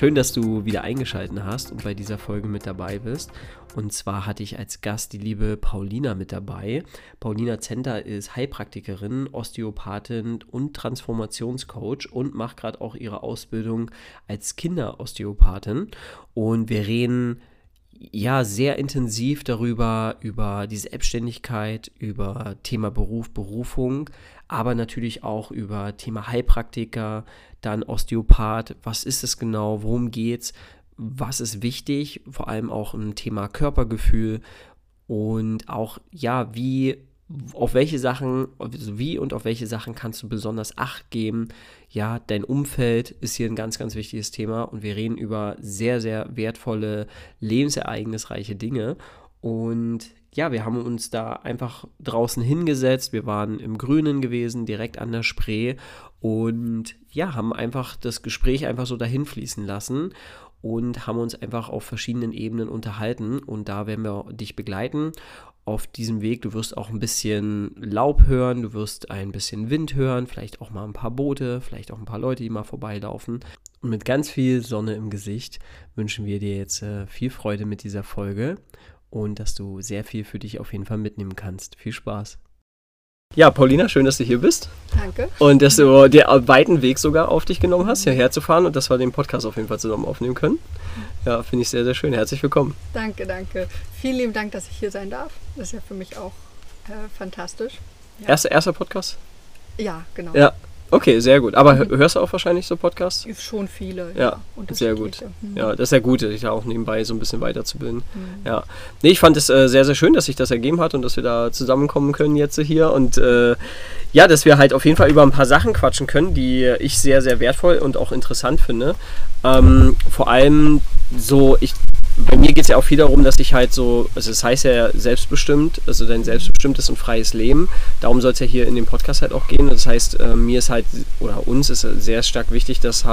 Schön, dass du wieder eingeschaltet hast und bei dieser Folge mit dabei bist. Und zwar hatte ich als Gast die liebe Paulina mit dabei. Paulina Zenter ist Heilpraktikerin, Osteopathin und Transformationscoach und macht gerade auch ihre Ausbildung als Kinderosteopathin. Und wir reden ja sehr intensiv darüber, über die Selbstständigkeit, über Thema Beruf, Berufung, aber natürlich auch über Thema Heilpraktiker, dann Osteopath, was ist es genau, worum geht's, was ist wichtig, vor allem auch ein Thema Körpergefühl. Und auch, ja, wie, auf welche Sachen, also wie und auf welche Sachen kannst du besonders Acht geben. Ja, dein Umfeld ist hier ein ganz, ganz wichtiges Thema und wir reden über sehr, sehr wertvolle, lebensereignisreiche Dinge. Und ja, wir haben uns da einfach draußen hingesetzt. Wir waren im Grünen gewesen, direkt an der Spree und ja, haben einfach das Gespräch einfach so dahin fließen lassen und haben uns einfach auf verschiedenen Ebenen unterhalten und da werden wir dich begleiten auf diesem Weg. Du wirst auch ein bisschen Laub hören, du wirst ein bisschen Wind hören, vielleicht auch mal ein paar Boote, vielleicht auch ein paar Leute, die mal vorbeilaufen. Und mit ganz viel Sonne im Gesicht wünschen wir dir jetzt äh, viel Freude mit dieser Folge und dass du sehr viel für dich auf jeden Fall mitnehmen kannst. Viel Spaß! Ja, Paulina, schön, dass du hier bist. Danke. Und dass du den weiten Weg sogar auf dich genommen hast, hierher zu fahren und dass wir den Podcast auf jeden Fall zusammen aufnehmen können. Ja, finde ich sehr, sehr schön. Herzlich willkommen. Danke, danke. Vielen lieben Dank, dass ich hier sein darf. Das ist ja für mich auch äh, fantastisch. Ja. Erster, erster Podcast? Ja, genau. Ja, Okay, sehr gut. Aber mhm. hörst du auch wahrscheinlich so Podcasts? Schon viele, ja. ja sehr gut. Mhm. Ja, das ist ja gut, sich auch nebenbei so ein bisschen weiterzubilden. Mhm. Ja. Nee, ich fand es äh, sehr, sehr schön, dass sich das ergeben hat und dass wir da zusammenkommen können jetzt hier. Und äh, ja, dass wir halt auf jeden Fall über ein paar Sachen quatschen können, die ich sehr, sehr wertvoll und auch interessant finde. Ähm, vor allem so, ich bei mir geht es ja auch viel darum, dass ich halt so, also es das heißt ja selbstbestimmt, also dein selbstbestimmtes und freies Leben. Darum soll es ja hier in dem Podcast halt auch gehen. Das heißt, äh, mir ist halt, oder uns ist sehr stark wichtig, dass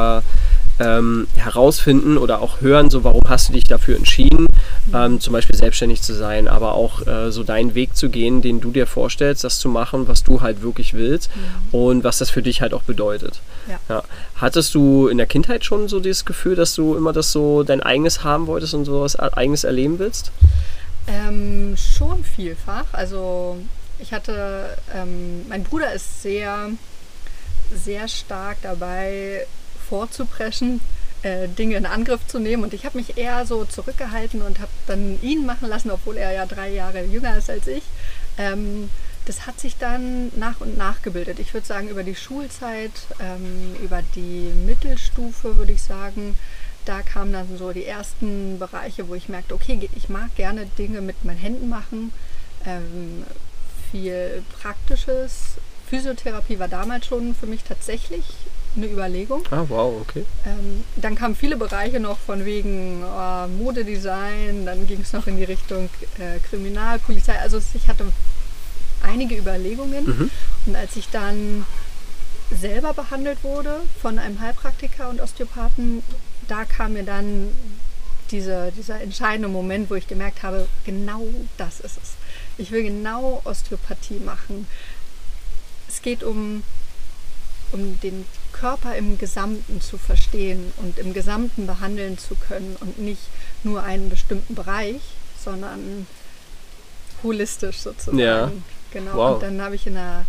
ähm, herausfinden oder auch hören, so warum hast du dich dafür entschieden, ähm, zum Beispiel selbstständig zu sein, aber auch äh, so deinen Weg zu gehen, den du dir vorstellst, das zu machen, was du halt wirklich willst mhm. und was das für dich halt auch bedeutet. Ja. Ja. Hattest du in der Kindheit schon so dieses Gefühl, dass du immer das so dein eigenes haben wolltest und so was eigenes erleben willst? Ähm, schon vielfach. Also ich hatte, ähm, mein Bruder ist sehr, sehr stark dabei, vorzupreschen, äh, Dinge in Angriff zu nehmen. Und ich habe mich eher so zurückgehalten und habe dann ihn machen lassen, obwohl er ja drei Jahre jünger ist als ich. Ähm, das hat sich dann nach und nach gebildet. Ich würde sagen, über die Schulzeit, ähm, über die Mittelstufe würde ich sagen, da kamen dann so die ersten Bereiche, wo ich merkte, okay, ich mag gerne Dinge mit meinen Händen machen. Ähm, viel Praktisches. Physiotherapie war damals schon für mich tatsächlich eine Überlegung. Ah, wow, okay. Ähm, dann kamen viele Bereiche noch von wegen äh, Modedesign, dann ging es noch in die Richtung äh, Kriminalpolizei. Also ich hatte einige Überlegungen. Mhm. Und als ich dann selber behandelt wurde von einem Heilpraktiker und Osteopathen, da kam mir dann diese, dieser entscheidende Moment, wo ich gemerkt habe, genau das ist es. Ich will genau Osteopathie machen. Es geht um, um den Körper im Gesamten zu verstehen und im Gesamten behandeln zu können und nicht nur einen bestimmten Bereich, sondern holistisch sozusagen. Ja. Genau. Wow. Und dann habe ich in der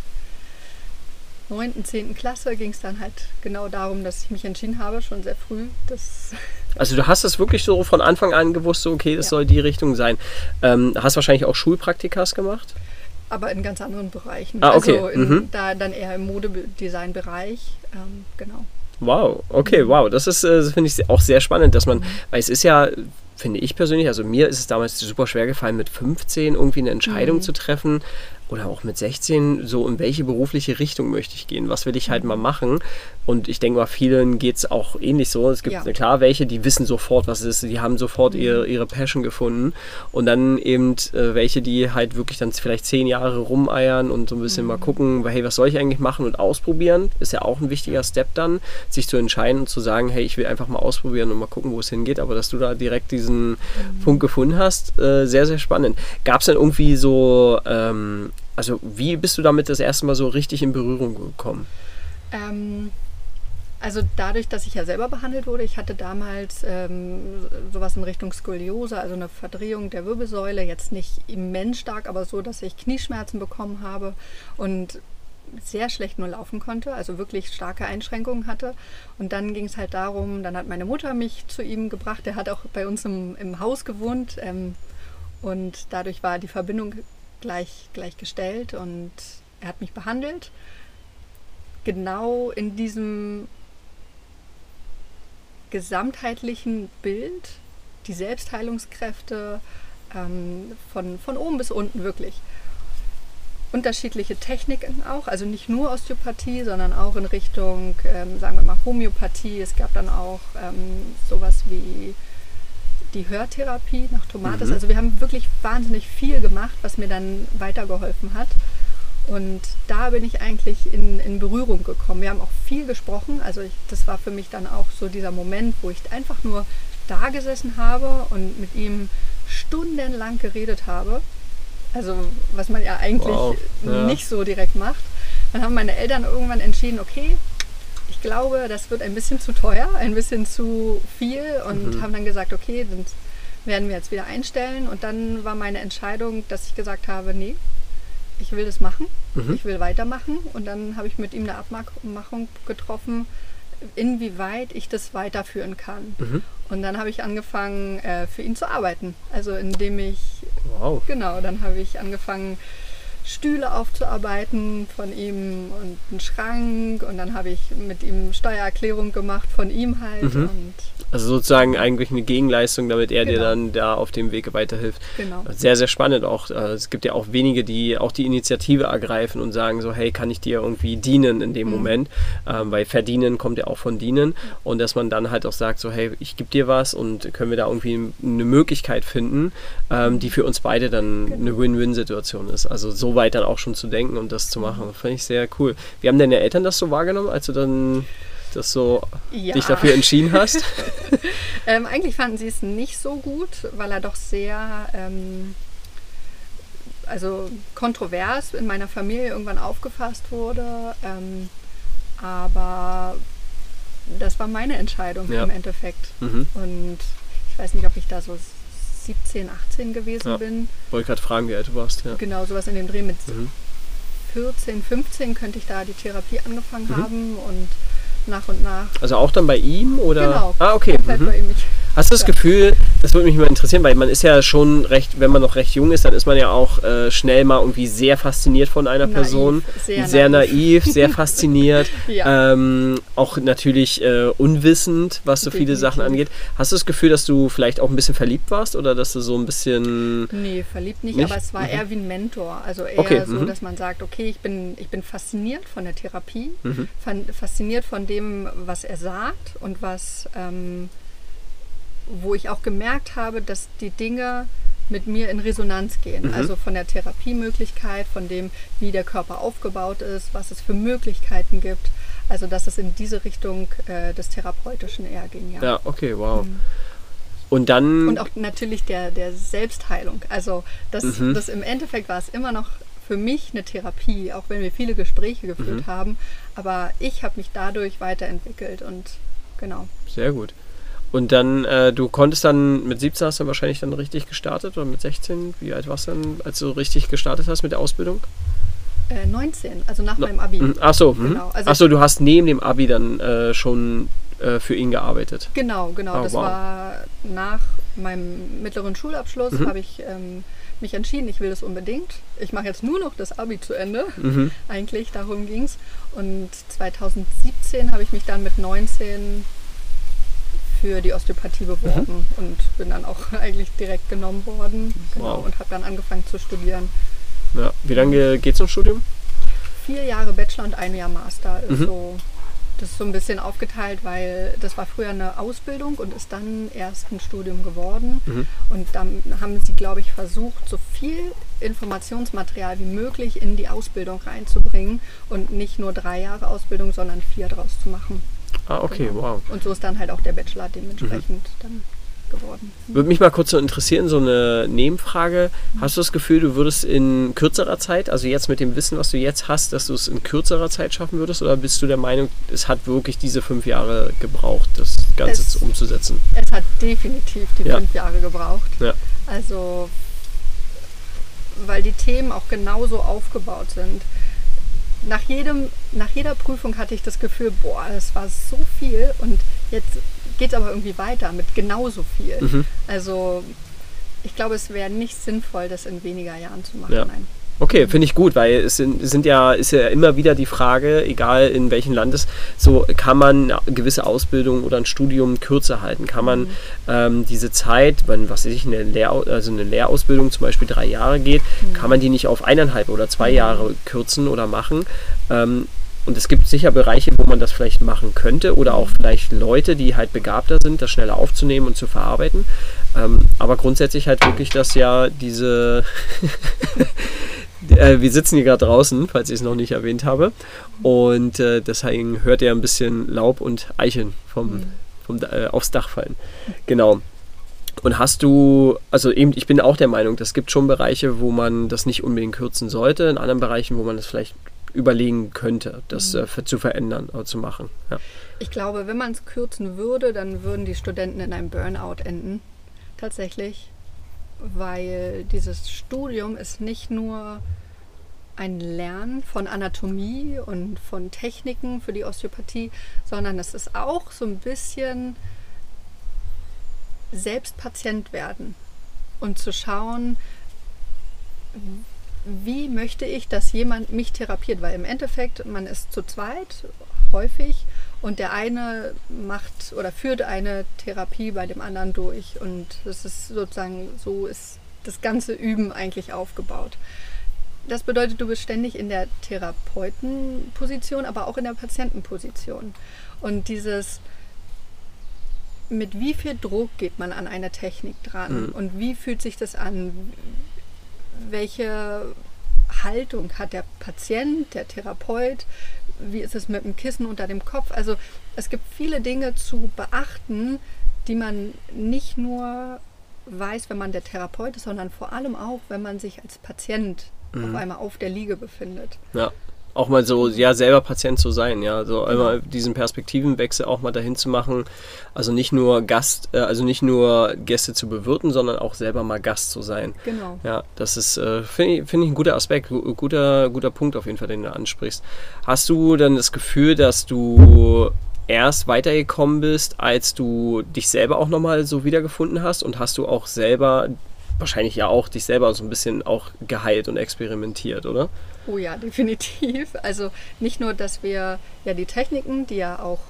9., 10. Klasse ging es dann halt genau darum, dass ich mich entschieden habe, schon sehr früh. Dass also du hast es wirklich so von Anfang an gewusst, so okay, das ja. soll die Richtung sein. Ähm, hast wahrscheinlich auch Schulpraktikas gemacht? Aber in ganz anderen Bereichen. Ah, okay. Also in, mhm. da dann eher im Modedesign-Bereich, ähm, genau. Wow, okay, wow. Das ist, äh, finde ich, auch sehr spannend, dass man, mhm. weil es ist ja finde ich persönlich, also mir ist es damals super schwer gefallen, mit 15 irgendwie eine Entscheidung Mhm. zu treffen oder auch mit 16, so in welche berufliche Richtung möchte ich gehen, was will ich halt mal machen. Und ich denke mal, vielen geht es auch ähnlich so. Es gibt Ja. klar welche, die wissen sofort, was es ist, die haben sofort ihre, ihre Passion gefunden. Und dann eben äh, welche, die halt wirklich dann vielleicht zehn Jahre rumeiern und so ein bisschen mal gucken, hey, was soll ich eigentlich machen und ausprobieren. Ist ja auch ein wichtiger Step dann, sich zu entscheiden und zu sagen, hey, ich will einfach mal ausprobieren und mal gucken, wo es hingeht. Aber dass du da direkt diesen Punkt gefunden hast, äh, sehr, sehr spannend. Gab es dann irgendwie so, ähm, also wie bist du damit das erste Mal so richtig in Berührung gekommen? Ähm, also dadurch, dass ich ja selber behandelt wurde, ich hatte damals ähm, sowas in Richtung Skoliose, also eine Verdrehung der Wirbelsäule, jetzt nicht immens stark, aber so, dass ich Knieschmerzen bekommen habe und sehr schlecht nur laufen konnte, also wirklich starke Einschränkungen hatte. Und dann ging es halt darum, dann hat meine Mutter mich zu ihm gebracht, der hat auch bei uns im, im Haus gewohnt ähm, und dadurch war die Verbindung gleich, gleich gestellt und er hat mich behandelt genau in diesem gesamtheitlichen Bild, die Selbstheilungskräfte ähm, von, von oben bis unten wirklich. Unterschiedliche Techniken auch, also nicht nur Osteopathie, sondern auch in Richtung, ähm, sagen wir mal, Homöopathie. Es gab dann auch ähm, sowas wie die Hörtherapie nach Tomates. Mhm. Also wir haben wirklich wahnsinnig viel gemacht, was mir dann weitergeholfen hat. Und da bin ich eigentlich in, in Berührung gekommen. Wir haben auch viel gesprochen. Also ich, das war für mich dann auch so dieser Moment, wo ich einfach nur da gesessen habe und mit ihm stundenlang geredet habe. Also was man ja eigentlich Wow, ja. nicht so direkt macht. Dann haben meine Eltern irgendwann entschieden, okay, ich glaube, das wird ein bisschen zu teuer, ein bisschen zu viel und Mhm. haben dann gesagt, okay, dann werden wir jetzt wieder einstellen. Und dann war meine Entscheidung, dass ich gesagt habe, nee, ich will das machen, Mhm. ich will weitermachen. Und dann habe ich mit ihm eine Abmachung getroffen, inwieweit ich das weiterführen kann. Mhm. Und dann habe ich angefangen, äh, für ihn zu arbeiten. Also indem ich, Wow. genau, dann habe ich angefangen, Stühle aufzuarbeiten von ihm und einen Schrank und dann habe ich mit ihm Steuererklärung gemacht von ihm halt Mhm. und Also sozusagen eigentlich eine Gegenleistung, damit er dir Genau. dann da auf dem Weg weiterhilft. genau. Sehr, sehr spannend auch. Äh, Es gibt ja auch wenige, die auch die Initiative ergreifen und sagen so, hey, kann ich dir irgendwie dienen in dem Mhm. Moment? Ähm, weil verdienen kommt ja auch von dienen. Und dass man dann halt auch sagt so, hey, ich gebe dir was und können wir da irgendwie eine Möglichkeit finden, ähm, die für uns beide dann Genau. eine Win-Win-Situation ist. Also so weit dann auch schon zu denken und das zu machen. Mhm. Finde ich sehr cool. Wie haben deine Eltern das so wahrgenommen, als du dann das so Ja. dich dafür entschieden hast? Ähm, eigentlich fanden sie es nicht so gut, weil er doch sehr, ähm, also kontrovers in meiner Familie irgendwann aufgefasst wurde. Ähm, aber das war meine Entscheidung Ja. im Endeffekt. mhm. Und ich weiß nicht, ob ich da so 17, 18 gewesen Ja. bin. Wollte gerade fragen, wie alt du warst. Ja. Genau, sowas in dem Dreh mit Mhm. 14, 15 könnte ich da die Therapie angefangen Mhm. haben und nach und nach. Also auch dann bei ihm oder? Genau. Ah, okay. komplett Mhm. bei ihm. Ich- Hast du das. Gefühl, das würde mich mal interessieren, weil man ist ja schon recht, wenn man noch recht jung ist, dann ist man ja auch äh, schnell mal irgendwie sehr fasziniert von einer Naiv, Person. sehr sehr naiv. naiv, sehr fasziniert. Ja. ähm, auch natürlich äh, unwissend, was so viele Sachen angeht. Hast du das Gefühl, dass du vielleicht auch ein bisschen verliebt warst oder dass du so ein bisschen. Nee, verliebt nicht, Nicht? aber es war Mhm. eher wie ein Mentor. Also eher Okay, so, mhm. dass man sagt, okay, ich bin, ich bin fasziniert von der Therapie, Mhm. fasziniert von dem, was er sagt und was, ähm, wo ich auch gemerkt habe, dass die Dinge mit mir in Resonanz gehen. Mhm. Also von der Therapiemöglichkeit, von dem, wie der Körper aufgebaut ist, was es für Möglichkeiten gibt. Also dass es in diese Richtung äh, des Therapeutischen eher ging, ja. Ja, okay, wow. Mhm. Und dann. Und auch natürlich der, der Selbstheilung. Also das, Mhm. das im Endeffekt war es immer noch für mich eine Therapie, auch wenn wir viele Gespräche geführt Mhm. haben. Aber ich habe mich dadurch weiterentwickelt und genau. Sehr gut. Und dann, äh, du konntest dann mit 17 hast du dann wahrscheinlich dann richtig gestartet oder mit 16? Wie alt warst du dann, als du richtig gestartet hast mit der Ausbildung? Äh, 19, also nach No- meinem Abi. Mhm. Ach so, mhm. Genau, also Ach so, du hast neben dem Abi dann äh, schon äh, für ihn gearbeitet. Genau, genau. Oh, das wow. war nach meinem mittleren Schulabschluss, Mhm. habe ich ähm, mich entschieden, ich will das unbedingt. Ich mache jetzt nur noch das Abi zu Ende. Mhm. Eigentlich, darum ging es. Und 2017 habe ich mich dann mit 19 für die Osteopathie beworben mhm. und bin dann auch eigentlich direkt genommen worden genau, wow. und habe dann angefangen zu studieren. Ja. Wie lange geht es zum Studium? Vier Jahre Bachelor und ein Jahr Master. Mhm. So, das ist so ein bisschen aufgeteilt, weil das war früher eine Ausbildung und ist dann erst ein Studium geworden. Mhm. Und dann haben sie, glaube ich, versucht, so viel Informationsmaterial wie möglich in die Ausbildung reinzubringen und nicht nur drei Jahre Ausbildung, sondern vier draus zu machen. Ah, okay, genau. wow. Und so ist dann halt auch der Bachelor dementsprechend mhm. dann geworden. Würde mich mal kurz so interessieren, so eine Nebenfrage. Hast du das Gefühl, du würdest in kürzerer Zeit, also jetzt mit dem Wissen, was du jetzt hast, dass du es in kürzerer Zeit schaffen würdest? Oder bist du der Meinung, es hat wirklich diese fünf Jahre gebraucht, das Ganze es, umzusetzen? Es hat definitiv die ja. fünf Jahre gebraucht. Ja. Also, weil die Themen auch genauso aufgebaut sind nach, jedem, nach jeder Prüfung hatte ich das Gefühl, boah, das war so viel und jetzt geht es aber irgendwie weiter mit genauso viel. Mhm. Also ich glaube, es wäre nicht sinnvoll, das in weniger Jahren zu machen. Ja. Okay, finde ich gut, weil es sind, sind, ja, ist ja immer wieder die Frage, egal in welchem Land es, so kann man eine gewisse Ausbildung oder ein Studium kürzer halten? Kann man mhm. ähm, diese Zeit, wenn was weiß ich, eine, Lehr also eine Lehrausbildung zum Beispiel drei Jahre geht, mhm. kann man die nicht auf eineinhalb oder zwei mhm. Jahre kürzen oder machen? Ähm, und es gibt sicher Bereiche, wo man das vielleicht machen könnte oder auch vielleicht Leute, die halt begabter sind, das schneller aufzunehmen und zu verarbeiten. Ähm, aber grundsätzlich halt wirklich, dass ja diese, äh, wir sitzen hier gerade draußen, falls ich es noch nicht erwähnt habe. Und äh, deswegen hört ihr ein bisschen Laub und Eicheln vom, mhm. vom, äh, aufs Dach fallen. Genau. Und hast du, also eben, ich bin auch der Meinung, es gibt schon Bereiche, wo man das nicht unbedingt kürzen sollte, in anderen Bereichen, wo man das vielleicht überlegen könnte, das mhm. äh, zu verändern oder zu machen. Ja. Ich glaube, wenn man es kürzen würde, dann würden die Studenten in einem Burnout enden. Tatsächlich. Weil dieses Studium ist nicht nur ein Lernen von Anatomie und von Techniken für die Osteopathie, sondern es ist auch so ein bisschen selbst Patient werden und zu schauen, wie möchte ich, dass jemand mich therapiert? Weil im Endeffekt, man ist zu zweit häufig und der eine macht oder führt eine Therapie bei dem anderen durch. Und das ist sozusagen, so ist das ganze Üben eigentlich aufgebaut. Das bedeutet, du bist ständig in der Therapeutenposition, aber auch in der Patientenposition. Und dieses, mit wie viel Druck geht man an eine Technik dran mhm. und wie fühlt sich das an? welche Haltung hat der Patient, der Therapeut, wie ist es mit dem Kissen unter dem Kopf. Also es gibt viele Dinge zu beachten, die man nicht nur weiß, wenn man der Therapeut ist, sondern vor allem auch, wenn man sich als Patient mhm. auf einmal auf der Liege befindet. Ja auch mal so, ja, selber Patient zu sein, ja, so einmal diesen Perspektivenwechsel auch mal dahin zu machen, also nicht nur Gast, äh, also nicht nur Gäste zu bewirten, sondern auch selber mal Gast zu sein. Genau. Ja, das ist, äh, finde ich, find ich ein guter Aspekt, guter, guter Punkt auf jeden Fall, den du ansprichst. Hast du dann das Gefühl, dass du erst weitergekommen bist, als du dich selber auch nochmal so wiedergefunden hast und hast du auch selber wahrscheinlich ja auch dich selber so ein bisschen auch geheilt und experimentiert, oder? Oh ja, definitiv. Also nicht nur, dass wir ja die Techniken, die ja auch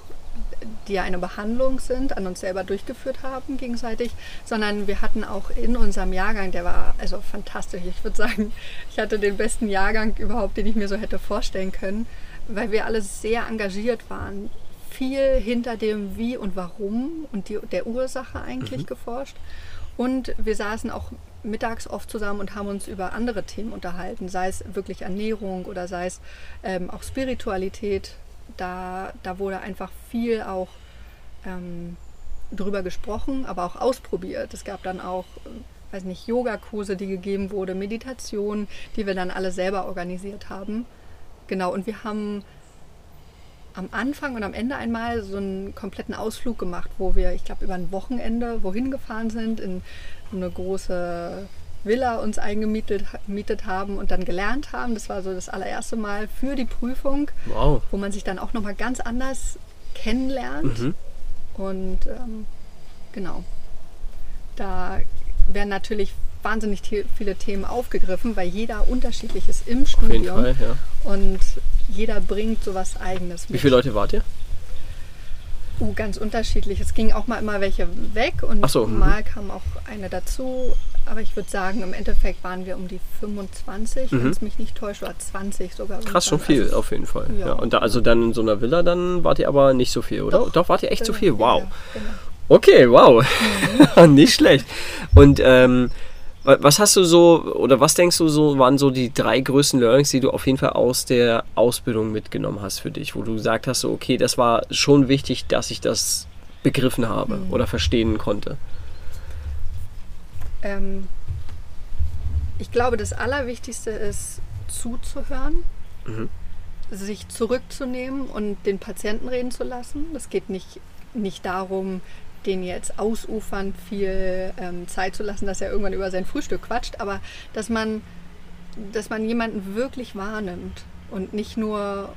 die ja eine Behandlung sind, an uns selber durchgeführt haben gegenseitig, sondern wir hatten auch in unserem Jahrgang, der war also fantastisch. Ich würde sagen, ich hatte den besten Jahrgang überhaupt, den ich mir so hätte vorstellen können, weil wir alle sehr engagiert waren. Viel hinter dem Wie und Warum und die, der Ursache eigentlich mhm. geforscht. Und wir saßen auch mittags oft zusammen und haben uns über andere Themen unterhalten, sei es wirklich Ernährung oder sei es ähm, auch Spiritualität. Da, da wurde einfach viel auch ähm, drüber gesprochen, aber auch ausprobiert. Es gab dann auch, äh, weiß nicht, Yogakurse, die gegeben wurde, Meditation, die wir dann alle selber organisiert haben. Genau, und wir haben am Anfang und am Ende einmal so einen kompletten Ausflug gemacht, wo wir, ich glaube, über ein Wochenende wohin gefahren sind, in eine große Villa uns eingemietet haben und dann gelernt haben. Das war so das allererste Mal für die Prüfung, wow. wo man sich dann auch nochmal ganz anders kennenlernt. Mhm. Und ähm, genau, da werden natürlich wahnsinnig viele Themen aufgegriffen, weil jeder unterschiedlich ist im Studium. Fall, ja. Und jeder bringt sowas Eigenes mit. Wie viele Leute wart ihr? Uh, ganz unterschiedlich. Es ging auch mal immer welche weg und so, mhm. mal kam auch eine dazu. Aber ich würde sagen, im Endeffekt waren wir um die 25, Mhm. wenn es mich nicht täuscht, oder 20 sogar. Krass, schon viel Also, auf jeden Fall. Ja. Ja. Und da, also dann in so einer Villa, dann wart ihr aber nicht so viel, oder? Doch, wart ihr echt so äh, viel? Wow. ja, genau. Okay, wow. nicht schlecht. Und ähm, was hast du so, oder was denkst du so, waren so die drei größten Learnings, die du auf jeden Fall aus der Ausbildung mitgenommen hast für dich, wo du gesagt hast, so, okay, das war schon wichtig, dass ich das begriffen habe Mhm. oder verstehen konnte? Ähm, ich glaube, das Allerwichtigste ist zuzuhören, Mhm. sich zurückzunehmen und den Patienten reden zu lassen. Das geht nicht, nicht darum, den jetzt ausufernd viel ähm, Zeit zu lassen, dass er irgendwann über sein Frühstück quatscht, aber dass man, dass man jemanden wirklich wahrnimmt und nicht nur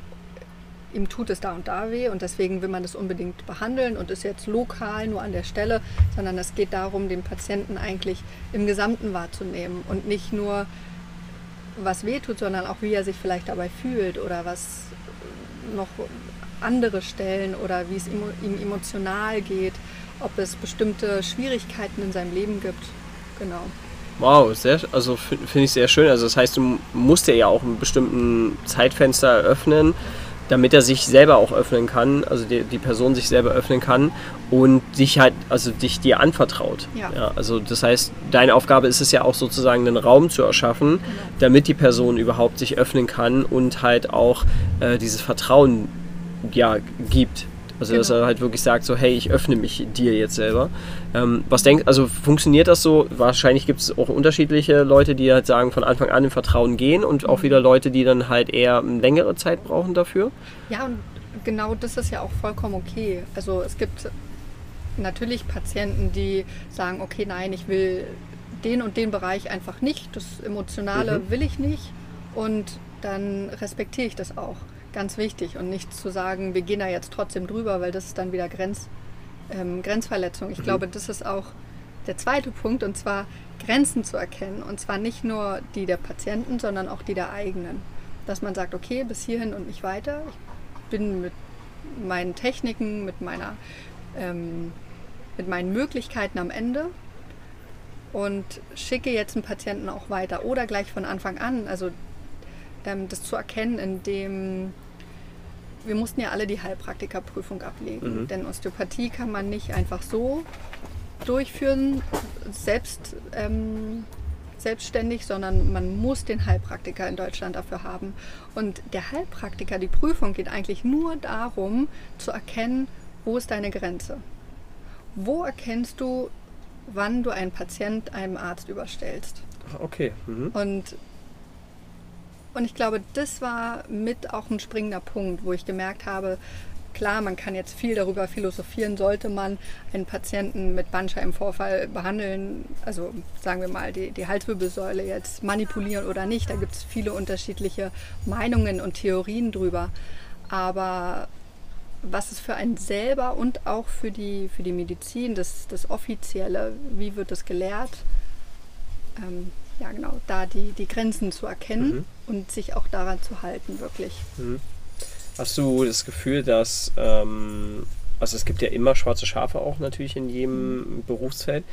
ihm tut es da und da weh und deswegen will man das unbedingt behandeln und ist jetzt lokal nur an der Stelle, sondern es geht darum, den Patienten eigentlich im Gesamten wahrzunehmen und nicht nur, was weh tut, sondern auch, wie er sich vielleicht dabei fühlt oder was noch andere Stellen oder wie es emo- ihm emotional geht, ob es bestimmte Schwierigkeiten in seinem Leben gibt. Genau. Wow, sehr, also fi- finde ich sehr schön. Also das heißt, du musst dir ja auch einen bestimmten Zeitfenster eröffnen, damit er sich selber auch öffnen kann, also die, die Person sich selber öffnen kann und dich halt, also dich dir anvertraut. Ja. also das heißt, deine Aufgabe ist es ja auch sozusagen einen Raum zu erschaffen, damit die Person überhaupt sich öffnen kann und halt auch äh, dieses Vertrauen ja gibt. Also dass Genau. er halt wirklich sagt, so hey, ich öffne mich dir jetzt selber. Ähm, was denkst also funktioniert das so? Wahrscheinlich gibt es auch unterschiedliche Leute, die halt sagen, von Anfang an im Vertrauen gehen und auch wieder Leute, die dann halt eher längere Zeit brauchen dafür. Ja, und genau das ist ja auch vollkommen okay. Also es gibt natürlich Patienten, die sagen, okay, nein, ich will den und den Bereich einfach nicht, das Emotionale Mhm. will ich nicht und dann respektiere ich das auch. Ganz wichtig und nicht zu sagen, wir gehen da jetzt trotzdem drüber, weil das ist dann wieder Grenz, ähm, Grenzverletzung. Ich Mhm. glaube, das ist auch der zweite Punkt und zwar Grenzen zu erkennen und zwar nicht nur die der Patienten, sondern auch die der eigenen. Dass man sagt, okay, bis hierhin und nicht weiter. Ich bin mit meinen Techniken, mit meiner ähm, mit meinen Möglichkeiten am Ende und schicke jetzt einen Patienten auch weiter oder gleich von Anfang an. Also ähm, das zu erkennen, indem wir mussten ja alle die Heilpraktikerprüfung ablegen, Mhm. denn Osteopathie kann man nicht einfach so durchführen, selbst ähm, selbstständig, sondern man muss den Heilpraktiker in Deutschland dafür haben. Und der Heilpraktiker, die Prüfung geht eigentlich nur darum, zu erkennen, wo ist deine Grenze. Wo erkennst du, wann du einen Patient einem Arzt überstellst? Okay. Mhm. Und, und ich glaube, das war mit auch ein springender Punkt, wo ich gemerkt habe, klar, man kann jetzt viel darüber philosophieren, sollte man einen Patienten mit Bandscheibenvorfall behandeln, also sagen wir mal die, die Halswirbelsäule jetzt manipulieren oder nicht. Da gibt es viele unterschiedliche Meinungen und Theorien drüber. Aber was ist für einen selber und auch für die, für die Medizin, das, das Offizielle, wie wird es gelehrt? Ähm, ja, genau, da die, die Grenzen zu erkennen Mhm. und sich auch daran zu halten, wirklich. Hast du das Gefühl, dass, ähm, also es gibt ja immer schwarze Schafe auch natürlich in jedem Berufsfeld.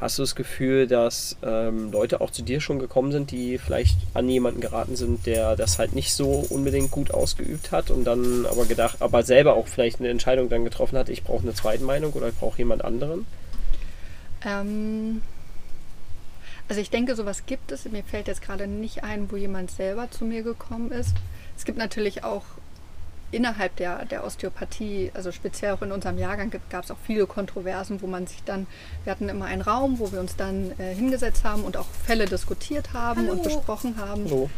Hast du das Gefühl, dass ähm, Leute auch zu dir schon gekommen sind, die vielleicht an jemanden geraten sind, der das halt nicht so unbedingt gut ausgeübt hat und dann aber gedacht, aber selber auch vielleicht eine Entscheidung dann getroffen hat, ich brauche eine zweite Meinung oder ich brauche jemand anderen? Ähm, also ich denke, sowas gibt es. Mir fällt jetzt gerade nicht ein, wo jemand selber zu mir gekommen ist. Es gibt natürlich auch innerhalb der, der Osteopathie, also speziell auch in unserem Jahrgang, gab es auch viele Kontroversen, wo man sich dann, wir hatten immer einen Raum, wo wir uns dann äh, hingesetzt haben und auch Fälle diskutiert haben und Hallo. besprochen haben. So.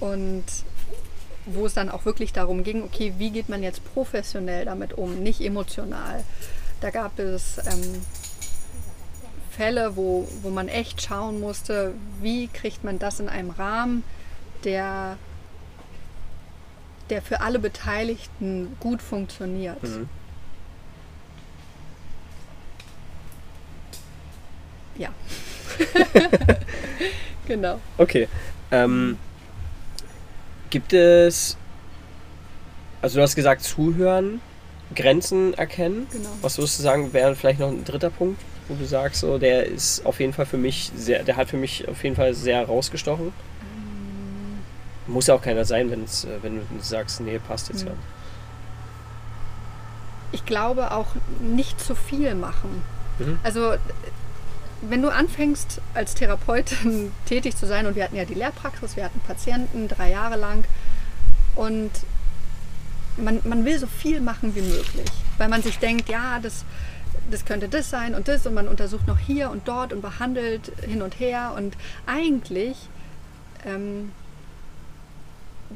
Und wo es dann auch wirklich darum ging, okay, wie geht man jetzt professionell damit um, nicht emotional. Da gab es ähm, Fälle, wo, wo man echt schauen musste, wie kriegt man das in einem Rahmen, der, der für alle Beteiligten gut funktioniert. Mhm. Ja. genau. Okay. Ähm, gibt es, also du hast gesagt zuhören, Grenzen erkennen. Genau. Was würdest du sagen, wäre vielleicht noch ein dritter Punkt, wo du sagst, so, der ist auf jeden Fall für mich sehr, der hat für mich auf jeden Fall sehr rausgestochen. Ähm, Muss ja auch keiner sein, wenn's, äh, wenn du sagst, nee, passt jetzt Mhm. ja. ich glaube auch nicht zu viel machen. Mhm. Also wenn du anfängst als Therapeutin tätig zu sein und wir hatten ja die Lehrpraxis, wir hatten Patienten drei Jahre lang und man, man will so viel machen wie möglich, weil man sich denkt, ja, das, das könnte das sein und das und man untersucht noch hier und dort und behandelt hin und her und eigentlich ähm,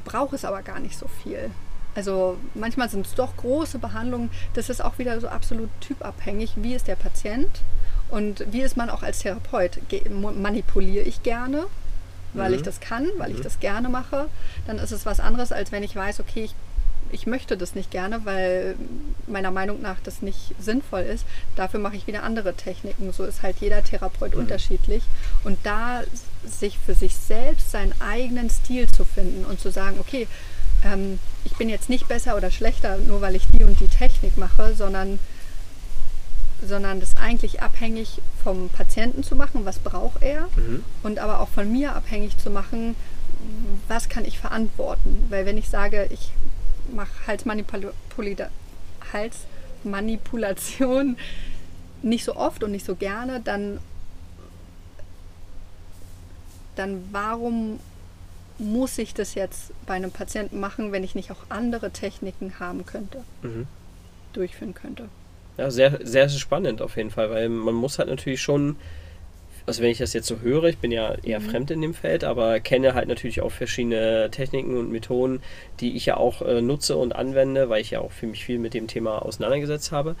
braucht es aber gar nicht so viel. Also manchmal sind es doch große Behandlungen. Das ist auch wieder so absolut typabhängig. Wie ist der Patient und wie ist man auch als Therapeut? Manipuliere ich gerne, weil Mhm. ich das kann, weil ich Mhm. das gerne mache? Dann ist es was anderes, als wenn ich weiß, okay, ich, ich möchte das nicht gerne, weil meiner Meinung nach das nicht sinnvoll ist. Dafür mache ich wieder andere Techniken. So ist halt jeder Therapeut Mhm. unterschiedlich. Und da sich für sich selbst seinen eigenen Stil zu finden und zu sagen, okay, ähm, ich bin jetzt nicht besser oder schlechter, nur weil ich die und die Technik mache, sondern, sondern das eigentlich abhängig vom Patienten zu machen, was braucht er, Mhm. und aber auch von mir abhängig zu machen, was kann ich verantworten. Weil wenn ich sage, ich Halsmanipula- Halsmanipulation nicht so oft und nicht so gerne, dann, dann warum muss ich das jetzt bei einem Patienten machen, wenn ich nicht auch andere Techniken haben könnte, Mhm. durchführen könnte? Ja, sehr, sehr spannend auf jeden Fall, weil man muss halt natürlich schon, also wenn ich das jetzt so höre, ich bin ja eher Mhm. fremd in dem Feld, aber kenne halt natürlich auch verschiedene Techniken und Methoden, die ich ja auch äh, nutze und anwende, weil ich ja auch für mich viel mit dem Thema auseinandergesetzt habe.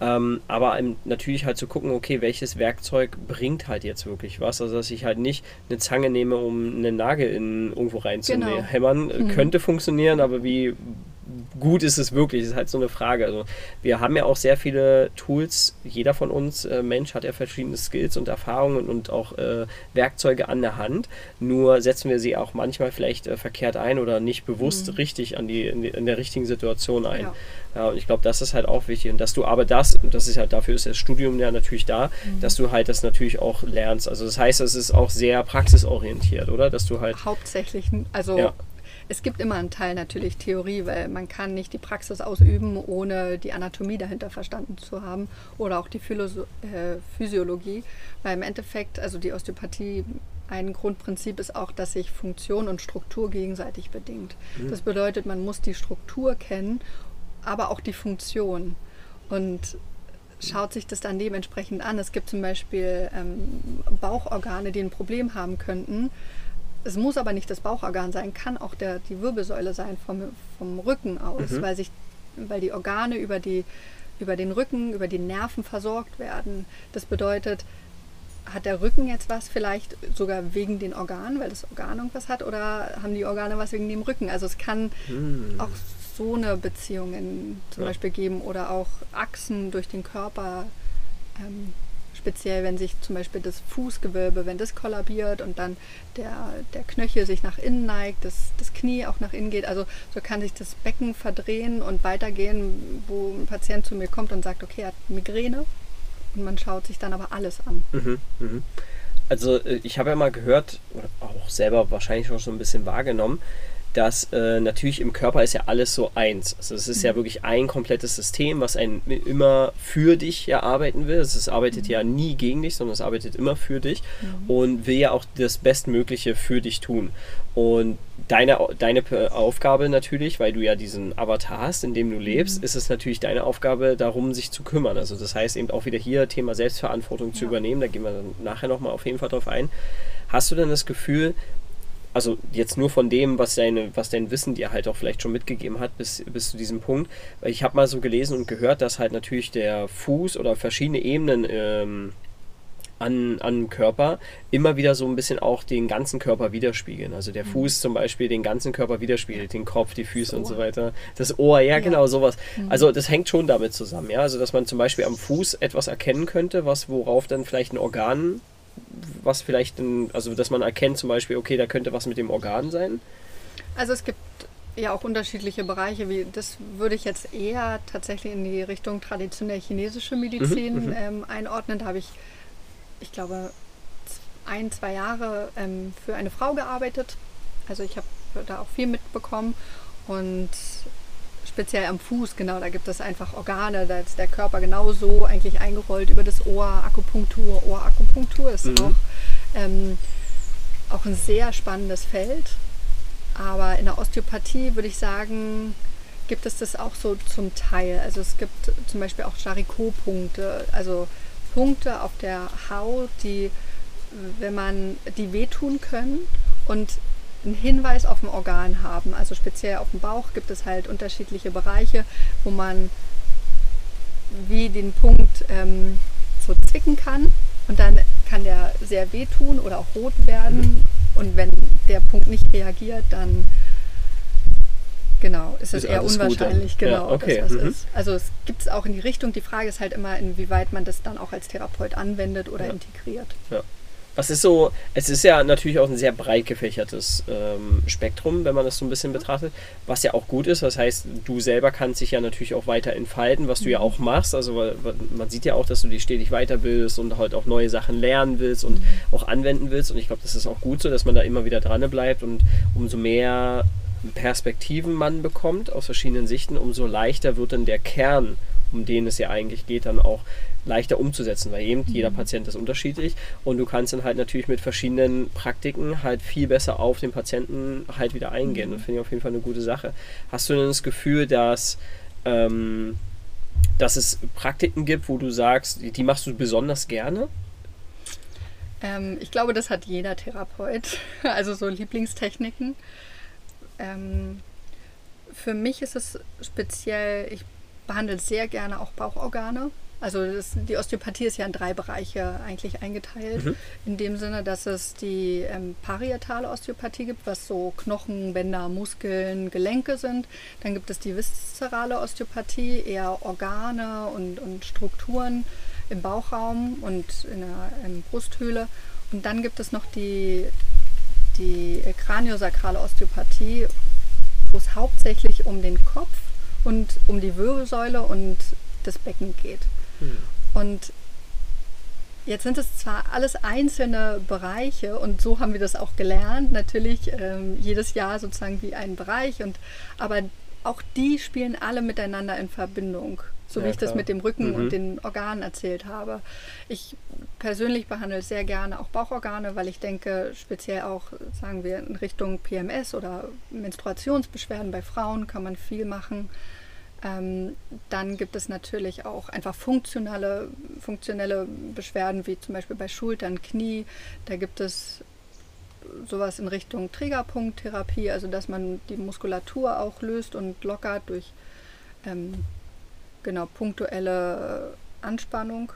Ähm, aber natürlich halt zu gucken, okay, welches Werkzeug bringt halt jetzt wirklich was. Also dass ich halt nicht eine Zange nehme, um einen Nagel in irgendwo Genau. reinzuhämmern. Äh, Mhm. Könnte funktionieren, aber wie gut ist es wirklich? Das ist halt so eine Frage. Also wir haben ja auch sehr viele Tools. Jeder von uns, äh, Mensch, hat ja verschiedene Skills und Erfahrungen und auch äh, Werkzeuge an der Hand. Nur setzen wir sie auch manchmal vielleicht äh, verkehrt ein oder nicht bewusst Mhm. richtig an die, in, die, in der richtigen Situation ein. Ja. Ja, und ich glaube, das ist halt auch wichtig. Und dass du aber das, und das ist halt dafür ist das Studium ja natürlich da, Mhm. dass du halt das natürlich auch lernst. Also das heißt, es ist auch sehr praxisorientiert, oder? Dass du halt. Hauptsächlich, also Ja. Es gibt immer einen Teil natürlich Theorie, weil man kann nicht die Praxis ausüben, ohne die Anatomie dahinter verstanden zu haben oder auch die Philosoph äh, Physiologie, weil im Endeffekt, also die Osteopathie, ein Grundprinzip ist auch, dass sich Funktion und Struktur gegenseitig bedingt. Mhm. Das bedeutet, man muss die Struktur kennen, aber auch die Funktion. Und schaut sich das dann dementsprechend an. Es gibt zum Beispiel ähm, Bauchorgane, die ein Problem haben könnten. Es muss aber nicht das Bauchorgan sein, kann auch der, die Wirbelsäule sein vom, vom Rücken aus, Mhm. weil, sich, weil die Organe über, die, über den Rücken, über die Nerven versorgt werden. Das bedeutet, hat der Rücken jetzt was vielleicht sogar wegen den Organen, weil das Organ irgendwas hat, oder haben die Organe was wegen dem Rücken? Also es kann Hm. auch so eine Beziehung in, zum Ja. Beispiel geben oder auch Achsen durch den Körper. Ähm, speziell, wenn sich zum Beispiel das Fußgewölbe, wenn das kollabiert und dann der, der Knöchel sich nach innen neigt, das, das Knie auch nach innen geht. Also so kann sich das Becken verdrehen und weitergehen, wo ein Patient zu mir kommt und sagt, okay, er hat Migräne. Und man schaut sich dann aber alles an. Mhm, mhm. Also äh, ich habe ja mal gehört, oder auch selber wahrscheinlich schon ein bisschen wahrgenommen, dass äh, natürlich im Körper ist ja alles so eins. Also es ist ja wirklich ein komplettes System, was ein immer für dich ja arbeiten will. Es arbeitet ja nie gegen dich, sondern es arbeitet immer für dich und will ja auch das Bestmögliche für dich tun. Und deine, deine Aufgabe natürlich, weil du ja diesen Avatar hast, in dem du lebst, ist es natürlich deine Aufgabe, darum sich zu kümmern. Also das heißt eben auch wieder hier Thema Selbstverantwortung zu Ja. übernehmen. Da gehen wir dann nachher nochmal auf jeden Fall drauf ein. Hast du denn das Gefühl, also jetzt nur von dem, was, deine, was dein Wissen dir halt auch vielleicht schon mitgegeben hat, bis, bis zu diesem Punkt. Weil ich habe mal so gelesen und gehört, dass halt natürlich der Fuß oder verschiedene Ebenen ähm, an, an Körper immer wieder so ein bisschen auch den ganzen Körper widerspiegeln. Also der Fuß zum Beispiel den ganzen Körper widerspiegelt, den Kopf, die Füße und so weiter. Das Ohr, ja, Ja. genau, sowas. Also das hängt schon damit zusammen, ja. Also dass man zum Beispiel am Fuß etwas erkennen könnte, was worauf dann vielleicht ein Organ, was vielleicht, ein, also dass man erkennt zum Beispiel, okay, da könnte was mit dem Organ sein. Also es gibt ja auch unterschiedliche Bereiche. Wie, das würde ich jetzt eher tatsächlich in die Richtung traditionell chinesische Medizin Mhm, mhm. ähm, einordnen. Da habe ich, ich glaube, ein, zwei Jahre ähm, für eine Frau gearbeitet. Also ich habe da auch viel mitbekommen und speziell am Fuß, genau, da gibt es einfach Organe, da ist der Körper genauso eigentlich eingerollt über das Ohr, Akupunktur. Ohrakupunktur ist Mhm. auch, ähm, auch ein sehr spannendes Feld. Aber in der Osteopathie würde ich sagen, gibt es das auch so zum Teil. Also es gibt zum Beispiel auch Charicot-Punkte, also Punkte auf der Haut, die, wenn man die wehtun können und einen Hinweis auf ein Organ haben. Also speziell auf dem Bauch gibt es halt unterschiedliche Bereiche, wo man wie den Punkt ähm, so zwicken kann und dann kann der sehr wehtun oder auch rot werden. Und wenn der Punkt nicht reagiert, dann genau ist es Ist eher unwahrscheinlich, Ja, genau, okay, dass was mhm. ist. Also es gibt es auch in die Richtung. Die Frage ist halt immer, inwieweit man das dann auch als Therapeut anwendet oder Ja. integriert. Was ist so, es ist ja natürlich auch ein sehr breit gefächertes ähm, Spektrum, wenn man das so ein bisschen betrachtet, was ja auch gut ist. Das heißt, du selber kannst dich ja natürlich auch weiter entfalten, was du ja auch machst. Also man sieht ja auch, dass du dich stetig weiterbildest und halt auch neue Sachen lernen willst und auch anwenden willst. Und ich glaube, das ist auch gut so, dass man da immer wieder dran bleibt und umso mehr Perspektiven man bekommt aus verschiedenen Sichten, umso leichter wird dann der Kern, um den es ja eigentlich geht, dann auch leichter umzusetzen, weil eben jeder Patient ist unterschiedlich und du kannst dann halt natürlich mit verschiedenen Praktiken halt viel besser auf den Patienten halt wieder eingehen. Das finde ich auf jeden Fall eine gute Sache. Hast du denn das Gefühl, dass, ähm, dass es Praktiken gibt, wo du sagst, die, die machst du besonders gerne? Ähm, ich glaube, das hat jeder Therapeut. Also so Lieblingstechniken. Ähm, für mich ist es speziell, ich behandle sehr gerne auch Bauchorgane. Also das, die Osteopathie ist ja in drei Bereiche eigentlich eingeteilt. Mhm. In dem Sinne, dass es die ähm, parietale Osteopathie gibt, was so Knochen, Bänder, Muskeln, Gelenke sind. Dann gibt es die viszerale Osteopathie, eher Organe und, und Strukturen im Bauchraum und in der ähm, Brusthöhle. Und dann gibt es noch die, die kraniosakrale Osteopathie, wo es hauptsächlich um den Kopf und um die Wirbelsäule und das Becken geht. Und jetzt sind es zwar alles einzelne Bereiche und so haben wir das auch gelernt, natürlich ähm, jedes Jahr sozusagen wie ein Bereich und aber auch die spielen alle miteinander in Verbindung, so Ja, wie ich das klar. mit dem Rücken Mhm. und den Organen erzählt habe. Ich persönlich behandle sehr gerne auch Bauchorgane, weil ich denke, speziell auch, sagen wir, in Richtung PMS oder Menstruationsbeschwerden bei Frauen kann man viel machen. Ähm, dann gibt es natürlich auch einfach funktionale, funktionelle Beschwerden, wie zum Beispiel bei Schultern, Knie. Da gibt es sowas in Richtung Triggerpunkttherapie, also dass man die Muskulatur auch löst und lockert durch ähm, genau punktuelle Anspannung.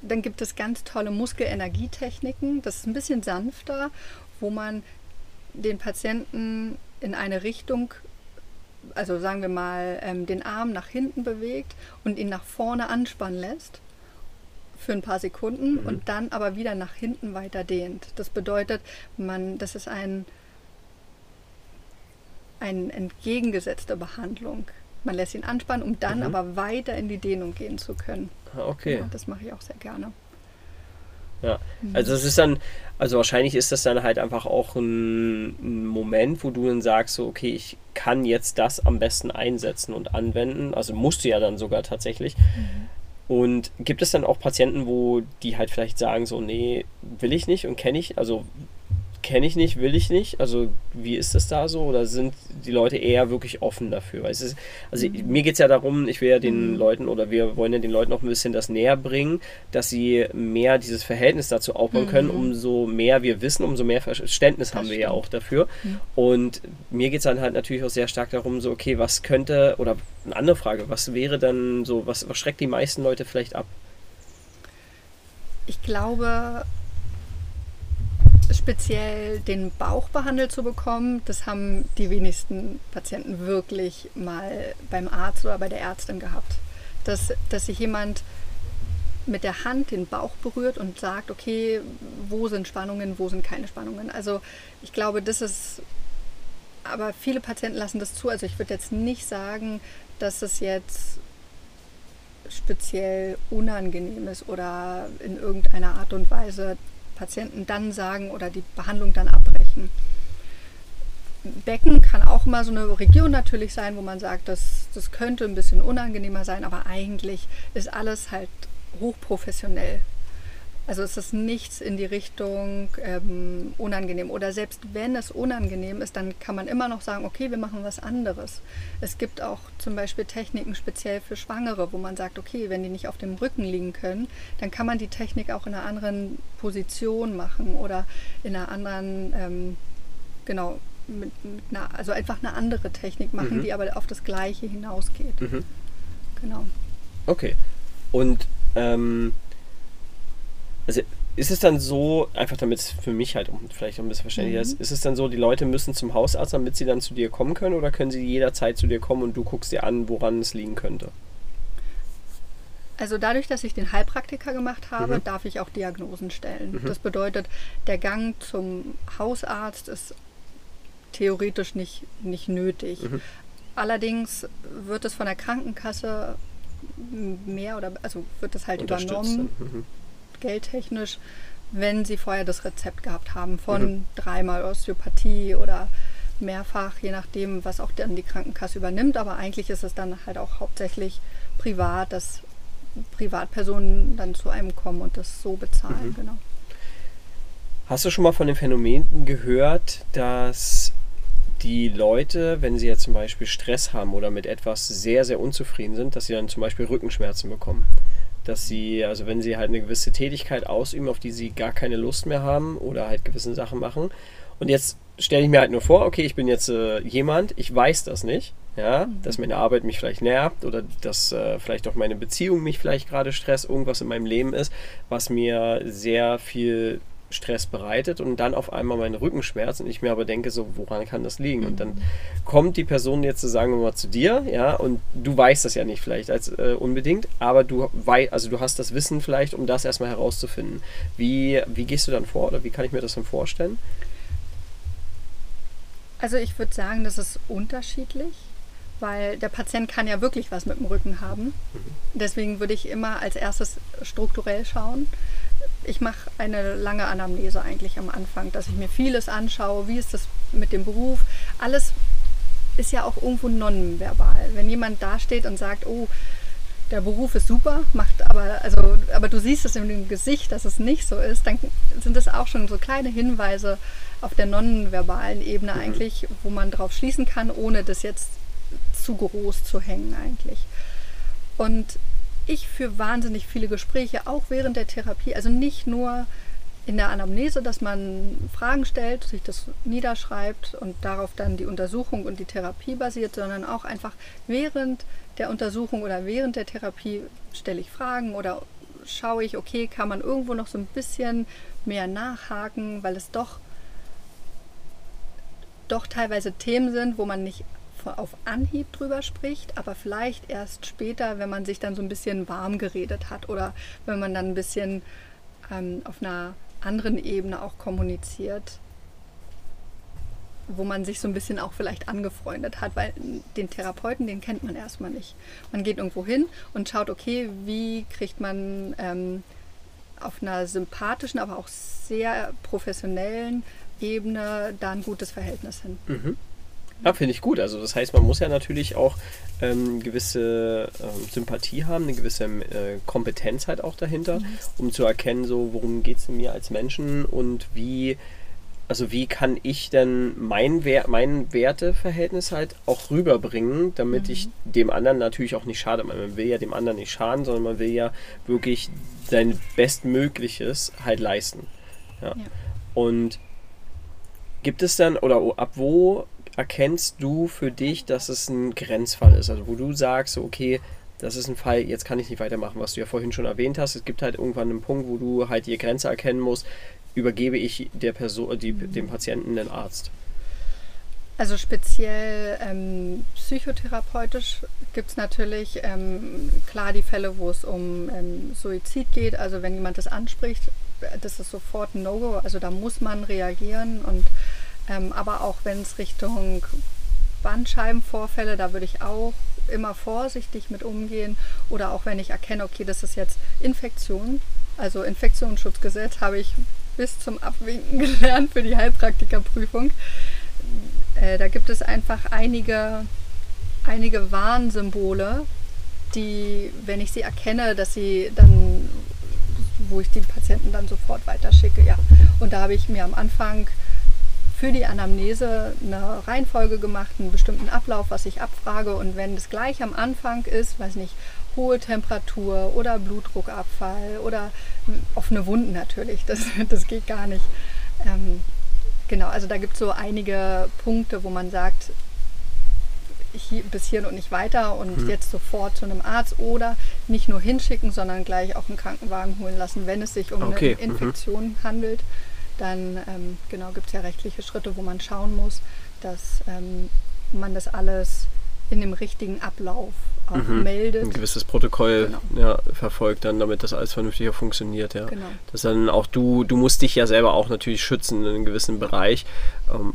Dann gibt es ganz tolle Muskelenergietechniken. Das ist ein bisschen sanfter, wo man den Patienten in eine Richtung also sagen wir mal, ähm, den Arm nach hinten bewegt und ihn nach vorne anspannen lässt für ein paar Sekunden Mhm. und dann aber wieder nach hinten weiter dehnt. Das bedeutet, man, das ist ein, eine entgegengesetzte Behandlung. Man lässt ihn anspannen, um dann Mhm. aber weiter in die Dehnung gehen zu können. Ah, Okay. Ja, das mache ich auch sehr gerne. Ja, also es ist dann, also wahrscheinlich ist das dann halt einfach auch ein, ein Moment, wo du dann sagst, so, okay, ich kann jetzt das am besten einsetzen und anwenden. Also musst du ja dann sogar tatsächlich. Und gibt es dann auch Patienten, wo die halt vielleicht sagen, so, nee, will ich nicht und kenne ich, also kenne ich nicht, will ich nicht? Also wie ist das da so? Oder sind die Leute eher wirklich offen dafür? Ist, also mir geht es ja darum, ich will ja den Mhm. Leuten oder wir wollen ja den Leuten auch ein bisschen das näher bringen, dass sie mehr dieses Verhältnis dazu aufbauen können. Mhm. Umso mehr wir wissen, umso mehr Verständnis Das haben wir ja stimmt. auch dafür. Mhm. Und mir geht es dann halt natürlich auch sehr stark darum, so, okay, was könnte, oder eine andere Frage, was wäre dann so, was, was schreckt die meisten Leute vielleicht ab? Ich glaube, speziell den Bauch behandelt zu bekommen, das haben die wenigsten Patienten wirklich mal beim Arzt oder bei der Ärztin gehabt. Dass, dass sich jemand mit der Hand den Bauch berührt und sagt, okay, wo sind Spannungen, wo sind keine Spannungen. Also ich glaube, das ist aber viele Patienten lassen das zu. Also ich würde jetzt nicht sagen, dass es jetzt speziell unangenehm ist oder in irgendeiner Art und Weise Patienten dann sagen oder die Behandlung dann abbrechen. Becken kann auch mal so eine Region natürlich sein, wo man sagt, das, das könnte ein bisschen unangenehmer sein, aber eigentlich ist alles halt hochprofessionell. Also es ist nichts in die Richtung ähm, unangenehm. Oder selbst wenn es unangenehm ist, dann kann man immer noch sagen, okay, wir machen was anderes. Es gibt auch zum Beispiel Techniken speziell für Schwangere, wo man sagt, okay, wenn die nicht auf dem Rücken liegen können, dann kann man die Technik auch in einer anderen Position machen oder in einer anderen, ähm, genau, mit, mit einer, also einfach eine andere Technik machen, mhm. die aber auf das Gleiche hinausgeht. Mhm. Genau. Okay. Und ähm, also ist es dann so, einfach damit es für mich halt vielleicht ein bisschen verständlicher mhm. ist, ist es dann so, die Leute müssen zum Hausarzt, damit sie dann zu dir kommen können oder können sie jederzeit zu dir kommen und du guckst dir an, woran es liegen könnte? Also dadurch, dass ich den Heilpraktiker gemacht habe, mhm. darf ich auch Diagnosen stellen. Mhm. Das bedeutet, der Gang zum Hausarzt ist theoretisch nicht, nicht nötig. Mhm. Allerdings wird es von der Krankenkasse mehr oder also wird es halt übernommen. Mhm geldtechnisch, wenn sie vorher das Rezept gehabt haben von mhm. dreimal Osteopathie oder mehrfach, je nachdem, was auch dann die Krankenkasse übernimmt. Aber eigentlich ist es dann halt auch hauptsächlich privat, dass Privatpersonen dann zu einem kommen und das so bezahlen. Mhm. Genau. Hast du schon mal von den Phänomenen gehört, dass die Leute, wenn sie jetzt zum Beispiel Stress haben oder mit etwas sehr, sehr unzufrieden sind, dass sie dann zum Beispiel Rückenschmerzen bekommen? Dass sie, also wenn sie halt eine gewisse Tätigkeit ausüben, auf die sie gar keine Lust mehr haben oder halt gewisse Sachen machen. Und jetzt stelle ich mir halt nur vor, okay, ich bin jetzt äh, jemand, ich weiß das nicht, ja, mhm. dass meine Arbeit mich vielleicht nervt oder dass äh, vielleicht auch meine Beziehung mich vielleicht gerade stresst, irgendwas in meinem Leben ist, was mir sehr viel Stress bereitet und dann auf einmal meine Rückenschmerzen und ich mir aber denke, so, woran kann das liegen? Und dann kommt die Person jetzt, sagen wir mal, zu dir, ja, und du weißt das ja nicht vielleicht als äh, unbedingt, aber du weißt, also du hast das Wissen vielleicht, um das erstmal herauszufinden. Wie, wie gehst du dann vor oder wie kann ich mir das dann vorstellen? Also ich würde sagen, das ist unterschiedlich, weil der Patient kann ja wirklich was mit dem Rücken haben. Mhm. Deswegen würde ich immer als erstes strukturell schauen ich mache eine lange Anamnese eigentlich am Anfang, dass ich mir vieles anschaue, wie ist das mit dem Beruf. Alles ist ja auch irgendwo nonverbal. Wenn jemand dasteht und sagt, oh, der Beruf ist super, macht aber, also, aber du siehst es in dem Gesicht, dass es nicht so ist, dann sind das auch schon so kleine Hinweise auf der nonverbalen Ebene mhm. eigentlich, wo man drauf schließen kann, ohne das jetzt zu groß zu hängen eigentlich. Und ich führe wahnsinnig viele Gespräche, auch während der Therapie. Also nicht nur in der Anamnese, dass man Fragen stellt, sich das niederschreibt und darauf dann die Untersuchung und die Therapie basiert, sondern auch einfach während der Untersuchung oder während der Therapie stelle ich Fragen oder schaue ich, okay, kann man irgendwo noch so ein bisschen mehr nachhaken, weil es doch doch teilweise Themen sind, wo man nicht auf Anhieb drüber spricht, aber vielleicht erst später, wenn man sich dann so ein bisschen warm geredet hat oder wenn man dann ein bisschen ähm, auf einer anderen Ebene auch kommuniziert, wo man sich so ein bisschen auch vielleicht angefreundet hat, weil den Therapeuten, den kennt man erstmal nicht. Man geht irgendwo hin und schaut, okay, wie kriegt man ähm, auf einer sympathischen, aber auch sehr professionellen Ebene da ein gutes Verhältnis hin. Mhm. Ja, finde ich gut. Also das heißt, man muss ja natürlich auch ähm, gewisse ähm, Sympathie haben, eine gewisse äh, Kompetenz halt auch dahinter, mhm. um zu erkennen, so worum geht es mir als Menschen und wie, also wie kann ich denn mein, Wer mein Werteverhältnis halt auch rüberbringen, damit mhm. ich dem anderen natürlich auch nicht schade. Man will ja dem anderen nicht schaden, sondern man will ja wirklich sein Bestmögliches halt leisten. Ja. ja. Und gibt es dann, oder ab wo erkennst du für dich, dass es ein Grenzfall ist? Also wo du sagst, okay, das ist ein Fall, jetzt kann ich nicht weitermachen, was du ja vorhin schon erwähnt hast. Es gibt halt irgendwann einen Punkt, wo du halt die Grenze erkennen musst, übergebe ich der Person, die, dem Patienten den Arzt. Also speziell ähm, psychotherapeutisch gibt es natürlich ähm, klar die Fälle, wo es um ähm, Suizid geht. Also wenn jemand das anspricht, das ist sofort ein No-Go. Also da muss man reagieren und Ähm, aber auch wenn es Richtung Bandscheibenvorfälle, da würde ich auch immer vorsichtig mit umgehen. Oder auch wenn ich erkenne, okay, das ist jetzt Infektion, also Infektionsschutzgesetz habe ich bis zum Abwinken gelernt für die Heilpraktikerprüfung. Äh, da gibt es einfach einige, einige Warnsymbole, die, wenn ich sie erkenne, dass sie dann, wo ich die Patienten dann sofort weiterschicke, ja. Und da habe ich mir am Anfang für die Anamnese eine Reihenfolge gemacht, einen bestimmten Ablauf, was ich abfrage. Und wenn es gleich am Anfang ist, weiß nicht, hohe Temperatur oder Blutdruckabfall oder offene Wunden natürlich, das, das geht gar nicht. Ähm, genau, also da gibt es so einige Punkte, wo man sagt, hier, bis hierhin und nicht weiter und hm. jetzt sofort zu einem Arzt oder nicht nur hinschicken, sondern gleich auch einen Krankenwagen holen lassen, wenn es sich um okay. eine mhm. Infektion mhm. handelt. Dann ähm, genau gibt es ja rechtliche Schritte, wo man schauen muss, dass ähm, man das alles in dem richtigen Ablauf auch mhm. meldet. Ein gewisses Protokoll genau. ja, verfolgt dann, damit das alles vernünftiger funktioniert, ja. Genau. Dass dann auch du, du musst dich ja selber auch natürlich schützen in einem gewissen Bereich. Ähm,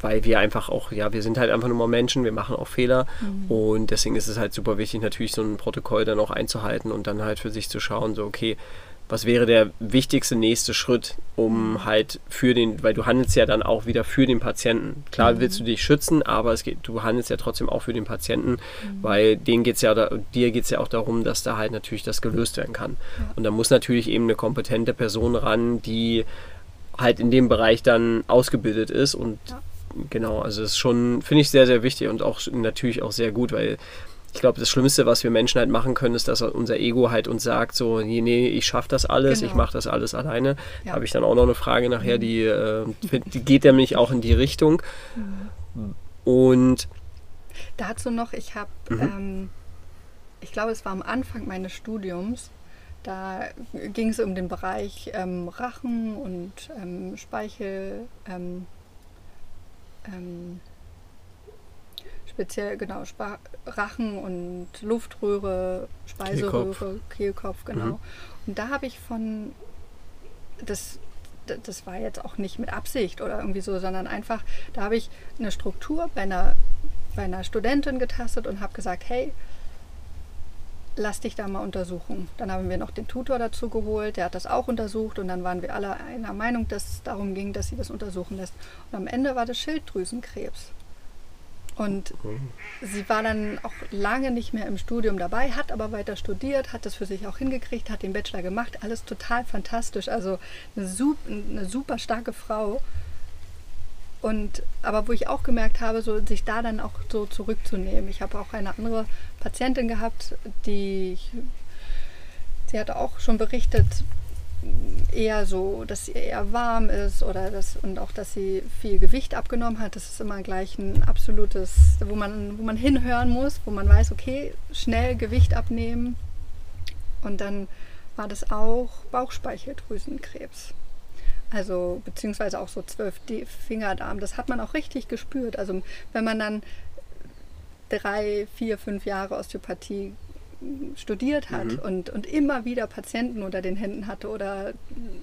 weil wir einfach auch, ja, wir sind halt einfach nur mal Menschen, wir machen auch Fehler mhm. und deswegen ist es halt super wichtig, natürlich so ein Protokoll dann auch einzuhalten und dann halt für sich zu schauen, so, okay, was wäre der wichtigste nächste Schritt, um mhm. halt für den, weil du handelst ja dann auch wieder für den Patienten. Klar mhm. willst du dich schützen, aber es geht, du handelst ja trotzdem auch für den Patienten, mhm. weil denen geht's ja, dir geht es ja auch darum, dass da halt natürlich das gelöst werden kann. Ja. Und da muss natürlich eben eine kompetente Person ran, die halt in dem Bereich dann ausgebildet ist und ja genau, also das ist schon, finde ich sehr, sehr wichtig und auch natürlich auch sehr gut, weil ich glaube, das Schlimmste, was wir Menschen halt machen können, ist, dass unser Ego halt uns sagt, so, nee, nee ich schaffe das alles, genau. ich mache das alles alleine. Ja. Habe ich dann auch noch eine Frage nachher, die, äh, die geht nämlich auch in die Richtung. Mhm. Und dazu noch, ich habe, mhm. ähm, ich glaube, es war am Anfang meines Studiums, da ging es um den Bereich ähm, Rachen und ähm, Speichel, ähm, ähm, speziell genau Rachen und Luftröhre, Speiseröhre, Kehlkopf, Kehlkopf genau. Mhm. Und da habe ich von das das war jetzt auch nicht mit Absicht oder irgendwie so, sondern einfach, da habe ich eine Struktur bei einer, bei einer Studentin getastet und habe gesagt, hey, lass dich da mal untersuchen. Dann haben wir noch den Tutor dazu geholt, der hat das auch untersucht und dann waren wir alle einer Meinung, dass es darum ging, dass sie das untersuchen lässt. Und am Ende war das Schilddrüsenkrebs. Und sie war dann auch lange nicht mehr im Studium dabei, hat aber weiter studiert, hat das für sich auch hingekriegt, hat den Bachelor gemacht, alles total fantastisch. Also eine super, eine super starke Frau. Und aber wo ich auch gemerkt habe, so sich da dann auch so zurückzunehmen. Ich habe auch eine andere Patientin gehabt, die sie hatte auch schon berichtet, eher so, dass sie eher warm ist oder das und auch, dass sie viel Gewicht abgenommen hat. Das ist immer gleich ein absolutes, wo man, wo man hinhören muss, wo man weiß, okay, schnell Gewicht abnehmen. Und dann war das auch Bauchspeicheldrüsenkrebs. Also beziehungsweise auch so zwölf Fingerdarm. Das hat man auch richtig gespürt. Also wenn man dann drei, vier, fünf Jahre Osteopathie studiert hat mhm. und, und immer wieder Patienten unter den Händen hatte oder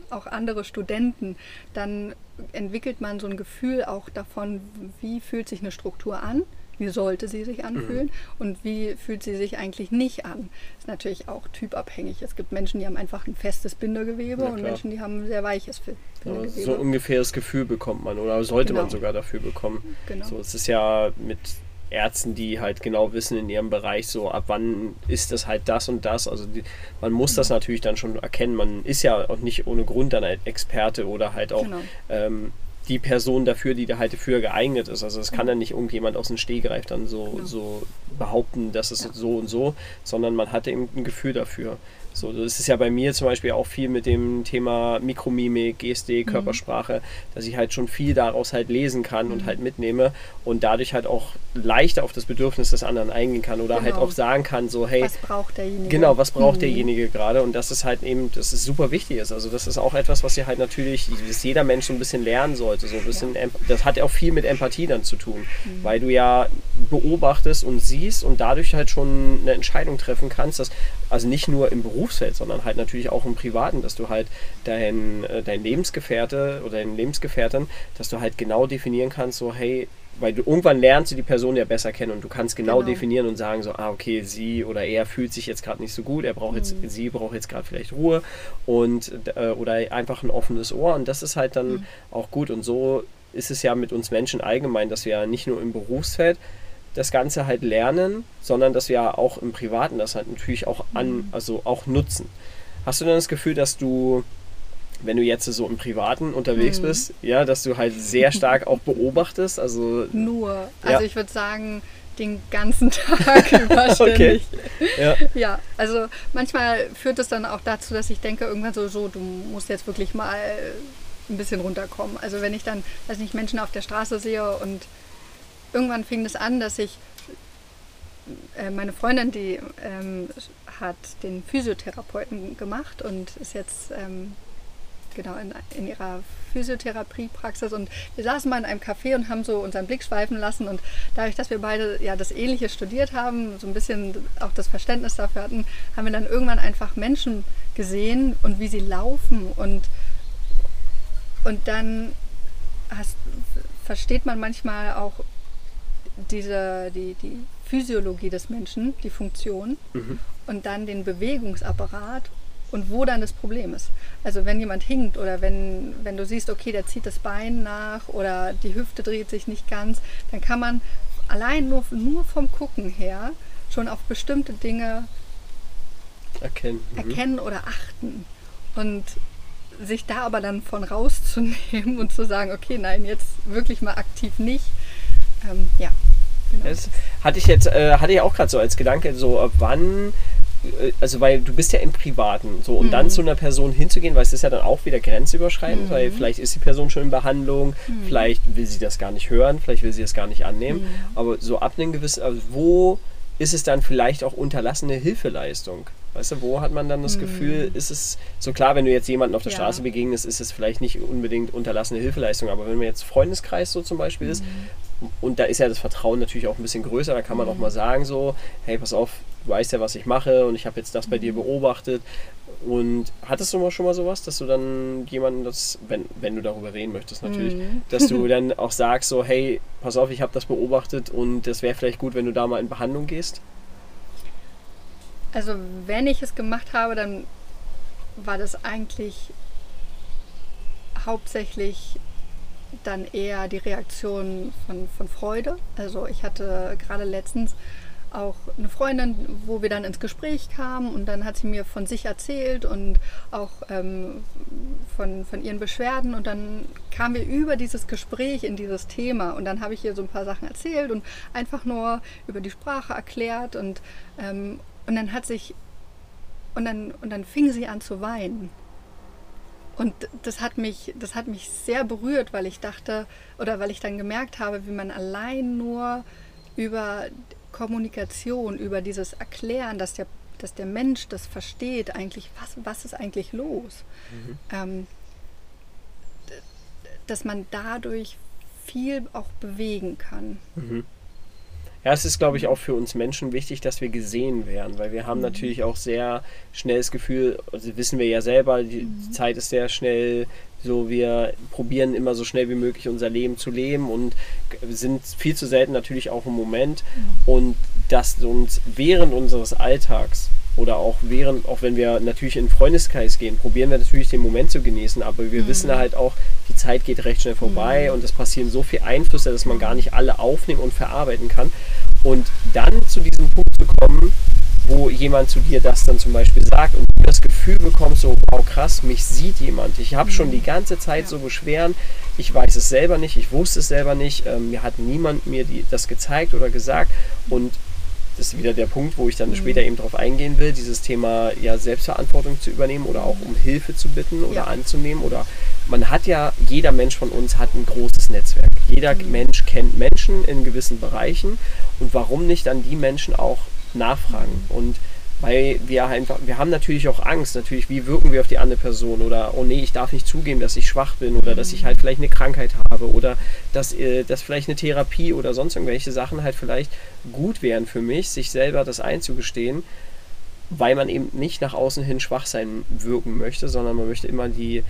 auch andere Studenten, dann entwickelt man so ein Gefühl auch davon, wie fühlt sich eine Struktur an wie sollte sie sich anfühlen mhm. und wie fühlt sie sich eigentlich nicht an. Ist natürlich auch typabhängig. Es gibt Menschen, die haben einfach ein festes Bindegewebe und Menschen, die haben ein sehr weiches Bindegewebe. Ja, so ungefähr das Gefühl bekommt man oder sollte genau. man sogar dafür bekommen. Genau. So, es ist ja mit Ärzten, die halt genau wissen in ihrem Bereich, so ab wann ist das halt das und das. Also die, man muss das mhm. natürlich dann schon erkennen. Man ist ja auch nicht ohne Grund dann ein Experte oder halt auch genau. ähm, die Person dafür, die da halt dafür geeignet ist. Also es kann dann nicht irgendjemand aus dem Stehgreif dann so, genau. so behaupten, dass es ja. so und so, sondern man hat eben ein Gefühl dafür. So, das ist ja bei mir zum Beispiel auch viel mit dem Thema Mikromimik, GSD, mhm. Körpersprache, dass ich halt schon viel daraus halt lesen kann mhm. und halt mitnehme und dadurch halt auch leichter auf das Bedürfnis des anderen eingehen kann oder halt genau. halt auch sagen kann, so, hey, was braucht derjenige? Genau, was braucht mhm. derjenige gerade und das ist halt eben, das ist super wichtig ist. Also das ist auch etwas, was ihr halt natürlich, dass jeder Mensch so ein bisschen lernen sollte. So ein bisschen, ja. das hat auch viel mit Empathie dann zu tun, mhm. weil du ja beobachtest und siehst und dadurch halt schon eine Entscheidung treffen kannst, dass also nicht nur im Berufsfeld, sondern halt natürlich auch im Privaten, dass du halt dein, äh, dein Lebensgefährte oder deinen Lebensgefährten, dass du halt genau definieren kannst, so hey, weil du irgendwann lernst du die Person ja besser kennen und du kannst genau, genau. definieren und sagen so, ah okay, sie oder er fühlt sich jetzt gerade nicht so gut, er braucht jetzt, mhm. sie braucht jetzt gerade vielleicht Ruhe und äh, oder einfach ein offenes Ohr und das ist halt dann mhm. auch gut und so ist es ja mit uns Menschen allgemein, dass wir ja nicht nur im Berufsfeld das Ganze halt lernen, sondern dass wir auch im Privaten das halt natürlich auch an, mhm. also auch nutzen. Hast du dann das Gefühl, dass du wenn du jetzt so im Privaten unterwegs mhm. bist, ja, dass du halt sehr stark auch beobachtest. Also nur. Also ja. ich würde sagen, den ganzen Tag über ständig. Okay. Ja. ja, also manchmal führt es dann auch dazu, dass ich denke, irgendwann so, so, du musst jetzt wirklich mal ein bisschen runterkommen. Also wenn ich dann, weiß nicht, Menschen auf der Straße sehe und irgendwann fing es an, dass ich äh, meine Freundin, die ähm, hat den Physiotherapeuten gemacht und ist jetzt ähm, genau in, in ihrer Physiotherapiepraxis. Und wir saßen mal in einem Café und haben so unseren Blick schweifen lassen. Und dadurch, dass wir beide ja das Ähnliche studiert haben, so ein bisschen auch das Verständnis dafür hatten, haben wir dann irgendwann einfach Menschen gesehen und wie sie laufen. Und und dann hast, versteht man manchmal auch diese, die, die Physiologie des Menschen, die Funktion mhm. und dann den Bewegungsapparat und wo dann das Problem ist. Also wenn jemand hinkt oder wenn, wenn du siehst, okay, der zieht das Bein nach oder die Hüfte dreht sich nicht ganz, dann kann man allein nur, nur vom Gucken her schon auf bestimmte Dinge erkennen, mhm. erkennen oder achten. Und sich da aber dann von rauszunehmen und zu sagen, okay, nein, jetzt wirklich mal aktiv nicht. Ähm, ja. Genau. Das hatte ich jetzt, äh, hatte ich auch gerade so als Gedanke, so wann äh, also weil du bist ja im Privaten, so und mhm. dann zu einer Person hinzugehen, weil es ist ja dann auch wieder grenzüberschreitend, mhm. weil vielleicht ist die Person schon in Behandlung, mhm. vielleicht will sie das gar nicht hören, vielleicht will sie das gar nicht annehmen, mhm. aber so ab einem gewissen, also wo ist es dann vielleicht auch unterlassene Hilfeleistung? Weißt du, wo hat man dann das Gefühl, mhm. ist es so klar, wenn du jetzt jemanden auf der ja. Straße begegnest, ist es vielleicht nicht unbedingt unterlassene Hilfeleistung, aber wenn man jetzt Freundeskreis so zum Beispiel ist, mhm. Und da ist ja das Vertrauen natürlich auch ein bisschen größer, da kann man auch mal sagen so, hey, pass auf, du weißt ja, was ich mache und ich habe jetzt das bei dir beobachtet. Und hattest du mal schon mal sowas, dass du dann jemanden das, wenn, wenn du darüber reden möchtest natürlich, mhm. dass du dann auch sagst so, hey, pass auf, ich habe das beobachtet und das wäre vielleicht gut, wenn du da mal in Behandlung gehst? Also wenn ich es gemacht habe, dann war das eigentlich hauptsächlich dann eher die Reaktion von, von Freude. Also ich hatte gerade letztens auch eine Freundin, wo wir dann ins Gespräch kamen und dann hat sie mir von sich erzählt und auch ähm, von, von ihren Beschwerden und dann kamen wir über dieses Gespräch in dieses Thema und dann habe ich ihr so ein paar Sachen erzählt und einfach nur über die Sprache erklärt und, ähm, und dann hat sich und dann, und dann fing sie an zu weinen. Und das hat mich, das hat mich sehr berührt, weil ich dachte, oder weil ich dann gemerkt habe, wie man allein nur über Kommunikation, über dieses Erklären, dass der, dass der Mensch das versteht, eigentlich, was, was ist eigentlich los? Mhm. Ähm, dass man dadurch viel auch bewegen kann. Mhm. Ja, es ist, glaube ich, auch für uns Menschen wichtig, dass wir gesehen werden, weil wir haben mhm. natürlich auch sehr schnell das Gefühl, also wissen wir ja selber, die mhm. Zeit ist sehr schnell, so wir probieren immer so schnell wie möglich unser Leben zu leben und sind viel zu selten natürlich auch im Moment mhm. und dass uns während unseres Alltags oder auch während, auch wenn wir natürlich in den Freundeskreis gehen, probieren wir natürlich den Moment zu genießen, aber wir mhm. wissen halt auch, die Zeit geht recht schnell vorbei mhm. und es passieren so viele Einflüsse, dass man gar nicht alle aufnehmen und verarbeiten kann. Und dann zu diesem Punkt zu kommen, wo jemand zu dir das dann zum Beispiel sagt und du das Gefühl bekommst, so, wow, krass, mich sieht jemand. Ich habe schon die mhm. ganze Zeit ja. so Beschweren, ich weiß es selber nicht, ich wusste es selber nicht, ähm, mir hat niemand mir die, das gezeigt oder gesagt und das ist wieder der Punkt, wo ich dann mhm. später eben darauf eingehen will, dieses Thema ja Selbstverantwortung zu übernehmen oder auch um Hilfe zu bitten oder ja. anzunehmen oder man hat ja, jeder Mensch von uns hat ein großes Netzwerk. Jeder mhm. Mensch kennt Menschen in gewissen Bereichen und warum nicht dann die Menschen auch nachfragen? Mhm. Und weil wir einfach, wir haben natürlich auch Angst, natürlich, wie wirken wir auf die andere Person? Oder, oh nee, ich darf nicht zugeben, dass ich schwach bin oder dass ich halt vielleicht eine Krankheit habe oder dass, äh, dass vielleicht eine Therapie oder sonst irgendwelche Sachen halt vielleicht gut wären für mich, sich selber das einzugestehen, weil man eben nicht nach außen hin schwach sein wirken möchte, sondern man möchte immer die,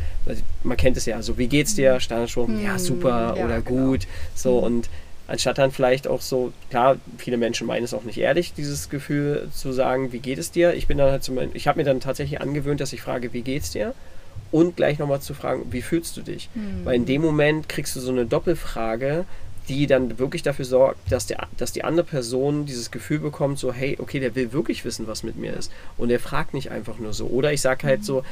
man kennt es ja, so wie geht's dir, Standardspruch, hm, ja super ja, oder genau. gut, so und anstatt dann vielleicht auch so, klar, viele Menschen meinen es auch nicht ehrlich, dieses Gefühl zu sagen, wie geht es dir? Ich bin dann halt zum ich habe mir dann tatsächlich angewöhnt, dass ich frage, wie geht's dir? Und gleich nochmal zu fragen, wie fühlst du dich? Mhm. Weil in dem Moment kriegst du so eine Doppelfrage, die dann wirklich dafür sorgt, dass, der, dass die andere Person dieses Gefühl bekommt, so, hey, okay, der will wirklich wissen, was mit mir ist. Und er fragt nicht einfach nur so. Oder ich sage halt mhm. so,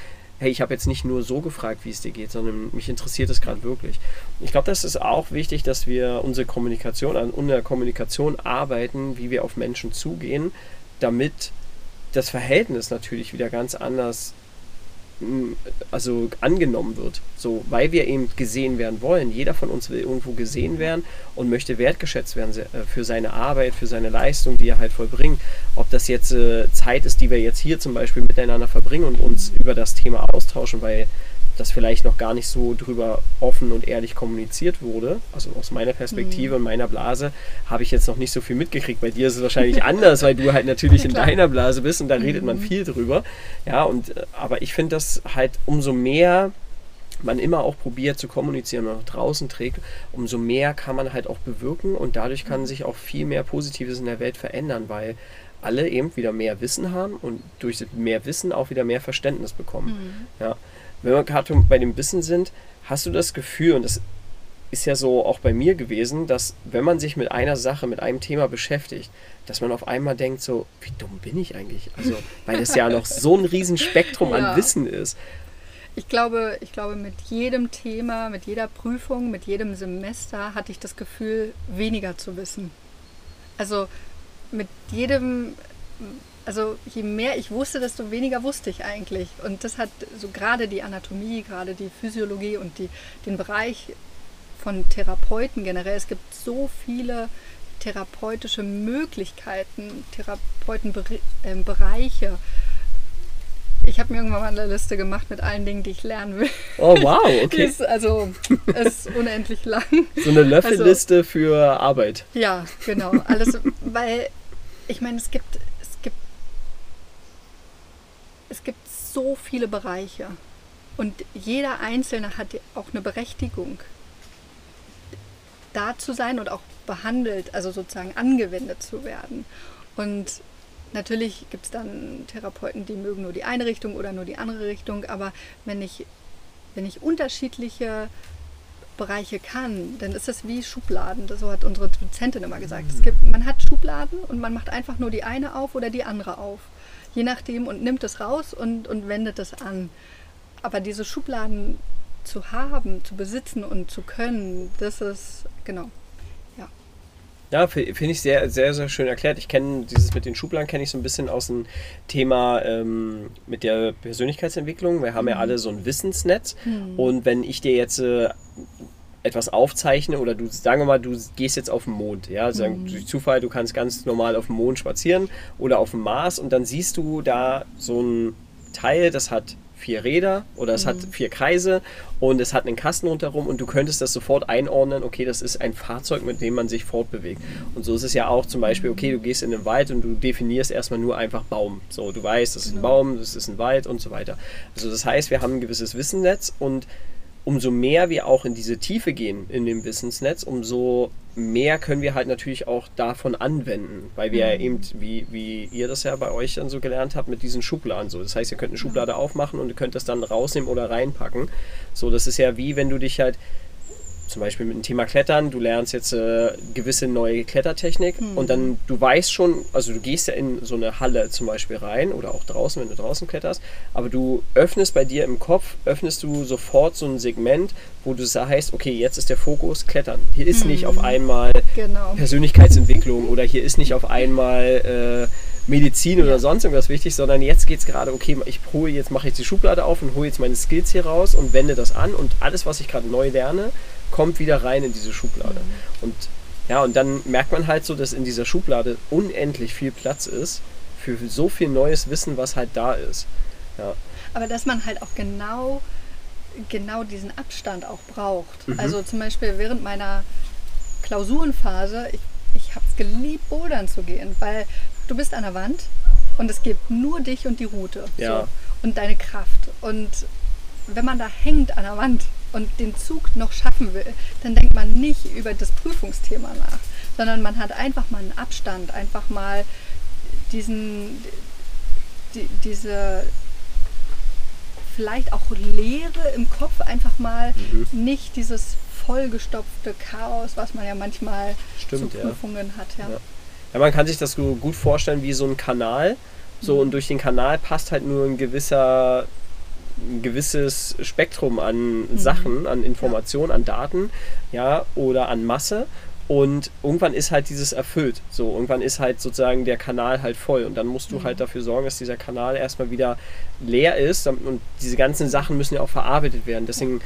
hey, ich habe jetzt nicht nur so gefragt, wie es dir geht, sondern mich interessiert es gerade wirklich. Ich glaube, das ist auch wichtig, dass wir unsere Kommunikation, an unserer Kommunikation arbeiten, wie wir auf Menschen zugehen, damit das Verhältnis natürlich wieder ganz anders also angenommen wird. So, weil wir eben gesehen werden wollen. Jeder von uns will irgendwo gesehen werden und möchte wertgeschätzt werden äh, für seine Arbeit, für seine Leistung, die er halt vollbringt. Ob das jetzt äh, Zeit ist, die wir jetzt hier zum Beispiel miteinander verbringen und uns über das Thema austauschen, weil das vielleicht noch gar nicht so drüber offen und ehrlich kommuniziert wurde. Also aus meiner Perspektive und mhm. meiner Blase habe ich jetzt noch nicht so viel mitgekriegt. Bei dir ist es wahrscheinlich anders, weil du halt natürlich in deiner Blase bist und da redet man mhm. viel drüber. Ja, und äh, aber ich finde das halt umso mehr man immer auch probiert zu kommunizieren und nach draußen trägt, umso mehr kann man halt auch bewirken und dadurch kann mhm. sich auch viel mehr Positives in der Welt verändern, weil alle eben wieder mehr Wissen haben und durch mehr Wissen auch wieder mehr Verständnis bekommen. Mhm. Ja wenn wir gerade bei dem Wissen sind, hast du das Gefühl, und das ist ja so auch bei mir gewesen, dass wenn man sich mit einer Sache, mit einem Thema beschäftigt, dass man auf einmal denkt, so, wie dumm bin ich eigentlich? Also, weil das ja noch so ein Riesenspektrum ja. an Wissen ist. Ich glaube, ich glaube, mit jedem Thema, mit jeder Prüfung, mit jedem Semester hatte ich das Gefühl, weniger zu wissen. Also mit jedem also je mehr ich wusste, desto weniger wusste ich eigentlich. Und das hat so gerade die Anatomie, gerade die Physiologie und die, den Bereich von Therapeuten generell. Es gibt so viele therapeutische Möglichkeiten, Therapeutenbereiche. Ich habe mir irgendwann mal eine Liste gemacht mit allen Dingen, die ich lernen will. Oh wow, okay. ist, also ist unendlich lang. So eine Löffelliste also, für Arbeit. Ja, genau. Alles, weil ich meine, es gibt es gibt so viele Bereiche und jeder Einzelne hat auch eine Berechtigung, da zu sein und auch behandelt, also sozusagen angewendet zu werden. Und natürlich gibt es dann Therapeuten, die mögen nur die eine Richtung oder nur die andere Richtung, aber wenn ich, wenn ich unterschiedliche Bereiche kann, dann ist das wie Schubladen. Das so hat unsere Dozentin immer gesagt. Es gibt, man hat Schubladen und man macht einfach nur die eine auf oder die andere auf je nachdem, und nimmt es raus und, und wendet es an. Aber diese Schubladen zu haben, zu besitzen und zu können, das ist, genau, ja. Ja, finde ich sehr, sehr, sehr schön erklärt. Ich kenne dieses mit den Schubladen, kenne ich so ein bisschen aus dem Thema ähm, mit der Persönlichkeitsentwicklung. Wir haben mhm. ja alle so ein Wissensnetz. Mhm. Und wenn ich dir jetzt äh, etwas aufzeichne oder du, sagen wir mal, du gehst jetzt auf den Mond, ja, sagen, mhm. durch Zufall, du kannst ganz normal auf dem Mond spazieren oder auf dem Mars und dann siehst du da so ein Teil, das hat vier Räder oder es mhm. hat vier Kreise und es hat einen Kasten rundherum und du könntest das sofort einordnen, okay, das ist ein Fahrzeug, mit dem man sich fortbewegt. Und so ist es ja auch zum Beispiel, okay, du gehst in den Wald und du definierst erstmal nur einfach Baum. So, du weißt, das ist ein genau. Baum, das ist ein Wald und so weiter. Also das heißt, wir haben ein gewisses Wissennetz und umso mehr wir auch in diese Tiefe gehen in dem Wissensnetz, umso mehr können wir halt natürlich auch davon anwenden, weil wir mhm. ja eben, wie, wie ihr das ja bei euch dann so gelernt habt, mit diesen Schubladen so. Das heißt, ihr könnt eine Schublade aufmachen und ihr könnt das dann rausnehmen oder reinpacken. So, das ist ja wie, wenn du dich halt zum Beispiel mit dem Thema Klettern, du lernst jetzt äh, gewisse neue Klettertechnik mhm. und dann du weißt schon, also du gehst ja in so eine Halle zum Beispiel rein oder auch draußen, wenn du draußen kletterst, aber du öffnest bei dir im Kopf, öffnest du sofort so ein Segment, wo du sagst, okay, jetzt ist der Fokus Klettern. Hier ist mhm. nicht auf einmal genau. Persönlichkeitsentwicklung oder hier ist nicht auf einmal äh, Medizin ja. oder sonst irgendwas wichtig, sondern jetzt geht es gerade, okay, ich hole jetzt mache ich die Schublade auf und hole jetzt meine Skills hier raus und wende das an und alles, was ich gerade neu lerne, kommt wieder rein in diese Schublade. Mhm. Und ja, und dann merkt man halt so, dass in dieser Schublade unendlich viel Platz ist für so viel neues Wissen, was halt da ist. Ja. Aber dass man halt auch genau, genau diesen Abstand auch braucht. Mhm. Also zum Beispiel während meiner Klausurenphase, ich, ich habe es geliebt, bouldern zu gehen, weil du bist an der Wand und es gibt nur dich und die Route. Ja. So, und deine Kraft. Und wenn man da hängt an der Wand und den Zug noch schaffen will, dann denkt man nicht über das Prüfungsthema nach, sondern man hat einfach mal einen Abstand, einfach mal diesen, die, diese vielleicht auch Leere im Kopf, einfach mal Mhm. nicht dieses vollgestopfte Chaos, was man ja manchmal Stimmt, zu ja. Prüfungen hat. Ja. Ja. Ja, man kann sich das so gut vorstellen wie so ein Kanal. So, und durch den Kanal passt halt nur ein gewisser ein gewisses Spektrum an Sachen, an Informationen, an Daten, ja, oder an Masse. Und irgendwann ist halt dieses erfüllt. So, irgendwann ist halt sozusagen der Kanal halt voll. Und dann musst du halt dafür sorgen, dass dieser Kanal erstmal wieder leer ist. Und diese ganzen Sachen müssen ja auch verarbeitet werden. Deswegen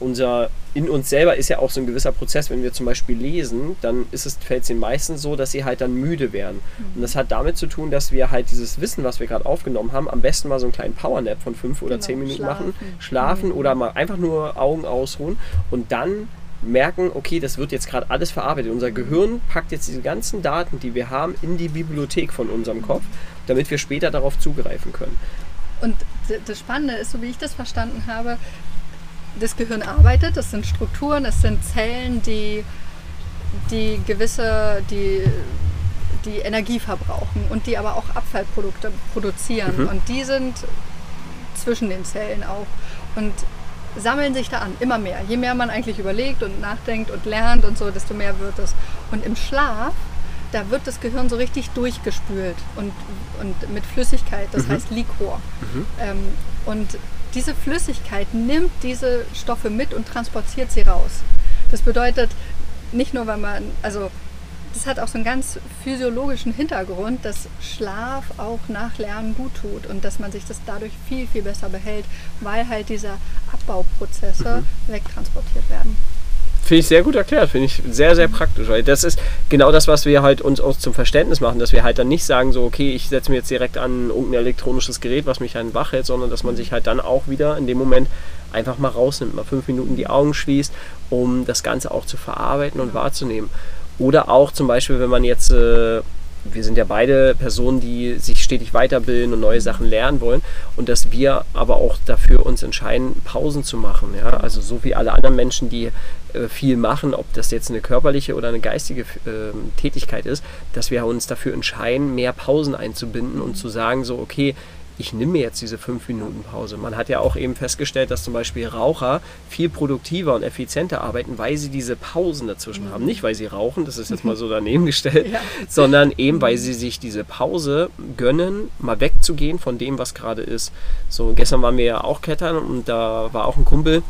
unser, in uns selber ist ja auch so ein gewisser Prozess. Wenn wir zum Beispiel lesen, dann ist es, fällt es den meisten so, dass sie halt dann müde werden. Und das hat damit zu tun, dass wir halt dieses Wissen, was wir gerade aufgenommen haben, am besten mal so einen kleinen Powernap von fünf oder Genau, zehn Minuten schlafen. machen, schlafen oder mal einfach nur Augen ausruhen und dann merken, okay, das wird jetzt gerade alles verarbeitet. Unser Gehirn packt jetzt diese ganzen Daten, die wir haben, in die Bibliothek von unserem Kopf, damit wir später darauf zugreifen können. Und das Spannende ist, so wie ich das verstanden habe, das Gehirn arbeitet, das sind Strukturen, es sind Zellen, die, die gewisse, die, die Energie verbrauchen und die aber auch Abfallprodukte produzieren. Mhm. Und die sind zwischen den Zellen auch und sammeln sich da an, immer mehr. Je mehr man eigentlich überlegt und nachdenkt und lernt und so, desto mehr wird es. Und im Schlaf, da wird das Gehirn so richtig durchgespült und, und mit Flüssigkeit, das heißt Liquor. Ähm, und diese Flüssigkeit nimmt diese Stoffe mit und transportiert sie raus. Das bedeutet, nicht nur, weil man, also das hat auch so einen ganz physiologischen Hintergrund, dass Schlaf auch nach Lernen gut tut und dass man sich das dadurch viel, viel besser behält, weil halt diese Abbauprozesse wegtransportiert werden. Finde ich sehr gut erklärt, finde ich sehr, sehr praktisch, weil das ist genau das, was wir halt uns auch zum Verständnis machen, dass wir halt dann nicht sagen, so, okay, ich setze mir jetzt direkt an irgendein elektronisches Gerät, was mich dann wach hält, sondern dass man sich halt dann auch wieder in dem Moment einfach mal rausnimmt, mal fünf Minuten die Augen schließt, um das Ganze auch zu verarbeiten und wahrzunehmen. Oder auch zum Beispiel, wenn man jetzt, äh, wir sind ja beide Personen, die sich stetig weiterbilden und neue Sachen lernen wollen und dass wir aber auch dafür uns entscheiden, Pausen zu machen. Ja? Also so wie alle anderen Menschen, die äh, viel machen, ob das jetzt eine körperliche oder eine geistige ähm, Tätigkeit ist, dass wir uns dafür entscheiden, mehr Pausen einzubinden und zu sagen, so, okay, ich nehme mir jetzt diese fünf Minuten Pause. Man hat ja auch eben festgestellt, dass zum Beispiel Raucher viel produktiver und effizienter arbeiten, weil sie diese Pausen dazwischen haben. Nicht, weil sie rauchen, das ist jetzt mal so daneben gestellt, Ja. sondern eben, weil sie sich diese Pause gönnen, mal wegzugehen von dem, was gerade ist. So, gestern waren wir ja auch klettern und da war auch ein Kumpel,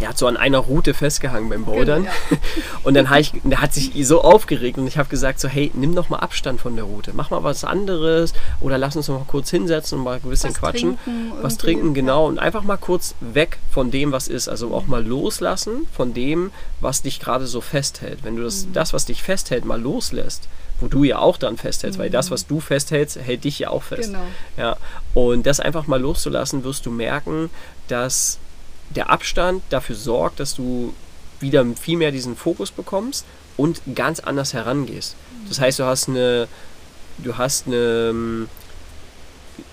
der hat so an einer Route festgehangen beim Bouldern. Genau, Und dann hat ich, der hat sich so aufgeregt und ich habe gesagt so, hey, nimm doch mal Abstand von der Route. Mach mal was anderes oder lass uns noch mal kurz hinsetzen und mal ein bisschen Was quatschen. trinken was trinken, genau. Und einfach mal kurz weg von dem, was ist. Also auch mal loslassen von dem, was dich gerade so festhält. Wenn du das, das, was dich festhält, mal loslässt, wo du ja auch dann festhältst, weil das, was du festhältst, hält dich ja auch fest. Genau. Ja, und das einfach mal loszulassen, wirst du merken, dass der Abstand dafür sorgt, dass du wieder viel mehr diesen Fokus bekommst und ganz anders herangehst. Das heißt, du hast eine, du hast eine, ähm,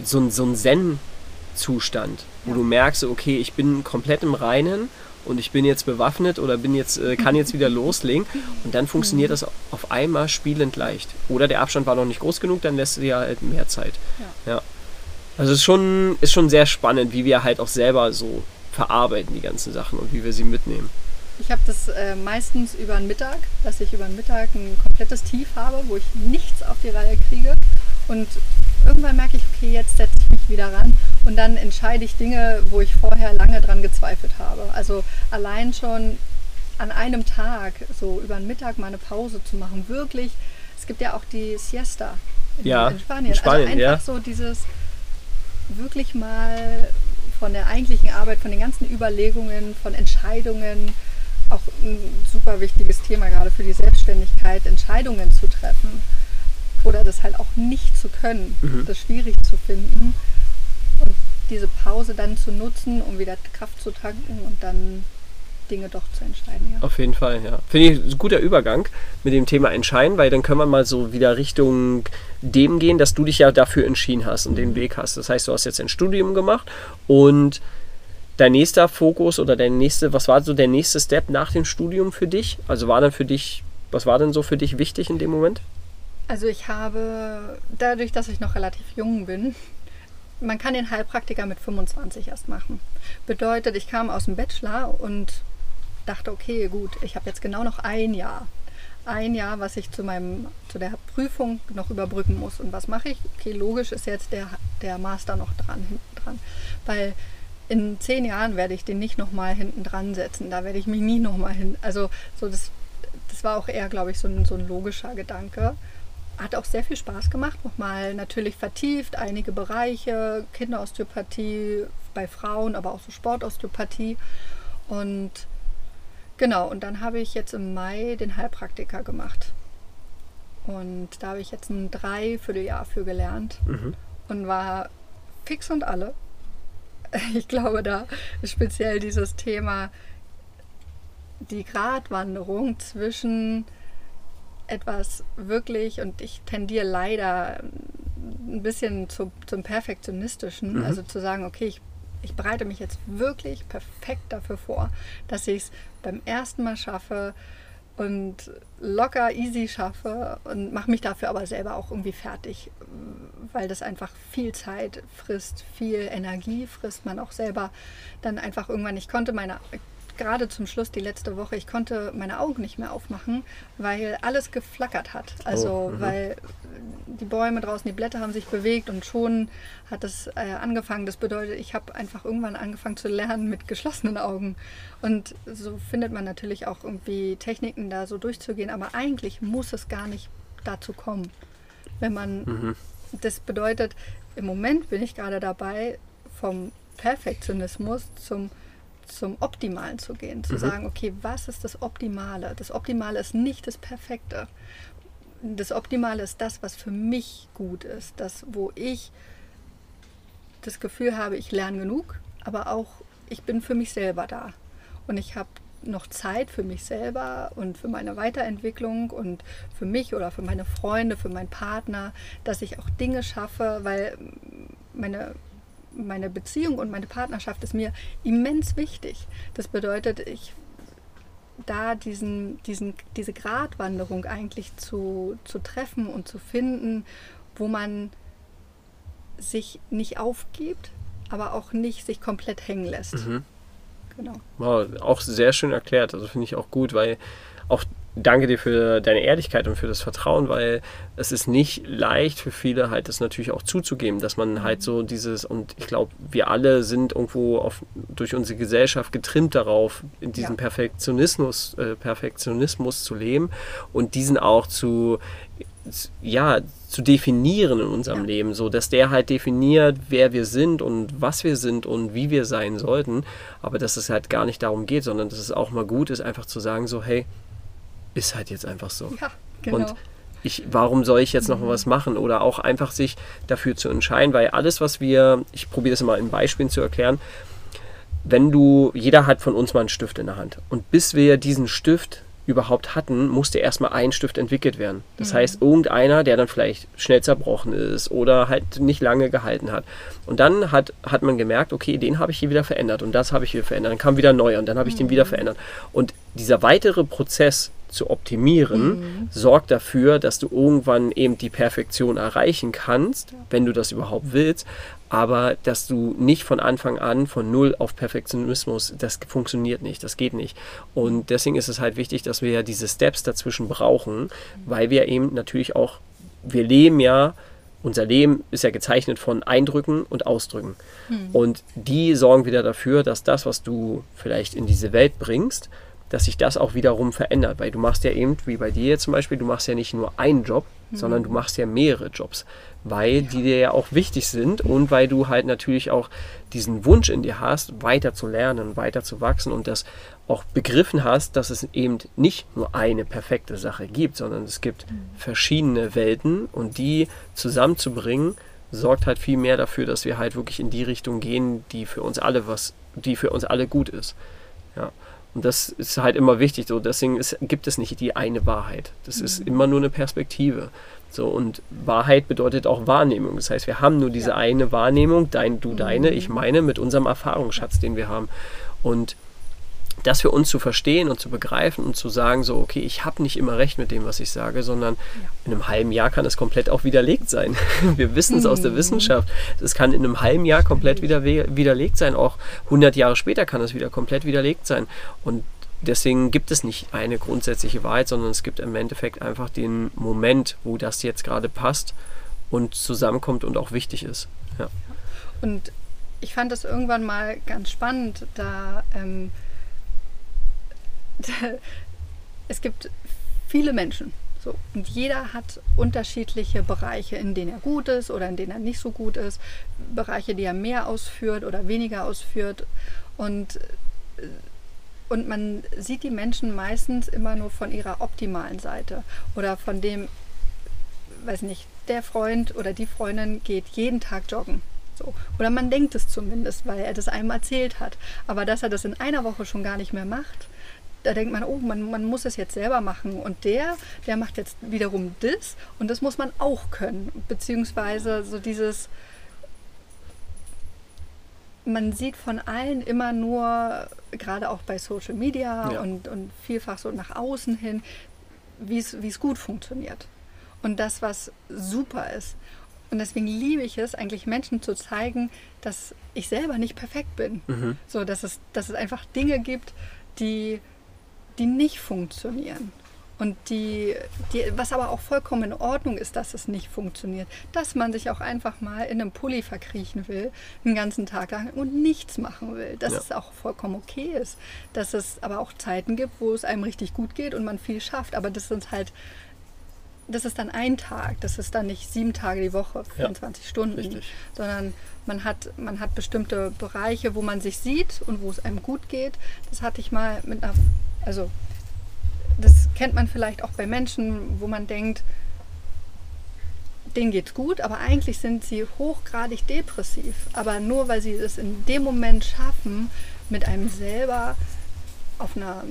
so, ein- so einen Zen-Zustand, wo Ja. du merkst, okay, ich bin komplett im Reinen und ich bin jetzt bewaffnet oder bin jetzt, äh, kann jetzt wieder loslegen und dann funktioniert das auf einmal spielend leicht. Oder der Abstand war noch nicht groß genug, dann lässt du dir halt mehr Zeit. Ja. Also es ist schon, ist schon sehr spannend, wie wir halt auch selber so verarbeiten die ganzen Sachen und wie wir sie mitnehmen. Ich habe das äh, meistens über den Mittag, dass ich über den Mittag ein komplettes Tief habe, wo ich nichts auf die Reihe kriege. Und irgendwann merke ich, okay, jetzt setze ich mich wieder ran. Und dann entscheide ich Dinge, wo ich vorher lange dran gezweifelt habe. Also allein schon an einem Tag, so über den Mittag mal eine Pause zu machen, wirklich. Es gibt ja auch die Siesta in, Ja, in Spanien. in Spanien, also einfach ja. so dieses wirklich mal von der eigentlichen Arbeit, von den ganzen Überlegungen, von Entscheidungen, auch ein super wichtiges Thema gerade für die Selbstständigkeit, Entscheidungen zu treffen. oder das halt auch nicht zu können, mhm. das schwierig zu finden und diese Pause dann zu nutzen, um wieder Kraft zu tanken und dann Dinge doch zu entscheiden. Ja. Auf jeden Fall, ja. Finde ich ein guter Übergang mit dem Thema entscheiden, weil dann können wir mal so wieder Richtung dem gehen, dass du dich ja dafür entschieden hast und den mhm. Weg hast. Das heißt, du hast jetzt ein Studium gemacht und dein nächster Fokus oder dein nächste, was war so der nächste Step nach dem Studium für dich? Also war dann für dich, was war denn so für dich wichtig in dem Moment? Also ich habe, dadurch, dass ich noch relativ jung bin, man kann den Heilpraktiker mit 25 erst machen. Bedeutet, ich kam aus dem Bachelor und dachte, okay, gut, ich habe jetzt genau noch ein Jahr. Ein Jahr, was ich zu, meinem, zu der Prüfung noch überbrücken muss. Und was mache ich? Okay, logisch ist jetzt der, der Master noch dran, hinten dran. Weil in zehn Jahren werde ich den nicht nochmal hinten dran setzen. Da werde ich mich nie nochmal hin. Also so das, das war auch eher, glaube ich, so ein, so ein logischer Gedanke. Hat auch sehr viel Spaß gemacht. Nochmal natürlich vertieft, einige Bereiche, Kinderosteopathie bei Frauen, aber auch so Sportosteopathie. Und Genau, und dann habe ich jetzt im Mai den Heilpraktiker gemacht. Und da habe ich jetzt ein Dreivierteljahr für gelernt mhm. und war fix und alle. Ich glaube, da ist speziell dieses Thema die Gratwanderung zwischen etwas wirklich, und ich tendiere leider ein bisschen zu, zum Perfektionistischen, mhm. also zu sagen, okay, ich ich bereite mich jetzt wirklich perfekt dafür vor, dass ich es beim ersten Mal schaffe und locker, easy schaffe und mache mich dafür aber selber auch irgendwie fertig, weil das einfach viel Zeit frisst, viel Energie frisst man auch selber dann einfach irgendwann. Ich konnte meine gerade zum Schluss die letzte Woche, ich konnte meine Augen nicht mehr aufmachen, weil alles geflackert hat. Also oh, mhm. weil die Bäume draußen, die Blätter haben sich bewegt und schon hat es äh, angefangen. Das bedeutet, ich habe einfach irgendwann angefangen zu lernen mit geschlossenen Augen. Und so findet man natürlich auch irgendwie Techniken, da so durchzugehen. Aber eigentlich muss es gar nicht dazu kommen. Wenn man, mhm. das bedeutet, im Moment bin ich gerade dabei, vom Perfektionismus zum zum Optimalen zu gehen, zu mhm. sagen, okay, was ist das Optimale? Das Optimale ist nicht das Perfekte. Das Optimale ist das, was für mich gut ist, das, wo ich das Gefühl habe, ich lerne genug, aber auch ich bin für mich selber da. Und ich habe noch Zeit für mich selber und für meine Weiterentwicklung und für mich oder für meine Freunde, für meinen Partner, dass ich auch Dinge schaffe, weil meine meine Beziehung und meine Partnerschaft ist mir immens wichtig. Das bedeutet, ich da diesen, diesen, diese Gratwanderung eigentlich zu, zu treffen und zu finden, wo man sich nicht aufgibt, aber auch nicht sich komplett hängen lässt. Mhm. Genau. Wow, auch sehr schön erklärt. Also finde ich auch gut, weil auch danke dir für deine Ehrlichkeit und für das Vertrauen, weil es ist nicht leicht für viele halt das natürlich auch zuzugeben, dass man halt so dieses, und ich glaube, wir alle sind irgendwo auf, durch unsere Gesellschaft getrimmt darauf, in diesem ja. Perfektionismus, äh, Perfektionismus zu leben und diesen auch zu, ja, zu definieren in unserem ja. Leben, so dass der halt definiert, wer wir sind und was wir sind und wie wir sein sollten, aber dass es halt gar nicht darum geht, sondern dass es auch mal gut ist, einfach zu sagen, so, hey, ist halt jetzt einfach so. Ja, genau. Und ich, warum soll ich jetzt noch mhm. was machen? Oder auch einfach sich dafür zu entscheiden, weil alles, was wir, ich probiere das mal in Beispielen zu erklären, wenn du, jeder hat von uns mal einen Stift in der Hand. Und bis wir diesen Stift überhaupt hatten, musste erstmal ein Stift entwickelt werden. Das mhm. heißt, irgendeiner, der dann vielleicht schnell zerbrochen ist oder halt nicht lange gehalten hat. Und dann hat, hat man gemerkt, okay, den habe ich hier wieder verändert und das habe ich hier verändert. Dann kam wieder neu und dann habe ich mhm. den wieder verändert. Und dieser weitere Prozess zu optimieren, mhm. sorgt dafür, dass du irgendwann eben die Perfektion erreichen kannst, wenn du das überhaupt willst, aber dass du nicht von Anfang an von null auf Perfektionismus, das funktioniert nicht, das geht nicht. Und deswegen ist es halt wichtig, dass wir ja diese Steps dazwischen brauchen, weil wir eben natürlich auch, wir leben ja, unser Leben ist ja gezeichnet von Eindrücken und Ausdrücken. Mhm. Und die sorgen wieder dafür, dass das, was du vielleicht in diese Welt bringst, dass sich das auch wiederum verändert. Weil du machst ja eben, wie bei dir jetzt zum Beispiel, du machst ja nicht nur einen Job, mhm. sondern du machst ja mehrere Jobs, weil ja. die dir ja auch wichtig sind und weil du halt natürlich auch diesen Wunsch in dir hast, weiter zu lernen, weiter zu wachsen und das auch begriffen hast, dass es eben nicht nur eine perfekte Sache gibt, sondern es gibt mhm. verschiedene Welten und die zusammenzubringen, sorgt halt viel mehr dafür, dass wir halt wirklich in die Richtung gehen, die für uns alle was, die für uns alle gut ist. Und das ist halt immer wichtig. So, deswegen ist, gibt es nicht die eine Wahrheit. Das mhm. ist immer nur eine Perspektive. So, und Wahrheit bedeutet auch Wahrnehmung. Das heißt, wir haben nur diese ja. eine Wahrnehmung, dein, du, deine, mhm. ich meine, mit unserem Erfahrungsschatz, den wir haben. Und das für uns zu verstehen und zu begreifen und zu sagen, so, okay, ich habe nicht immer recht mit dem, was ich sage, sondern ja. in einem halben Jahr kann es komplett auch widerlegt sein. Wir wissen es mhm. aus der mhm. Wissenschaft. Es kann in einem halben Jahr komplett wieder, widerlegt sein. Auch 100 Jahre später kann es wieder komplett widerlegt sein. Und deswegen gibt es nicht eine grundsätzliche Wahrheit, sondern es gibt im Endeffekt einfach den Moment, wo das jetzt gerade passt und zusammenkommt und auch wichtig ist. Ja. Und ich fand das irgendwann mal ganz spannend, da ähm, es gibt viele Menschen. So. Und jeder hat unterschiedliche Bereiche, in denen er gut ist oder in denen er nicht so gut ist. Bereiche, die er mehr ausführt oder weniger ausführt. Und, äh, und man sieht die Menschen meistens immer nur von ihrer optimalen Seite oder von dem, weiß nicht, der Freund oder die Freundin geht jeden Tag joggen. So. Oder man denkt es zumindest, weil er das einem erzählt hat. Aber dass er das in einer Woche schon gar nicht mehr macht, da denkt man, oh, man, man muss es jetzt selber machen. Und der, der macht jetzt wiederum das und das muss man auch können. Beziehungsweise so dieses, man sieht von allen immer nur, gerade auch bei Social Media ja. und, und vielfach so nach außen hin, wie es gut funktioniert. Und das, was super ist. Und deswegen liebe ich es, eigentlich Menschen zu zeigen, dass ich selber nicht perfekt bin. Mhm. So, dass es, dass es einfach Dinge gibt, die die nicht funktionieren. Und die, die, was aber auch vollkommen in Ordnung ist, dass es nicht funktioniert. Dass man sich auch einfach mal in einem Pulli verkriechen will, den ganzen Tag lang und nichts machen will. Dass ja. es auch vollkommen okay ist. Dass es aber auch Zeiten gibt, wo es einem richtig gut geht und man viel schafft. Aber das sind halt, das ist dann ein Tag. Das ist dann nicht sieben Tage die Woche, 24 ja, Stunden. Richtig. Sondern man hat, man hat bestimmte Bereiche, wo man sich sieht und wo es einem gut geht. Das hatte ich mal mit einer also das kennt man vielleicht auch bei Menschen, wo man denkt, denen geht's gut, aber eigentlich sind sie hochgradig depressiv. Aber nur weil sie es in dem Moment schaffen, mit einem selber auf einer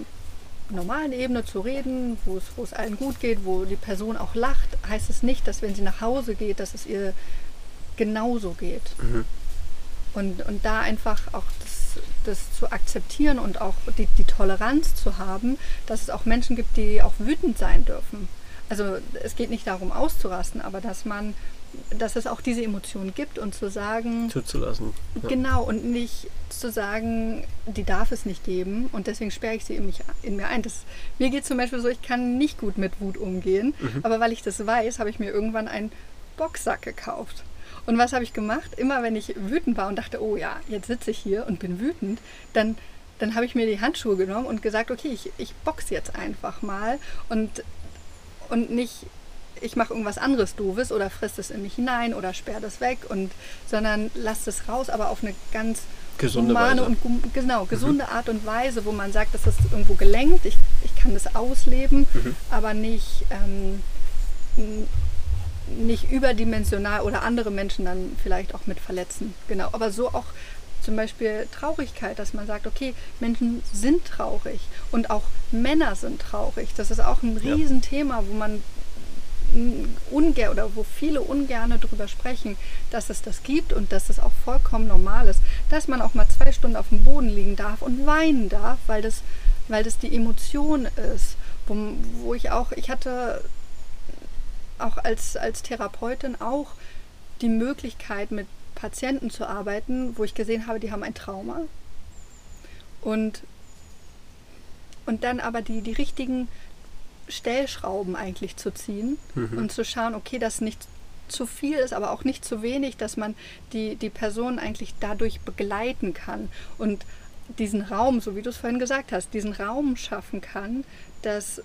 normalen Ebene zu reden, wo es, wo es allen gut geht, wo die Person auch lacht, heißt es nicht, dass wenn sie nach Hause geht, dass es ihr genauso geht. Mhm. Und, und da einfach auch das, das zu akzeptieren und auch die, die Toleranz zu haben, dass es auch Menschen gibt, die auch wütend sein dürfen. Also es geht nicht darum auszurasten, aber dass man, dass es auch diese Emotionen gibt und zu sagen. Zuzulassen. Ja. Genau, und nicht zu sagen, die darf es nicht geben und deswegen sperre ich sie in, mich, in mir ein. Das, mir geht zum Beispiel so, ich kann nicht gut mit Wut umgehen, mhm. aber weil ich das weiß, habe ich mir irgendwann einen Boxsack gekauft. Und was habe ich gemacht? Immer wenn ich wütend war und dachte, oh ja, jetzt sitze ich hier und bin wütend, dann, dann habe ich mir die Handschuhe genommen und gesagt, okay, ich, ich boxe jetzt einfach mal und, und nicht, ich mache irgendwas anderes Doofes oder frisst es in mich hinein oder sperre das weg und sondern lass es raus, aber auf eine ganz gesunde humane Weise. und genau, mhm. gesunde mhm. Art und Weise, wo man sagt, das ist irgendwo gelenkt, ich, ich kann das ausleben, mhm. aber nicht ähm, nicht überdimensional oder andere Menschen dann vielleicht auch mit verletzen. Genau, aber so auch zum Beispiel Traurigkeit, dass man sagt, okay, Menschen sind traurig und auch Männer sind traurig. Das ist auch ein Riesenthema, wo man ungern oder wo viele ungerne darüber sprechen, dass es das gibt und dass es auch vollkommen normal ist, dass man auch mal zwei Stunden auf dem Boden liegen darf und weinen darf, weil das, weil das die Emotion ist, wo, wo ich auch, ich hatte auch als, als Therapeutin auch die Möglichkeit, mit Patienten zu arbeiten, wo ich gesehen habe, die haben ein Trauma. Und, und dann aber die, die richtigen Stellschrauben eigentlich zu ziehen mhm. und zu schauen, okay, das nicht zu viel ist, aber auch nicht zu wenig, dass man die, die Person eigentlich dadurch begleiten kann und diesen Raum, so wie du es vorhin gesagt hast, diesen Raum schaffen kann, dass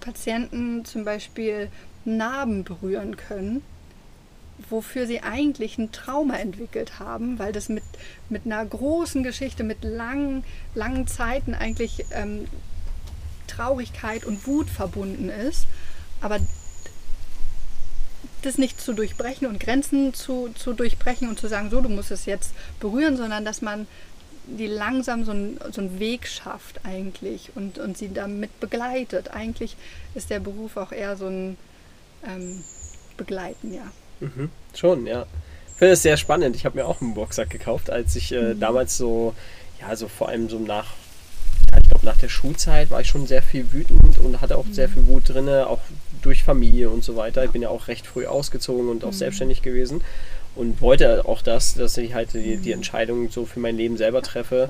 Patienten zum Beispiel Narben berühren können, wofür sie eigentlich ein Trauma entwickelt haben, weil das mit, mit einer großen Geschichte, mit langen, langen Zeiten eigentlich ähm, Traurigkeit und Wut verbunden ist. Aber das nicht zu durchbrechen und Grenzen zu, zu durchbrechen und zu sagen, so, du musst es jetzt berühren, sondern dass man die langsam so, ein, so einen Weg schafft eigentlich und, und sie damit begleitet. Eigentlich ist der Beruf auch eher so ein ähm, Begleiten, ja. Mhm, schon, ja. Ich finde es sehr spannend. Ich habe mir auch einen Boxsack gekauft, als ich äh, mhm. damals so, ja, so vor allem so nach, ja, ich glaube nach der Schulzeit war ich schon sehr viel wütend und hatte auch mhm. sehr viel Wut drin, auch durch Familie und so weiter. Ich bin ja auch recht früh ausgezogen und auch mhm. selbstständig gewesen und wollte auch das, dass ich halt die, die Entscheidung so für mein Leben selber treffe.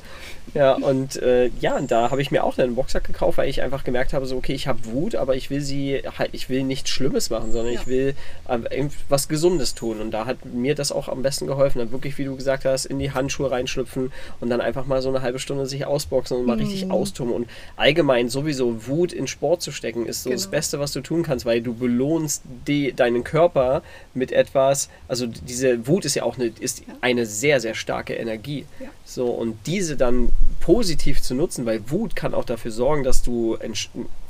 Ja, und äh, ja, und da habe ich mir auch einen Boxsack gekauft, weil ich einfach gemerkt habe, so, okay, ich habe Wut, aber ich will sie halt, ich will nichts Schlimmes machen, sondern ja. ich will äh, was Gesundes tun. Und da hat mir das auch am besten geholfen. Dann wirklich, wie du gesagt hast, in die Handschuhe reinschlüpfen und dann einfach mal so eine halbe Stunde sich ausboxen und mal mhm. richtig austoben. Und allgemein sowieso Wut in Sport zu stecken, ist so genau. das Beste, was du tun kannst, weil du belohnst die, deinen Körper mit etwas, also diese Wut ist ja auch eine, ist ja. eine sehr, sehr starke Energie. Ja. So, und diese dann positiv zu nutzen, weil Wut kann auch dafür sorgen, dass du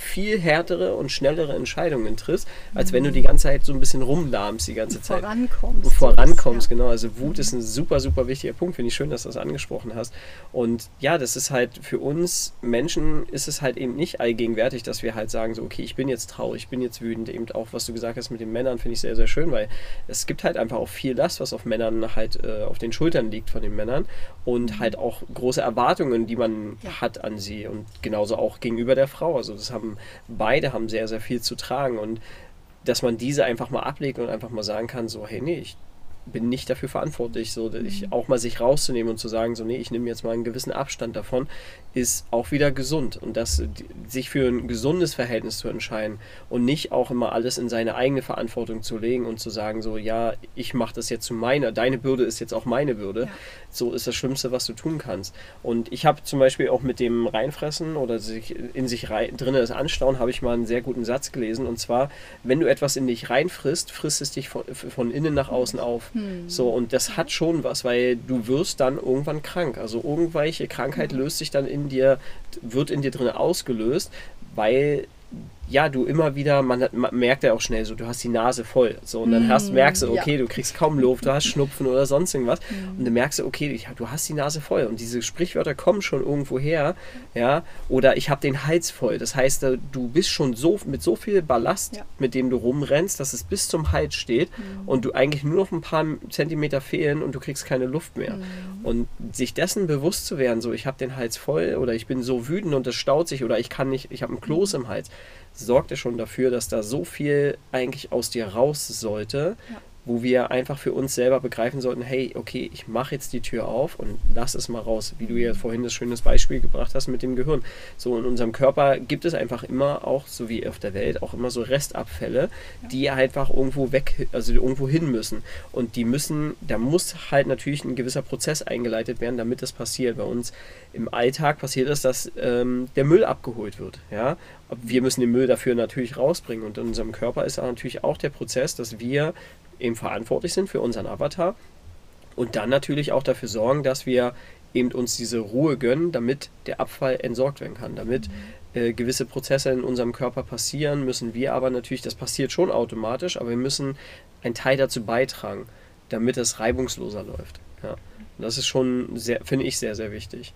viel härtere und schnellere Entscheidungen triffst, als mhm. wenn du die ganze Zeit so ein bisschen rumlahmst die ganze Zeit. Vorankommst. Und vorankommst, ja. genau. Also Wut mhm. ist ein super, super wichtiger Punkt. Finde ich schön, dass du das angesprochen hast. Und ja, das ist halt für uns Menschen ist es halt eben nicht allgegenwärtig, dass wir halt sagen, so, okay, ich bin jetzt traurig, ich bin jetzt wütend. Eben auch, was du gesagt hast mit den Männern, finde ich sehr, sehr schön, weil es gibt halt einfach auch viel Last, was auf Männern halt äh, auf den Schultern liegt von den Männern und mhm. halt auch große Erwartungen, die man ja. hat an sie und genauso auch gegenüber der Frau. Also das haben beide haben sehr, sehr viel zu tragen und dass man diese einfach mal ablegt und einfach mal sagen kann, so, hey, nee, ich bin nicht dafür verantwortlich, so ich mhm. auch mal sich rauszunehmen und zu sagen, so nee, ich nehme jetzt mal einen gewissen Abstand davon, ist auch wieder gesund und das sich für ein gesundes Verhältnis zu entscheiden und nicht auch immer alles in seine eigene Verantwortung zu legen und zu sagen, so ja, ich mache das jetzt zu meiner, deine Bürde ist jetzt auch meine Bürde, ja. so ist das Schlimmste, was du tun kannst. Und ich habe zum Beispiel auch mit dem Reinfressen oder sich in sich rein, das Anstauen, habe ich mal einen sehr guten Satz gelesen und zwar, wenn du etwas in dich reinfrisst, frisst es dich von, von innen nach außen auf. Hm. So, und das hat schon was, weil du wirst dann irgendwann krank. Also irgendwelche Krankheit löst sich dann in dir, wird in dir drin ausgelöst, weil ja, du immer wieder, man, man, merkt ja auch schnell so, du hast die Nase voll. So, und dann hast, mm, merkst du, okay, ja. du kriegst kaum Luft, du hast Schnupfen oder sonst irgendwas. Mm. Und dann merkst du, okay, du hast die Nase voll. Und diese Sprichwörter kommen schon irgendwo her, ja. Oder ich habe den Hals voll. Das heißt, du bist schon so mit so viel Ballast, ja. mit dem du rumrennst, dass es bis zum Hals steht mm. und du eigentlich nur noch ein paar Zentimeter fehlen und du kriegst keine Luft mehr. Mm. Und sich dessen bewusst zu werden, so ich habe den Hals voll oder ich bin so wütend und es staut sich oder ich kann nicht, ich habe einen Kloß mm. im Hals sorgt ja schon dafür, dass da so viel eigentlich aus dir raus sollte, ja wo wir einfach für uns selber begreifen sollten, hey, okay, ich mache jetzt die Tür auf und lass es mal raus, wie du ja vorhin das schönes Beispiel gebracht hast mit dem Gehirn. So in unserem Körper gibt es einfach immer auch, so wie auf der Welt, auch immer so Restabfälle, ja. die einfach irgendwo weg, also irgendwo hin müssen. Und die müssen, da muss halt natürlich ein gewisser Prozess eingeleitet werden, damit das passiert. Bei uns im Alltag passiert es, dass ähm, der Müll abgeholt wird. Ja? Wir müssen den Müll dafür natürlich rausbringen. Und in unserem Körper ist natürlich auch der Prozess, dass wir eben verantwortlich sind für unseren Avatar und dann natürlich auch dafür sorgen, dass wir eben uns diese Ruhe gönnen, damit der Abfall entsorgt werden kann, damit äh, gewisse Prozesse in unserem Körper passieren, müssen wir aber natürlich, das passiert schon automatisch, aber wir müssen einen Teil dazu beitragen, damit es reibungsloser läuft. Ja. Das ist schon sehr, finde ich, sehr, sehr wichtig.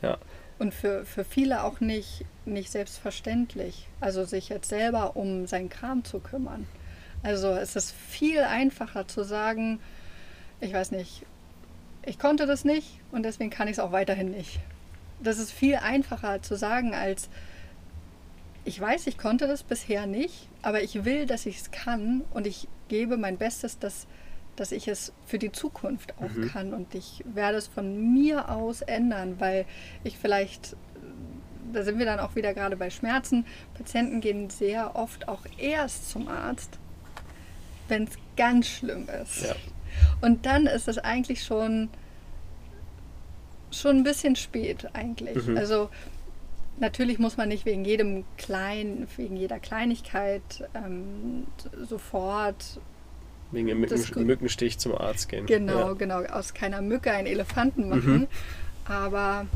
Ja. Und für, für viele auch nicht, nicht selbstverständlich. Also sich jetzt selber um seinen Kram zu kümmern. Also es ist viel einfacher zu sagen, ich weiß nicht, ich konnte das nicht und deswegen kann ich es auch weiterhin nicht. Das ist viel einfacher zu sagen als, ich weiß, ich konnte das bisher nicht, aber ich will, dass ich es kann und ich gebe mein Bestes, dass, dass ich es für die Zukunft auch mhm. kann und ich werde es von mir aus ändern, weil ich vielleicht da sind wir dann auch wieder gerade bei Schmerzen. Patienten gehen sehr oft auch erst zum Arst, wenn es ganz schlimm ist. Ja. Und dann ist es eigentlich schon schon ein bisschen spät eigentlich. Mhm. Also natürlich muss man nicht wegen jedem kleinen, wegen jeder Kleinigkeit ähm, sofort Wegen dem Mücken. Mückenstich zum Arzt gehen. Genau, Ja. genau. Aus keiner Mücke einen Elefanten machen. Mhm. Aber,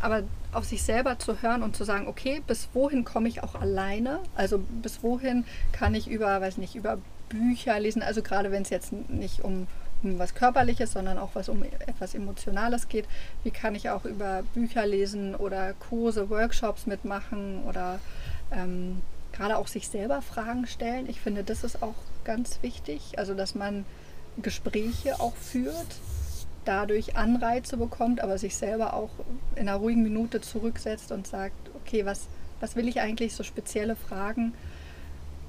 aber auf sich selber zu hören und zu sagen, okay, bis wohin komme ich auch alleine? Also bis wohin kann ich über, weiß nicht, über Bücher lesen? Also gerade wenn es jetzt nicht um, um was Körperliches, sondern auch was um etwas Emotionales geht. Wie kann ich auch über Bücher lesen oder Kurse, Workshops mitmachen oder ähm, gerade auch sich selber Fragen stellen? Ich finde, das ist auch ganz wichtig. Also dass man Gespräche auch führt, dadurch Anreize bekommt, aber sich selber auch in einer ruhigen Minute zurücksetzt und sagt, okay, was, was will ich eigentlich, so spezielle Fragen,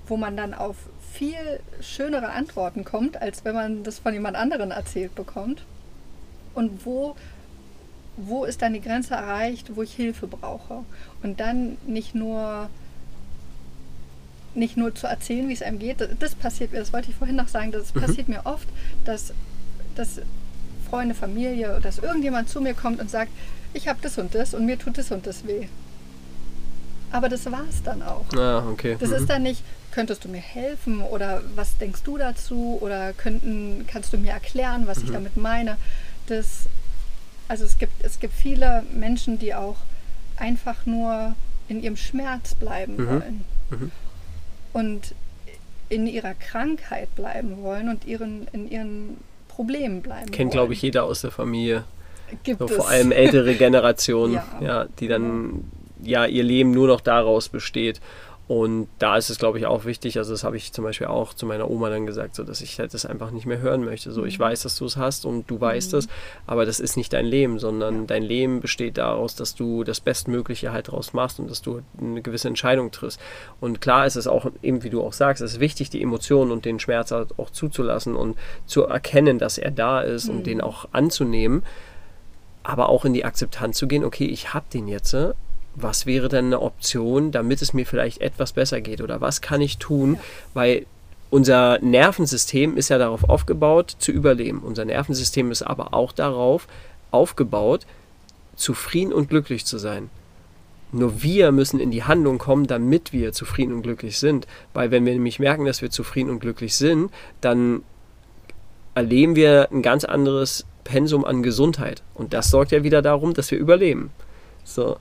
wo man dann auf viel schönere Antworten kommt, als wenn man das von jemand anderen erzählt bekommt. Und wo, wo ist dann die Grenze erreicht, wo ich Hilfe brauche? Und dann nicht nur nicht nur zu erzählen, wie es einem geht. Das passiert mir, das wollte ich vorhin noch sagen, das passiert mir oft, dass, dass Freunde, Familie, dass irgendjemand zu mir kommt und sagt, ich habe das und das und mir tut das und das weh. Aber das war es dann auch. Ah, okay. Das Mhm. ist dann nicht, könntest du mir helfen oder was denkst du dazu oder könnten, kannst du mir erklären, was ich Mhm. damit meine. Das, also es gibt, es gibt viele Menschen, die auch einfach nur in ihrem Schmerz bleiben Mhm. wollen Mhm. Und in ihrer Krankheit bleiben wollen und ihren, in ihren Problemen bleiben Kennt, glaube ich, jeder aus der Familie. Gibt So, es. vor allem ältere Generationen, ja. Ja. die dann ja ihr Leben nur noch daraus besteht. Und da ist es, glaube ich, auch wichtig, also das habe ich zum Beispiel auch zu meiner Oma dann gesagt, so dass ich halt das einfach nicht mehr hören möchte. So, ich weiß, dass du es hast und du weißt es, aber das ist nicht dein Leben, sondern dein Leben besteht daraus, dass du das Bestmögliche halt daraus machst und dass du eine gewisse Entscheidung triffst. Und klar ist es auch, eben wie du auch sagst, es ist wichtig, die Emotionen und den Schmerz halt auch zuzulassen und zu erkennen, dass er da ist und den auch anzunehmen aber auch in die Akzeptanz zu gehen, okay, ich habe den jetzt, äh, was wäre denn eine Option, damit es mir vielleicht etwas besser geht oder was kann ich tun, weil unser Nervensystem ist ja darauf aufgebaut, zu überleben. Unser Nervensystem ist aber auch darauf aufgebaut, zufrieden und glücklich zu sein. Nur wir müssen in die Handlung kommen, damit wir zufrieden und glücklich sind. Weil wenn wir nämlich merken, dass wir zufrieden und glücklich sind, dann erleben wir ein ganz anderes Pensum an Gesundheit. Und das sorgt ja wieder darum, dass wir überleben. So.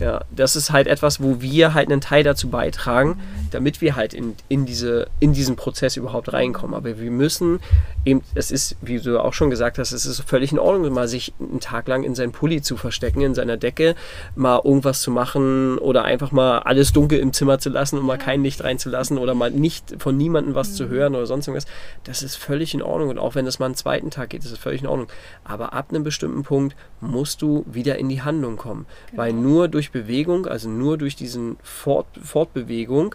Ja, das ist halt etwas, wo wir halt einen Teil dazu beitragen, damit wir halt in, in, diese, in diesen Prozess überhaupt reinkommen. Aber wir müssen eben, es ist, wie du auch schon gesagt hast, es ist völlig in Ordnung, mal sich einen Tag lang in seinen Pulli zu verstecken, in seiner Decke, mal irgendwas zu machen oder einfach mal alles dunkel im Zimmer zu lassen und mal kein Licht reinzulassen oder mal nicht von niemandem was zu hören oder sonst irgendwas. Das ist völlig in Ordnung. Und auch wenn es mal einen zweiten Tag geht, ist es völlig in Ordnung. Aber ab einem bestimmten Punkt musst du wieder in die Handlung kommen. Weil nur durch Bewegung, also nur durch diesen Fort, Fortbewegung,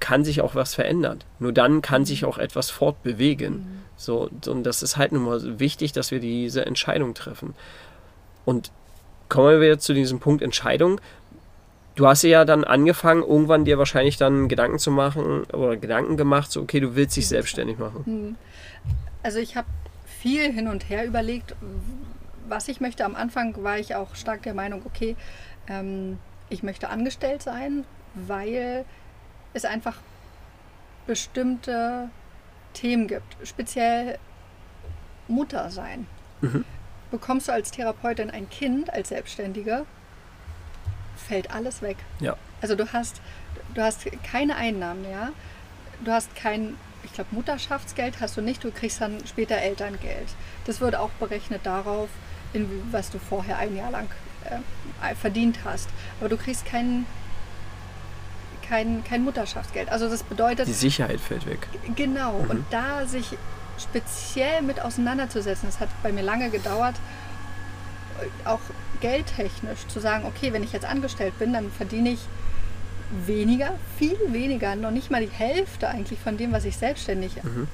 kann sich auch was verändern. Nur dann kann sich auch etwas fortbewegen. So, und das ist halt nun mal wichtig, dass wir diese Entscheidung treffen. Und kommen wir wieder zu diesem Punkt Entscheidung. Du hast ja dann angefangen, irgendwann dir wahrscheinlich dann Gedanken zu machen oder Gedanken gemacht, so okay, du willst dich selbstständig machen. Also ich habe viel hin und her überlegt, was ich möchte. Am Anfang war ich auch stark der Meinung, okay, ähm, ich möchte angestellt sein, weil es einfach bestimmte Themen gibt. Speziell Mutter sein. Mhm. Bekommst du als Therapeutin ein Kind, als Selbstständige, fällt alles weg. Ja. Also du hast, du hast keine Einnahmen mehr. Du hast kein, ich glaube, Mutterschaftsgeld hast du nicht, du kriegst dann später Elterngeld. Das wird auch berechnet darauf, in, was du vorher ein Jahr lang äh, verdient hast. Aber du kriegst kein, kein, kein Mutterschaftsgeld. Also das bedeutet, Die Sicherheit fällt weg. Genau, Mhm. und da sich speziell mit auseinanderzusetzen, das hat bei mir lange gedauert, auch geldtechnisch zu sagen, okay, wenn ich jetzt angestellt bin, dann verdiene ich weniger, viel weniger, noch nicht mal die Hälfte eigentlich von dem, was ich selbstständig, Mhm.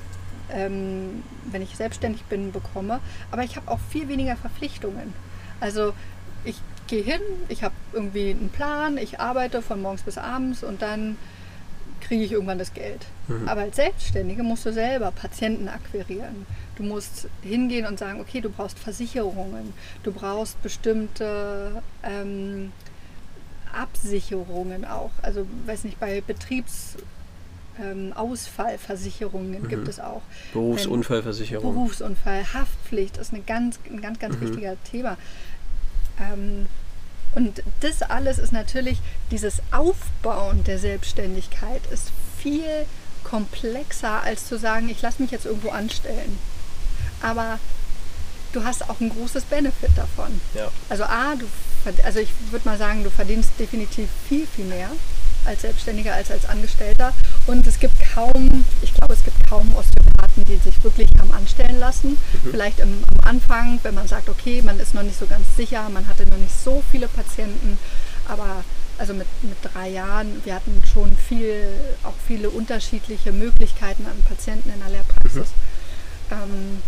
ähm, wenn ich selbstständig bin, bekomme. Aber ich habe auch viel weniger Verpflichtungen. Also ich gehe hin, ich habe irgendwie einen Plan, ich arbeite von morgens bis abends und dann kriege ich irgendwann das Geld. Mhm. Aber als Selbstständige musst du selber Patienten akquirieren. Du musst hingehen und sagen, okay, du brauchst Versicherungen, du brauchst bestimmte ähm, Absicherungen auch. Also, weiß nicht, bei Betriebsausfallversicherungen ähm, mhm. gibt es auch. Berufsunfallversicherung. Berufsunfall, Haftpflicht ist eine ganz, ein ganz, ganz mhm. wichtiger Thema. Ähm, und das alles ist natürlich, dieses Aufbauen der Selbstständigkeit ist viel komplexer, als zu sagen, ich lasse mich jetzt irgendwo anstellen. Aber du hast auch ein großes Benefit davon. Ja. Also A, du, also ich würde mal sagen, du verdienst definitiv viel, viel mehr als Selbstständiger als als Angestellter. Und es gibt kaum, ich glaube, es gibt kaum Osteopathen, die sich wirklich haben anstellen lassen. Mhm. Vielleicht im, am Anfang, wenn man sagt, okay, man ist noch nicht so ganz sicher, man hatte noch nicht so viele Patienten, aber also mit, mit drei Jahren, wir hatten schon viel, auch viele unterschiedliche Möglichkeiten an Patienten in der Lehrpraxis. Mhm. Ähm,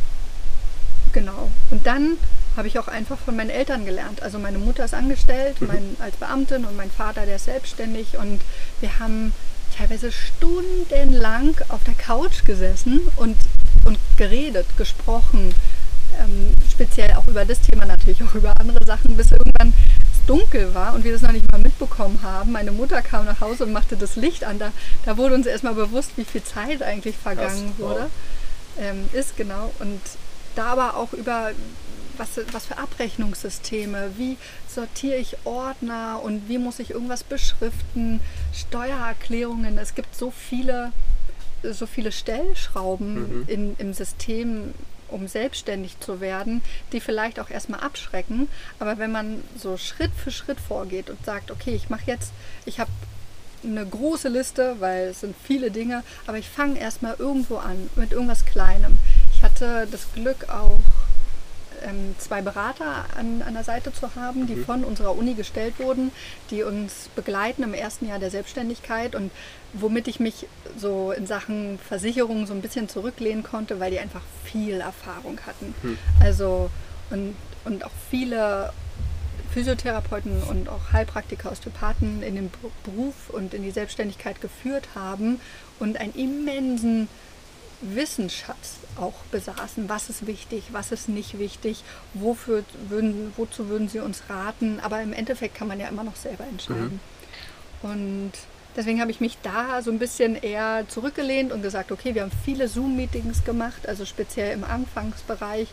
genau. Und dann habe ich auch einfach von meinen Eltern gelernt. Also meine Mutter ist angestellt, mhm. mein, als Beamtin und mein Vater, der ist selbstständig. Und wir haben teilweise stundenlang auf der Couch gesessen und, und geredet, gesprochen. Ähm, speziell auch über das Thema, natürlich auch über andere Sachen, bis irgendwann es dunkel war und wir das noch nicht mal mitbekommen haben. Meine Mutter kam nach Hause und machte das Licht an. Da, da wurde uns erstmal bewusst, wie viel Zeit eigentlich vergangen Krass, wurde. Wow. Ähm, ist genau. Und da aber auch über was, was für Abrechnungssysteme, wie sortiere ich Ordner und wie muss ich irgendwas beschriften, Steuererklärungen. Es gibt so viele, so viele Stellschrauben mhm. in, im System, um selbstständig zu werden, die vielleicht auch erstmal abschrecken. Aber wenn man so Schritt für Schritt vorgeht und sagt, okay, ich mache jetzt, ich habe eine große Liste, weil es sind viele Dinge, aber ich fange erstmal irgendwo an mit irgendwas Kleinem. Ich hatte das Glück auch ähm, zwei Berater an, an der Seite zu haben, die mhm. von unserer Uni gestellt wurden, die uns begleiten im ersten Jahr der Selbstständigkeit und womit ich mich so in Sachen Versicherung so ein bisschen zurücklehnen konnte, weil die einfach viel Erfahrung hatten. Mhm. Also und, und auch viele Physiotherapeuten und auch Heilpraktiker, Osteopathen in den Beruf und in die Selbstständigkeit geführt haben und einen immensen Wissensschatz auch besaßen. Was ist wichtig, was ist nicht wichtig, wofür würden, wozu würden sie uns raten. Aber im Endeffekt kann man ja immer noch selber entscheiden. Mhm. Und deswegen habe ich mich da so ein bisschen eher zurückgelehnt und gesagt, okay, wir haben viele Zoom-Meetings gemacht, also speziell im Anfangsbereich.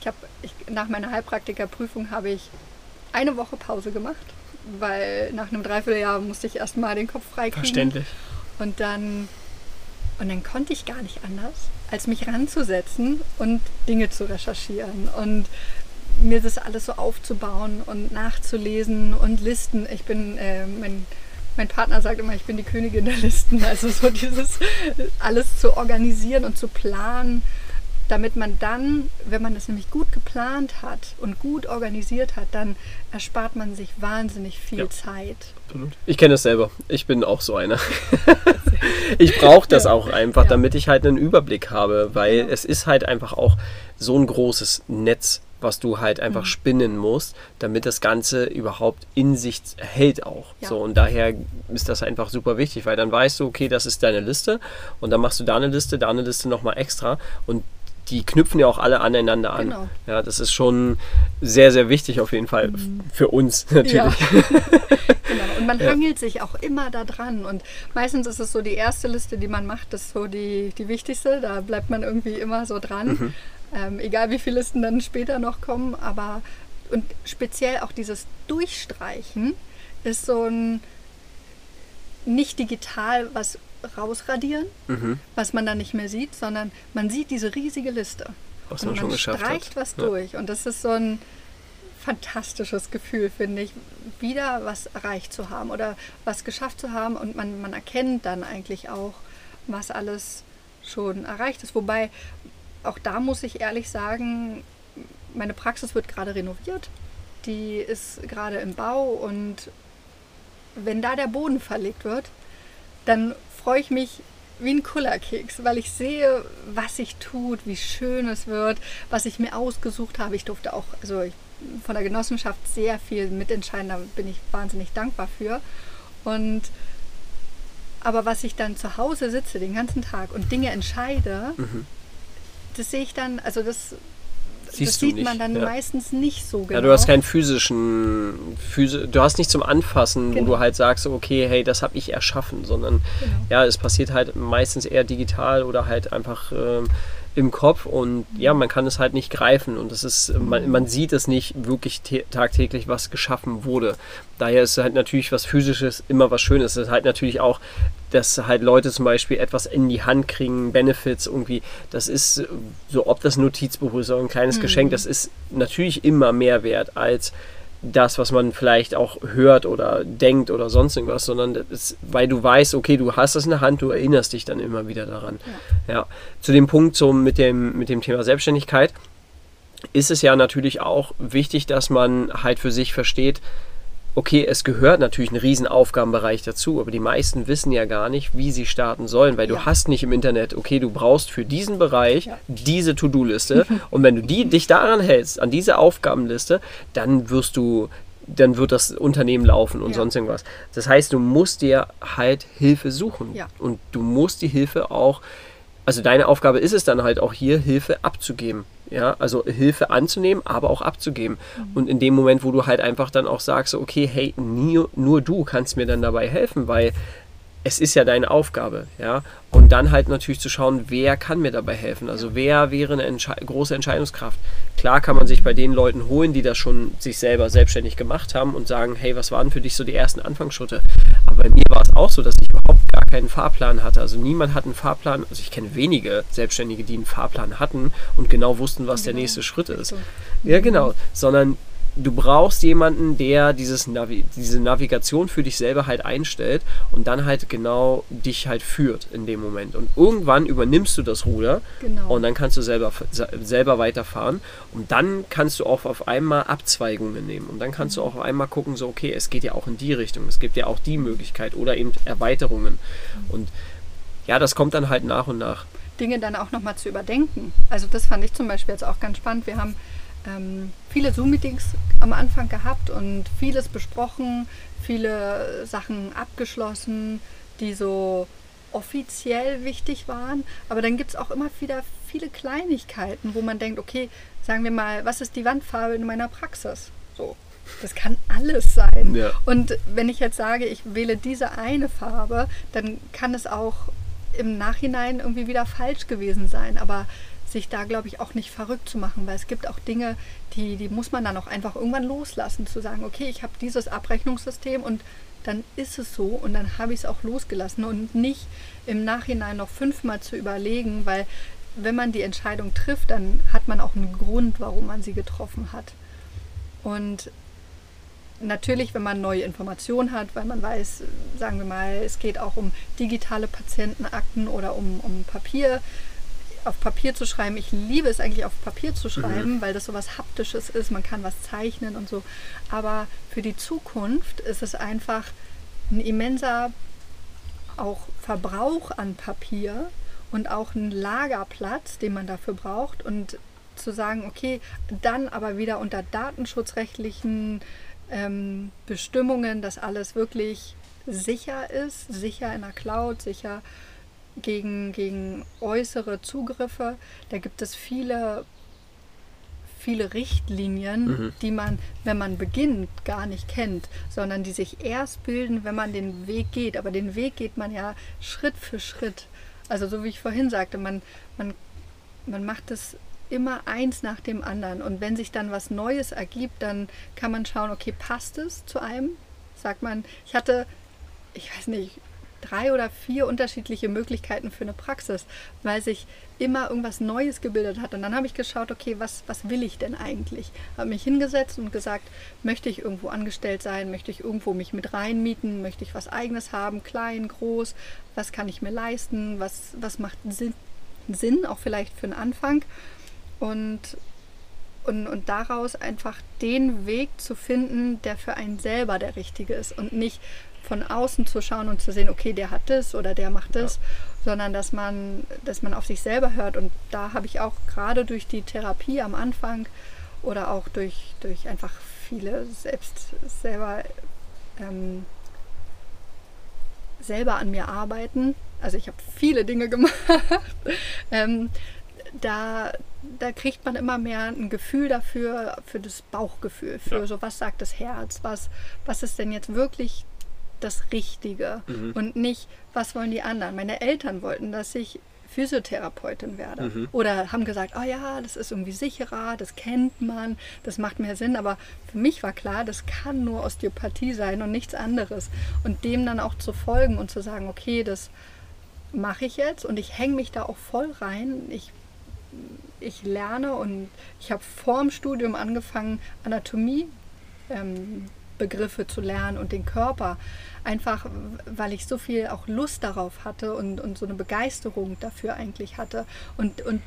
Ich habe nach meiner Heilpraktikerprüfung habe ich eine Woche Pause gemacht, weil nach einem Dreivierteljahr musste ich erstmal den Kopf freikriegen. Verständlich. Und dann und dann konnte ich gar nicht anders, als mich ranzusetzen und Dinge zu recherchieren und mir das alles so aufzubauen und nachzulesen und Listen. Ich bin, äh, mein, mein Partner sagt immer, ich bin die Königin der Listen. Also so dieses alles zu organisieren und zu planen damit man dann, wenn man das nämlich gut geplant hat und gut organisiert hat, dann erspart man sich wahnsinnig viel ja, Zeit. Absolut. Ich kenne es selber. Ich bin auch so einer. ich brauche das ja. auch einfach, ja. damit ich halt einen Überblick habe, weil es ist halt einfach auch so ein großes Netz was du halt einfach mhm. spinnen musst, damit das Ganze überhaupt in sich hält auch. Ja. So und daher ist das einfach super wichtig, weil dann weißt du, okay, das ist deine Liste und dann machst du da eine Liste, da eine Liste nochmal extra und die knüpfen ja auch alle aneinander an. Genau. Ja, das ist schon sehr, sehr wichtig auf jeden Fall mhm. für uns natürlich. Ja. genau. Und man ja. hangelt sich auch immer da dran. Und meistens ist es so die erste Liste, die man macht, das ist so die, die wichtigste. Da bleibt man irgendwie immer so dran. Mhm. Ähm, egal wie viele Listen dann später noch kommen. Aber und speziell auch dieses Durchstreichen ist so ein nicht digital was rausradieren, mhm. was man dann nicht mehr sieht, sondern man sieht diese riesige Liste. Was man, man schon geschafft streicht hat. was ja. durch. Und das ist so ein fantastisches Gefühl, finde ich, wieder was erreicht zu haben oder was geschafft zu haben. Und man, man erkennt dann eigentlich auch, was alles schon erreicht ist. Wobei, auch da muss ich ehrlich sagen, meine Praxis wird gerade renoviert. Die ist gerade im Bau und wenn da der Boden verlegt wird, dann freue ich mich wie ein Kullerkeks, weil ich sehe, was sich tut, wie schön es wird, was ich mir ausgesucht habe. Ich durfte auch, also ich, von der Genossenschaft sehr viel mitentscheiden, da bin ich wahnsinnig dankbar für. Und Aber was ich dann zu Hause sitze den ganzen Tag und Dinge entscheide, Mhm. das sehe ich dann, also das, Siehst das sieht nicht, man dann ja. meistens nicht so genau. Ja, du hast keinen physischen, physi du hast nicht zum Anfassen, wo Genau. du halt sagst, okay, hey, das habe ich erschaffen, sondern Genau. ja, es passiert halt meistens eher digital oder halt einfach ähm, im Kopf und ja, man kann es halt nicht greifen und es ist, man, man sieht es nicht wirklich tä- tagtäglich, was geschaffen wurde. Daher ist halt natürlich was Physisches immer was Schönes. Es ist halt natürlich auch, dass halt Leute zum Beispiel etwas in die Hand kriegen, Benefits irgendwie, das ist so, ob das ein Notizbuch ist oder ein kleines Geschenk, das ist natürlich immer mehr wert als das, was man vielleicht auch hört oder denkt oder sonst irgendwas, sondern das ist, weil du weißt, okay, du hast es in der Hand, du erinnerst dich dann immer wieder daran. Ja. Zu dem Punkt so mit dem, mit dem Thema Selbstständigkeit ist es ja natürlich auch wichtig, dass man halt für sich versteht, okay, es gehört natürlich ein riesen Aufgabenbereich dazu, aber die meisten wissen ja gar nicht, wie sie starten sollen, weil du Ja. hast nicht im Internet, okay, du brauchst für diesen Bereich Ja. diese To-Do-Liste und wenn du die, dich daran hältst, an diese Aufgabenliste, dann wirst du dann wird das Unternehmen laufen und Ja. sonst irgendwas. Das heißt, du musst dir halt Hilfe suchen. Ja. Und du musst die Hilfe auch, also deine Aufgabe ist es dann halt auch hier, Hilfe abzugeben. Ja, also Hilfe anzunehmen, aber auch abzugeben. Und in dem Moment, wo du halt einfach dann auch sagst, okay, hey, nie, nur du kannst mir dann dabei helfen, weil es ist ja deine Aufgabe, ja. Und dann halt natürlich zu schauen, wer kann mir dabei helfen. Also wer wäre eine Entsche große Entscheidungskraft. Klar kann man sich bei den Leuten holen, die das schon sich selber selbstständig gemacht haben und sagen, hey, was waren für dich so die ersten Anfangsschritte? Aber bei mir war es auch so, dass ich überhaupt gar keinen Fahrplan hatte. Also niemand hat einen Fahrplan. Also ich kenne wenige Selbstständige, die einen Fahrplan hatten und genau wussten, was der Genau. nächste Schritt ist. Ja, genau. Sondern du brauchst jemanden, der dieses Navi diese Navigation für dich selber halt einstellt und dann halt genau dich halt führt in dem Moment. Und irgendwann übernimmst du das Ruder Genau. und dann kannst du selber, selber weiterfahren und dann kannst du auch auf einmal Abzweigungen nehmen und dann kannst du auch auf einmal gucken, so okay, es geht ja auch in die Richtung, es gibt ja auch die Möglichkeit oder eben Erweiterungen. Und ja, das kommt dann halt nach und nach. Dinge dann auch nochmal zu überdenken. Also das fand ich zum Beispiel jetzt auch ganz spannend. Wir haben ähm, viele Zoom-Meetings am Anfang gehabt und vieles besprochen, viele Sachen abgeschlossen, die so offiziell wichtig waren. Aber dann gibt es auch immer wieder viele Kleinigkeiten, wo man denkt, okay, sagen wir mal, was ist die Wandfarbe in meiner Praxis? So. Das kann alles sein. Ja. Und wenn ich jetzt sage, ich wähle diese eine Farbe, dann kann es auch im Nachhinein irgendwie wieder falsch gewesen sein. Aber sich da, glaube ich, auch nicht verrückt zu machen, weil es gibt auch Dinge, die, die muss man dann auch einfach irgendwann loslassen, zu sagen, okay, ich habe dieses Abrechnungssystem und dann ist es so und dann habe ich es auch losgelassen und nicht im Nachhinein noch fünfmal zu überlegen, weil wenn man die Entscheidung trifft, dann hat man auch einen Grund, warum man sie getroffen hat. Und natürlich, wenn man neue Informationen hat, weil man weiß, sagen wir mal, es geht auch um digitale Patientenakten oder um, um Papier, auf Papier zu schreiben. Ich liebe es eigentlich auf Papier zu schreiben, weil das so was Haptisches ist. Man kann was zeichnen und so. Aber für die Zukunft ist es einfach ein immenser auch Verbrauch an Papier und auch ein Lagerplatz, den man dafür braucht. Und zu sagen, okay, dann aber wieder unter datenschutzrechtlichen ähm, Bestimmungen, dass alles wirklich sicher ist, sicher in der Cloud, sicher gegen, gegen äußere Zugriffe. Da gibt es viele, viele Richtlinien, Mhm. die man, wenn man beginnt, gar nicht kennt, sondern die sich erst bilden, wenn man den Weg geht. Aber den Weg geht man ja Schritt für Schritt. Also so wie ich vorhin sagte, man, man, man macht es immer eins nach dem anderen. Und wenn sich dann was Neues ergibt, dann kann man schauen, okay, passt es zu einem? Sagt man, ich hatte, ich weiß nicht, drei oder vier unterschiedliche Möglichkeiten für eine Praxis, weil sich immer irgendwas Neues gebildet hat. Und dann habe ich geschaut, okay, was, was will ich denn eigentlich? Habe mich hingesetzt und gesagt, möchte ich irgendwo angestellt sein? Möchte ich irgendwo mich mit reinmieten? Möchte ich was eigenes haben? Klein, groß? Was kann ich mir leisten? Was, was macht Sinn, Sinn, auch vielleicht für einen Anfang? Und, und, und daraus einfach den Weg zu finden, der für einen selber der richtige ist und nicht von außen zu schauen und zu sehen, okay, der hat das oder der macht das, ja. sondern dass man, dass man auf sich selber hört. Und da habe ich auch gerade durch die Therapie am Anfang oder auch durch, durch einfach viele selbst selber ähm, selber an mir arbeiten. Also ich habe viele Dinge gemacht. ähm, da, da kriegt man immer mehr ein Gefühl dafür, für das Bauchgefühl, für ja. so was sagt das Herz, was, was ist denn jetzt wirklich das Richtige mhm. und nicht, was wollen die anderen. Meine Eltern wollten, dass ich Physiotherapeutin werde. Mhm. Oder haben gesagt, oh ja, das ist irgendwie sicherer, das kennt man, das macht mehr Sinn. Aber für mich war klar, das kann nur Osteopathie sein und nichts anderes. Und dem dann auch zu folgen und zu sagen, okay, das mache ich jetzt und ich hänge mich da auch voll rein. Ich, ich lerne und ich habe vor dem Studium angefangen, Anatomie ähm, Begriffe zu lernen und den Körper. Einfach, weil ich so viel auch Lust darauf hatte und, und so eine Begeisterung dafür eigentlich hatte. Und, und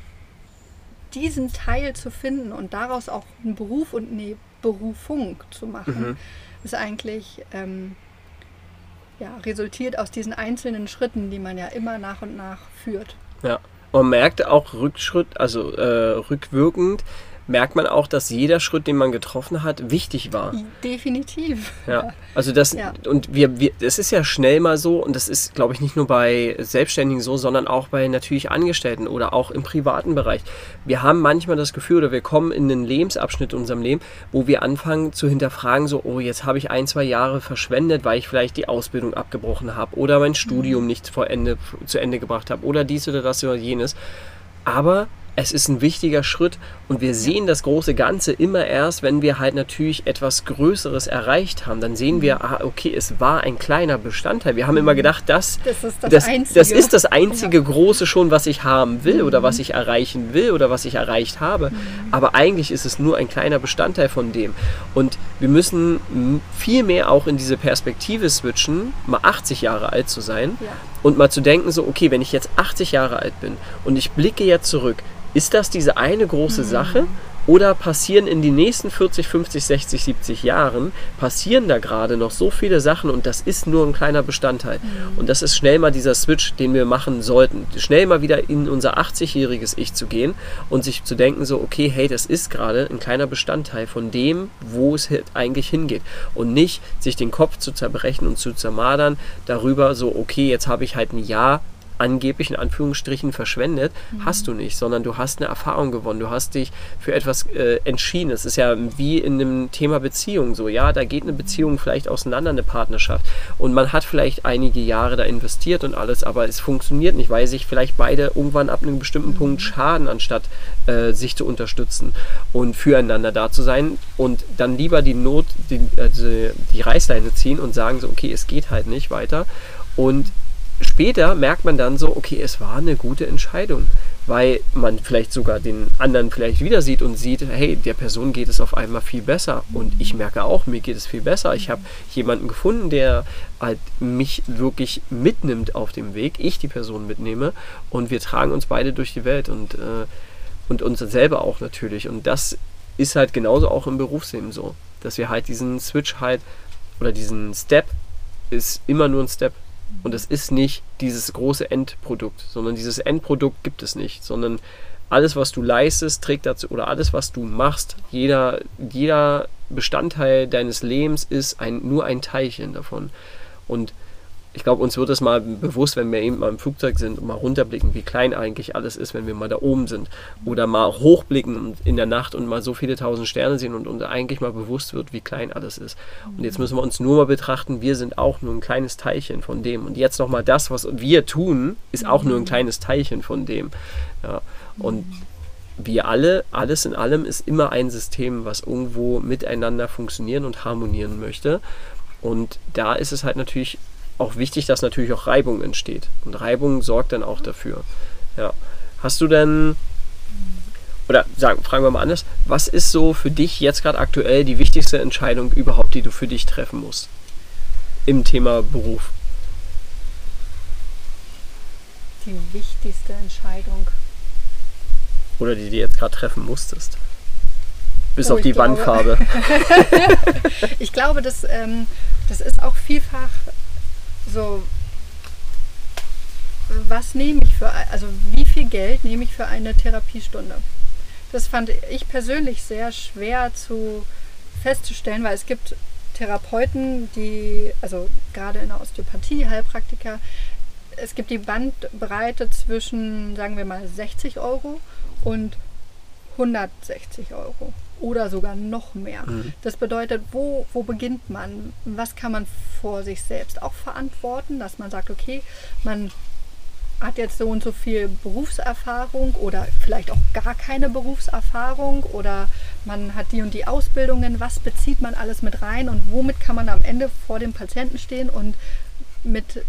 diesen Teil zu finden und daraus auch einen Beruf und eine Berufung zu machen, mhm. ist eigentlich ähm, ja, resultiert aus diesen einzelnen Schritten, die man ja immer nach und nach führt. Ja, man merkt auch Rückschritt, also äh, rückwirkend, merkt man auch, dass jeder Schritt, den man getroffen hat, wichtig war. Definitiv. Ja, also das, ja. und wir, wir, das ist ja schnell mal so, und das ist, glaube ich, nicht nur bei Selbstständigen so, sondern auch bei natürlich Angestellten oder auch im privaten Bereich. Wir haben manchmal das Gefühl, oder wir kommen in einen Lebensabschnitt in unserem Leben, wo wir anfangen zu hinterfragen, so, oh, jetzt habe ich ein, zwei Jahre verschwendet, weil ich vielleicht die Ausbildung abgebrochen habe oder mein Studium mhm. nicht vor Ende, zu Ende gebracht habe oder dies oder das oder jenes. Aber es ist ein wichtiger Schritt und wir sehen das große Ganze immer erst, wenn wir halt natürlich etwas Größeres erreicht haben. Dann sehen wir, ah, okay, es war ein kleiner Bestandteil. Wir haben immer gedacht, das, das, ist, das, das, einzige. das ist das einzige. Große schon, was ich haben will oder was ich erreichen will oder was ich erreicht habe. Mhm. Aber eigentlich ist es nur ein kleiner Bestandteil von dem. Und wir müssen viel mehr auch in diese Perspektive switchen, mal 80 Jahre alt zu sein ja. Und mal zu denken, so, okay, wenn ich jetzt 80 Jahre alt bin und ich blicke jetzt zurück, ist das diese eine große mhm. Sache oder passieren in den nächsten 40, 50, 60, 70 Jahren, passieren da gerade noch so viele Sachen und das ist nur ein kleiner Bestandteil. Mhm. Und das ist schnell mal dieser Switch, den wir machen sollten. Schnell mal wieder in unser 80-jähriges Ich zu gehen und sich zu denken, so, okay, hey, das ist gerade ein kleiner Bestandteil von dem, wo es eigentlich hingeht. Und nicht sich den Kopf zu zerbrechen und zu zermadern darüber, so, okay, jetzt habe ich halt ein Jahr angeblich in Anführungsstrichen verschwendet, mhm. hast du nicht, sondern du hast eine Erfahrung gewonnen, du hast dich für etwas äh, entschieden. Es ist ja wie in dem Thema Beziehung so, ja, da geht eine Beziehung vielleicht auseinander, eine Partnerschaft und man hat vielleicht einige Jahre da investiert und alles, aber es funktioniert nicht, weil sich vielleicht beide irgendwann ab einem bestimmten mhm. Punkt schaden, anstatt äh, sich zu unterstützen und füreinander da zu sein und dann lieber die Not, die, also die Reißleine ziehen und sagen so, okay, es geht halt nicht weiter und später merkt man dann so, okay, es war eine gute Entscheidung, weil man vielleicht sogar den anderen vielleicht wieder sieht und sieht, hey, der Person geht es auf einmal viel besser. Und ich merke auch, mir geht es viel besser. Ich habe jemanden gefunden, der halt mich wirklich mitnimmt auf dem Weg, ich die Person mitnehme und wir tragen uns beide durch die Welt und, äh, und uns selber auch natürlich. Und das ist halt genauso auch im Berufsleben so, dass wir halt diesen Switch halt oder diesen Step ist immer nur ein Step und es ist nicht dieses große Endprodukt, sondern dieses Endprodukt gibt es nicht, sondern alles, was du leistest, trägt dazu, oder alles, was du machst, jeder, jeder Bestandteil deines Lebens ist ein, nur ein Teilchen davon. Und ich glaube, uns wird es mal bewusst, wenn wir eben mal im Flugzeug sind und mal runterblicken, wie klein eigentlich alles ist, wenn wir mal da oben sind. Oder mal hochblicken in der Nacht und mal so viele tausend Sterne sehen und uns eigentlich mal bewusst wird, wie klein alles ist. Und jetzt müssen wir uns nur mal betrachten, wir sind auch nur ein kleines Teilchen von dem. Und jetzt nochmal das, was wir tun, ist auch nur ein kleines Teilchen von dem. Ja. Und wir alle, alles in allem ist immer ein System, was irgendwo miteinander funktionieren und harmonieren möchte. Und da ist es halt natürlich auch wichtig, dass natürlich auch Reibung entsteht. Und Reibung sorgt dann auch dafür. Ja. Hast du denn, oder sagen, fragen wir mal anders, was ist so für dich jetzt gerade aktuell die wichtigste Entscheidung überhaupt, die du für dich treffen musst? Im Thema Beruf. Die wichtigste Entscheidung. Oder die du jetzt gerade treffen musstest. Bis oh, auf die glaube, Wandfarbe. ich glaube, das, ähm, das ist auch vielfach so, was nehme ich für, also wie viel Geld nehme ich für eine Therapiestunde? Das fand ich persönlich sehr schwer zu festzustellen, weil es gibt Therapeuten, die, also gerade in der Osteopathie, Heilpraktiker, es gibt die Bandbreite zwischen, sagen wir mal, 60 Euro und 160 Euro oder sogar noch mehr. Mhm. Das bedeutet, wo, wo beginnt man? Was kann man vor sich selbst auch verantworten, dass man sagt, okay, man hat jetzt so und so viel Berufserfahrung oder vielleicht auch gar keine Berufserfahrung oder man hat die und die Ausbildungen, was bezieht man alles mit rein und womit kann man am Ende vor dem Patienten stehen und mit,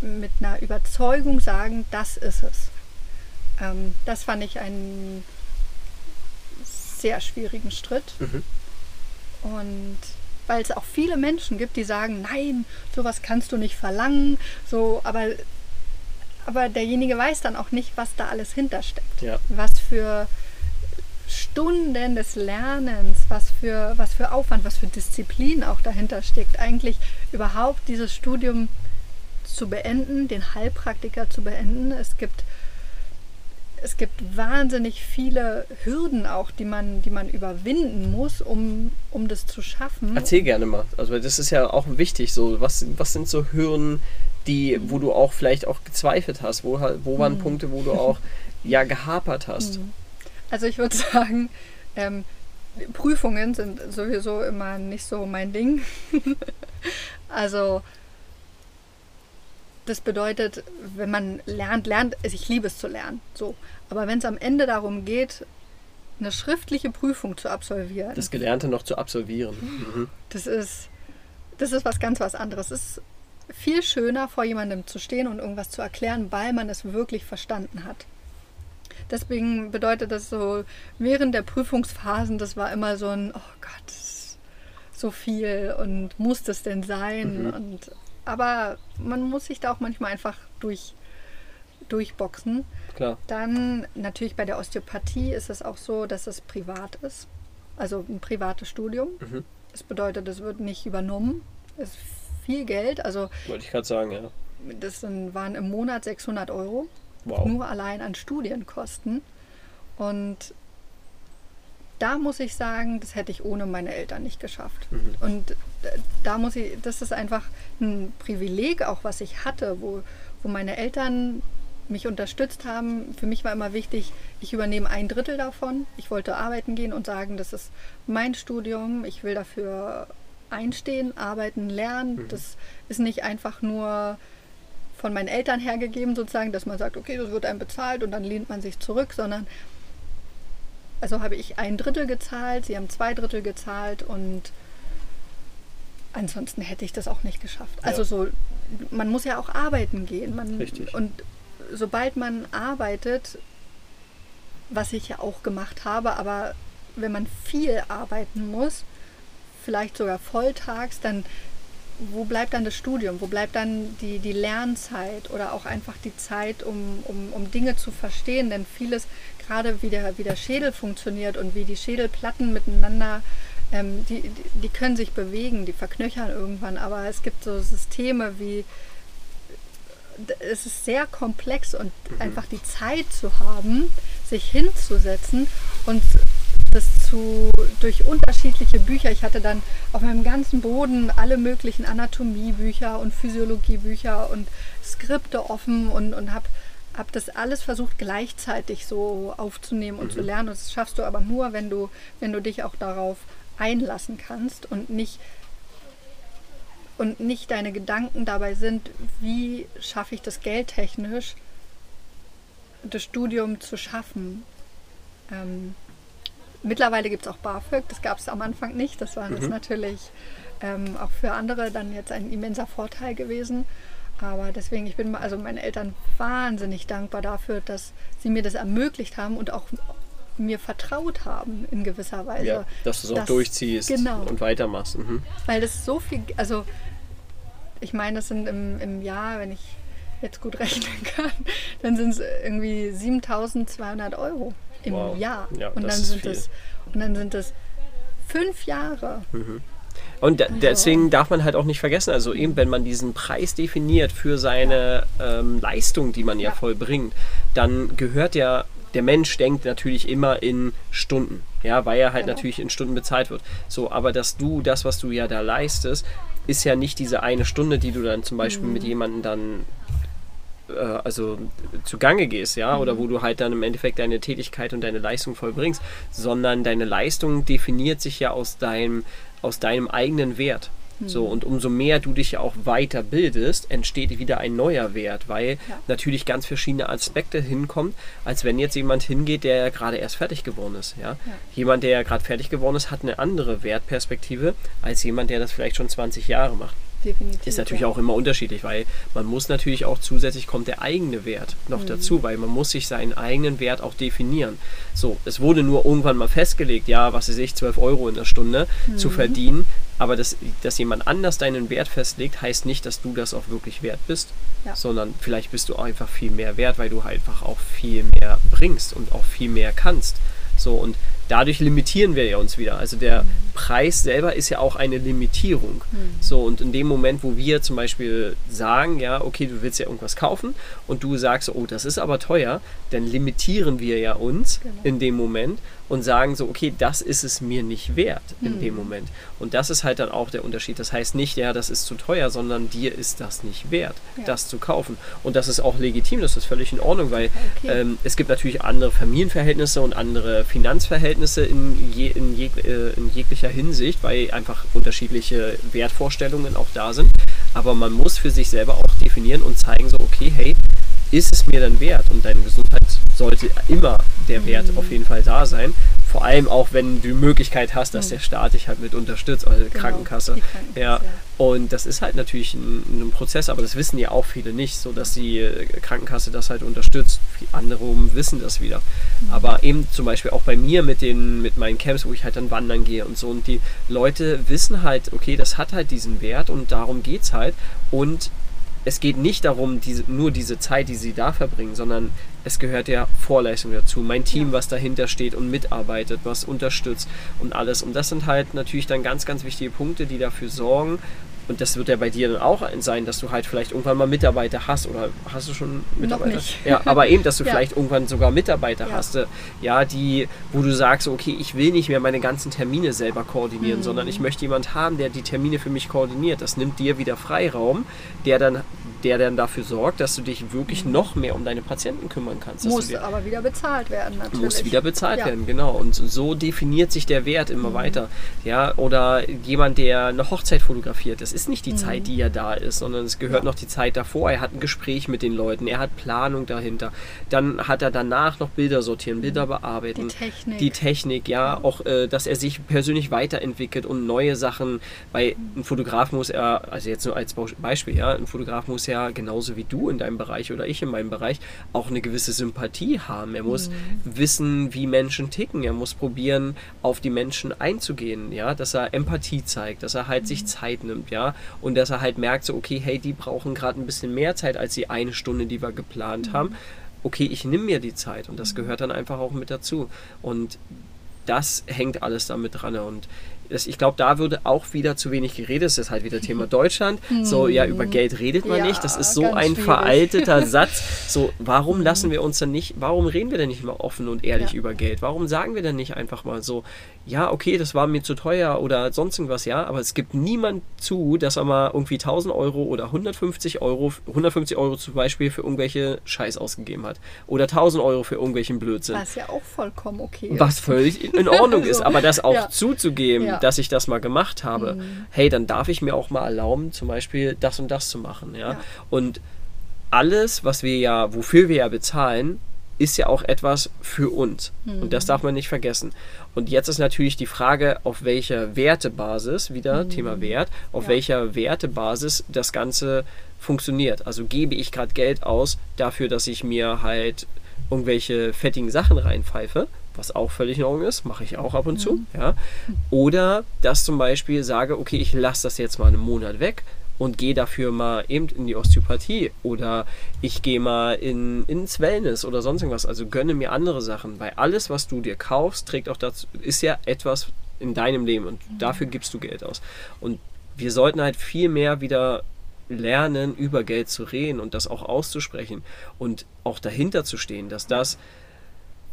mit einer Überzeugung sagen, das ist es. Ähm, das fand ich einen sehr schwierigen Schritt. Mhm. Und weil es auch viele Menschen gibt, die sagen, nein, sowas kannst du nicht verlangen, so, aber aber derjenige weiß dann auch nicht, was da alles hintersteckt. Ja. Was für Stunden des Lernens, was für, was für Aufwand, was für Disziplin auch dahinter steckt, eigentlich überhaupt dieses Studium zu beenden, den Heilpraktiker zu beenden. Es gibt, es gibt wahnsinnig viele Hürden auch, die man, die man überwinden muss, um, um das zu schaffen. Erzähl gerne mal. Also das ist ja auch wichtig. So, was, was sind so Hürden, die, wo du auch vielleicht auch gezweifelt hast? Wo, wo waren mhm. Punkte, wo du auch ja gehapert hast? Mhm. Also ich würde sagen, ähm, Prüfungen sind sowieso immer nicht so mein Ding. also das bedeutet, wenn man lernt, lernt, also ich liebe es zu lernen, so. Aber wenn es am Ende darum geht, eine schriftliche Prüfung zu absolvieren. Das Gelernte noch zu absolvieren. Mhm. Das ist, das ist was ganz was anderes. Es ist viel schöner, vor jemandem zu stehen und irgendwas zu erklären, weil man es wirklich verstanden hat. Deswegen bedeutet das so, während der Prüfungsphasen, das war immer so ein, oh Gott, so viel und muss das denn sein? Mhm. Und, aber man muss sich da auch manchmal einfach durch, durchboxen. Klar. Dann natürlich bei der Osteopathie ist es auch so, dass es privat ist. Also ein privates Studium. Mhm. Das bedeutet, es wird nicht übernommen. Es viel Geld. Also, Wollte ich gerade sagen, ja. Das waren im Monat 600 Euro. Wow. Nur allein an Studienkosten. Und da muss ich sagen, das hätte ich ohne meine Eltern nicht geschafft. Mhm. Und da muss ich, das ist einfach ein Privileg auch, was ich hatte, wo, wo meine Eltern mich unterstützt haben. Für mich war immer wichtig, ich übernehme ein Drittel davon. Ich wollte arbeiten gehen und sagen, das ist mein Studium, ich will dafür einstehen, arbeiten, lernen. Mhm. Das ist nicht einfach nur von meinen Eltern hergegeben, sozusagen, dass man sagt, okay, das wird einem bezahlt und dann lehnt man sich zurück, sondern also habe ich ein Drittel gezahlt, sie haben zwei Drittel gezahlt und ansonsten hätte ich das auch nicht geschafft. Also ja. so, man muss ja auch arbeiten gehen. Man, Richtig. Und sobald man arbeitet, was ich ja auch gemacht habe, aber wenn man viel arbeiten muss, vielleicht sogar volltags, dann wo bleibt dann das Studium? Wo bleibt dann die, die Lernzeit oder auch einfach die Zeit, um, um, um Dinge zu verstehen? Denn vieles, gerade wie der, wie der Schädel funktioniert und wie die Schädelplatten miteinander, ähm, die, die können sich bewegen, die verknöchern irgendwann, aber es gibt so Systeme wie, es ist sehr komplex und mhm. einfach die Zeit zu haben, sich hinzusetzen und das zu, durch unterschiedliche Bücher. Ich hatte dann auf meinem ganzen Boden alle möglichen Anatomiebücher und Physiologiebücher und Skripte offen und, und habe hab das alles versucht gleichzeitig so aufzunehmen und mhm. zu lernen. Und das schaffst du aber nur, wenn du, wenn du dich auch darauf einlassen kannst und nicht und nicht deine Gedanken dabei sind, wie schaffe ich das geldtechnisch, das Studium zu schaffen. Ähm, Mittlerweile gibt es auch BAföG, das gab es am Anfang nicht. Das war mhm. natürlich ähm, auch für andere dann jetzt ein immenser Vorteil gewesen. Aber deswegen, ich bin also meinen Eltern wahnsinnig dankbar dafür, dass sie mir das ermöglicht haben und auch mir vertraut haben in gewisser Weise. Ja, dass du es auch durchziehst genau, und weitermachst. Mhm. Weil das so viel, also ich meine, das sind im, im Jahr, wenn ich jetzt gut rechnen kann, dann sind es irgendwie 7200 Euro im wow. Jahr. Ja, und, dann sind es, und dann sind es fünf Jahre. Mhm. Und also. deswegen darf man halt auch nicht vergessen, also eben wenn man diesen Preis definiert für seine ähm, Leistung, die man ja, vollbringt, dann gehört ja, der Mensch denkt natürlich immer in Stunden. Ja, weil er halt Genau. natürlich in Stunden bezahlt wird. So, aber dass du das, was du ja da leistest, ist ja nicht diese eine Stunde, die du dann zum Beispiel mit jemandem dann äh, also zugange gehst, ja, oder wo du halt dann im Endeffekt deine Tätigkeit und deine Leistung vollbringst, sondern deine Leistung definiert sich ja aus deinem, aus deinem eigenen Wert. So, und umso mehr du dich ja auch weiterbildest, entsteht wieder ein neuer Wert, weil Ja. natürlich ganz verschiedene Aspekte hinkommt, als wenn jetzt jemand hingeht, der ja gerade erst fertig geworden ist. Ja? Jemand, der ja gerade fertig geworden ist, hat eine andere Wertperspektive als jemand, der das vielleicht schon 20 Jahre macht. Definitiv. Ist natürlich ja. auch immer unterschiedlich, weil man muss natürlich auch zusätzlich kommt der eigene Wert noch Mhm. dazu, weil man muss sich seinen eigenen Wert auch definieren. So, es wurde nur irgendwann mal festgelegt, ja, was weiß ich, 12 Euro in der Stunde zu Mhm. verdienen, aber dass, dass jemand anders deinen Wert festlegt, heißt nicht, dass du das auch wirklich wert bist, Ja. sondern vielleicht bist du einfach viel mehr wert, weil du einfach auch viel mehr bringst und auch viel mehr kannst. So, und dadurch limitieren wir ja uns wieder. Also der Preis selber ist ja auch eine Limitierung. So, und in dem Moment, wo wir zum Beispiel sagen, ja, okay, du willst ja irgendwas kaufen und du sagst, oh, das ist aber teuer, dann limitieren wir ja uns Genau. in dem Moment und sagen so, okay, das ist es mir nicht wert in dem Moment. Und das ist halt dann auch der Unterschied. Das heißt nicht, ja, das ist zu teuer, sondern dir ist das nicht wert, Ja. das zu kaufen. Und das ist auch legitim, das ist völlig in Ordnung, weil Okay. ähm, es gibt natürlich andere Familienverhältnisse und andere Finanzverhältnisse in, je, in, jeg, äh, in jeglicher Hinsicht, weil einfach unterschiedliche Wertvorstellungen auch da sind. Aber man muss für sich selber auch definieren und zeigen so, okay, hey, ist es mir dann wert? Und deine Gesundheit sollte immer der Wert auf jeden Fall da sein. Vor allem auch, wenn du die Möglichkeit hast, dass der Staat dich halt mit unterstützt, also die Genau, Krankenkasse. die Krankenkasse, ja. Und das ist halt natürlich ein, ein Prozess, aber das wissen ja auch viele nicht, so dass die äh, Krankenkasse das halt unterstützt. Andere wissen das wieder. Aber eben zum Beispiel auch bei mir mit den mit meinen Camps, wo ich halt dann wandern gehe und so. Und die Leute wissen halt, okay, das hat halt diesen Wert und darum geht's halt. Und es geht nicht darum, diese, nur diese Zeit, die sie da verbringen, sondern es gehört ja Vorleistung dazu. Mein Team, Ja. was dahinter steht und mitarbeitet, was unterstützt und alles. Und das sind halt natürlich dann ganz, ganz wichtige Punkte, die dafür sorgen. Und das wird ja bei dir dann auch sein, dass du halt vielleicht irgendwann mal Mitarbeiter hast oder hast du schon Mitarbeiter? Ja, aber eben, dass du Ja. vielleicht irgendwann sogar Mitarbeiter Ja. hast, äh, ja, die, wo du sagst, okay, ich will nicht mehr meine ganzen Termine selber koordinieren, Mhm. sondern ich möchte jemand haben, der die Termine für mich koordiniert. Das nimmt dir wieder Freiraum, der dann, der dann dafür sorgt, dass du dich wirklich noch mehr um deine Patienten kümmern kannst. Mhm. Muss dir, aber wieder bezahlt werden, natürlich. muss wieder bezahlt Ja. werden, genau. Und so definiert sich der Wert immer Mhm. weiter. Ja, oder jemand, der eine Hochzeit fotografiert, das ist nicht die Mhm. Zeit, die ja da ist, sondern es gehört noch die Zeit davor. Er hat ein Gespräch mit den Leuten, er hat Planung dahinter. Dann hat er danach noch Bilder sortieren, Bilder bearbeiten. Mhm. Die Technik. Die Technik, ja, auch, äh, dass er sich persönlich weiterentwickelt und neue Sachen, weil ein Fotograf muss er, also jetzt nur als Beispiel, ja, ein Fotograf muss ja genauso wie du in deinem Bereich oder ich in meinem Bereich auch eine gewisse Sympathie haben. Er muss wissen, wie Menschen ticken. Er muss probieren, auf die Menschen einzugehen, ja, dass er Empathie zeigt, dass er halt sich Zeit nimmt, ja, und dass er halt merkt, so, okay, hey, die brauchen gerade ein bisschen mehr Zeit als die eine Stunde, die wir geplant haben. Okay, ich nehme mir die Zeit und das gehört dann einfach auch mit dazu. Und das hängt alles damit dran. Und das, ich glaube, da würde auch wieder zu wenig geredet. Das ist halt wieder Thema Deutschland. So, ja, über Geld redet man Ja, nicht. Das ist so ein schwierig. veralteter Satz. So, warum lassen wir uns dann nicht, warum reden wir denn nicht mal offen und ehrlich Ja. über Geld? Warum sagen wir denn nicht einfach mal so, ja, okay, das war mir zu teuer oder sonst irgendwas, ja, aber es gibt niemand zu, dass er mal irgendwie 1000 Euro oder 150 Euro, 150 Euro zum Beispiel für irgendwelche Scheiß ausgegeben hat. Oder 1000 Euro für irgendwelchen Blödsinn. Was ja auch vollkommen okay Was ist. völlig in Ordnung ist, So, aber das auch ja. zuzugeben, Ja. dass ich das mal gemacht habe, hey, dann darf ich mir auch mal erlauben, zum Beispiel das und das zu machen, ja. Ja. Und alles, was wir ja, wofür wir ja bezahlen, ist ja auch etwas für uns. Und das darf man nicht vergessen. Und jetzt ist natürlich die Frage, auf welcher Wertebasis, wieder Thema Wert, auf Ja. welcher Wertebasis das Ganze funktioniert. Also gebe ich gerade Geld aus dafür, dass ich mir halt irgendwelche fettigen Sachen reinpfeife, was auch völlig in Ordnung ist, mache ich auch ab und zu, ja. Oder dass zum Beispiel sage, okay, ich lasse das jetzt mal einen Monat weg und gehe dafür mal eben in die Osteopathie oder ich gehe mal in, ins Wellness oder sonst irgendwas. Also gönne mir andere Sachen, weil alles, was du dir kaufst, trägt auch dazu, ist ja etwas in deinem Leben und dafür gibst du Geld aus. Und wir sollten halt viel mehr wieder lernen, über Geld zu reden und das auch auszusprechen und auch dahinter zu stehen, dass das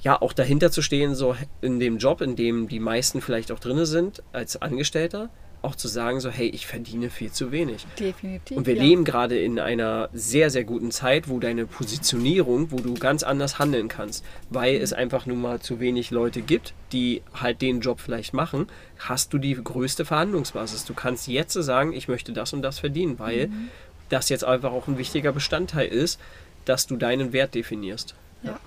ja, auch dahinter zu stehen, so in dem Job, in dem die meisten vielleicht auch drin sind, als Angestellter, auch zu sagen, so, hey, ich verdiene viel zu wenig. Definitiv. Und wir ja. leben gerade in einer sehr, sehr guten Zeit, wo deine Positionierung, wo du ganz anders handeln kannst, weil es einfach nun mal zu wenig Leute gibt, die halt den Job vielleicht machen, hast du die größte Verhandlungsbasis. Du kannst jetzt sagen, ich möchte das und das verdienen, weil Mhm. das jetzt einfach auch ein wichtiger Bestandteil ist, dass du deinen Wert definierst. Ja.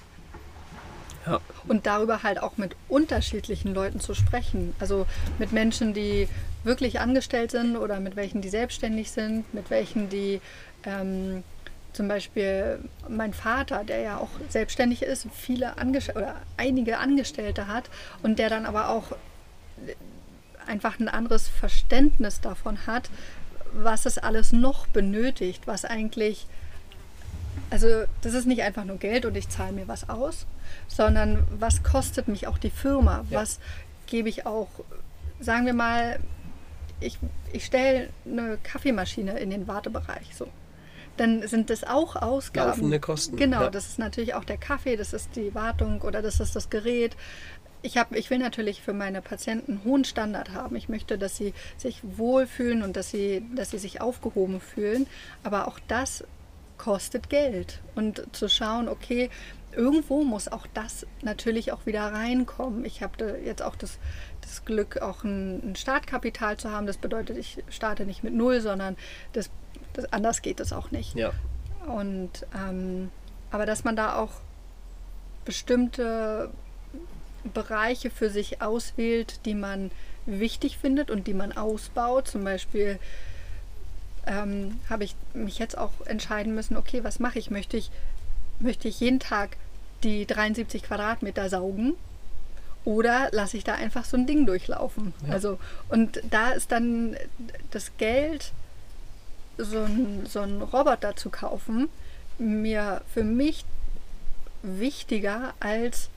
Ja. Und darüber halt auch mit unterschiedlichen Leuten zu sprechen. Also mit Menschen, die wirklich angestellt sind oder mit welchen, die selbstständig sind, mit welchen, die ähm, zum Beispiel mein Vater, der ja auch selbstständig ist, viele Angestellte oder einige Angestellte hat und der dann aber auch einfach ein anderes Verständnis davon hat, was es alles noch benötigt, was eigentlich also das ist nicht einfach nur Geld und ich zahle mir was aus, sondern was kostet mich auch die Firma? Ja. Was gebe ich auch, sagen wir mal, ich, ich stelle eine Kaffeemaschine in den Wartebereich, so. Dann sind das auch Ausgaben. Laufende Kosten, Genau, ja. das ist natürlich auch der Kaffee, das ist die Wartung oder das ist das Gerät. Ich, hab, ich will natürlich für meine Patienten einen hohen Standard haben. Ich möchte, dass sie sich wohlfühlen und dass sie, dass sie sich aufgehoben fühlen. Aber auch das kostet Geld. Und zu schauen, okay, irgendwo muss auch das natürlich auch wieder reinkommen. Ich habe jetzt auch das, das Glück, auch ein, ein Startkapital zu haben. Das bedeutet, ich starte nicht mit null, sondern das, das, anders geht es auch nicht. Ja. Und ähm, aber dass man da auch bestimmte Bereiche für sich auswählt, die man wichtig findet und die man ausbaut. Zum Beispiel ähm, habe ich mich jetzt auch entscheiden müssen, okay, was mache ich? Möchte ich, möchte ich jeden Tag die 73 Quadratmeter saugen? Oder lasse ich da einfach so ein Ding durchlaufen? Ja. Also, und da ist dann das Geld, so ein, so einen Roboter zu kaufen, mir für mich wichtiger als,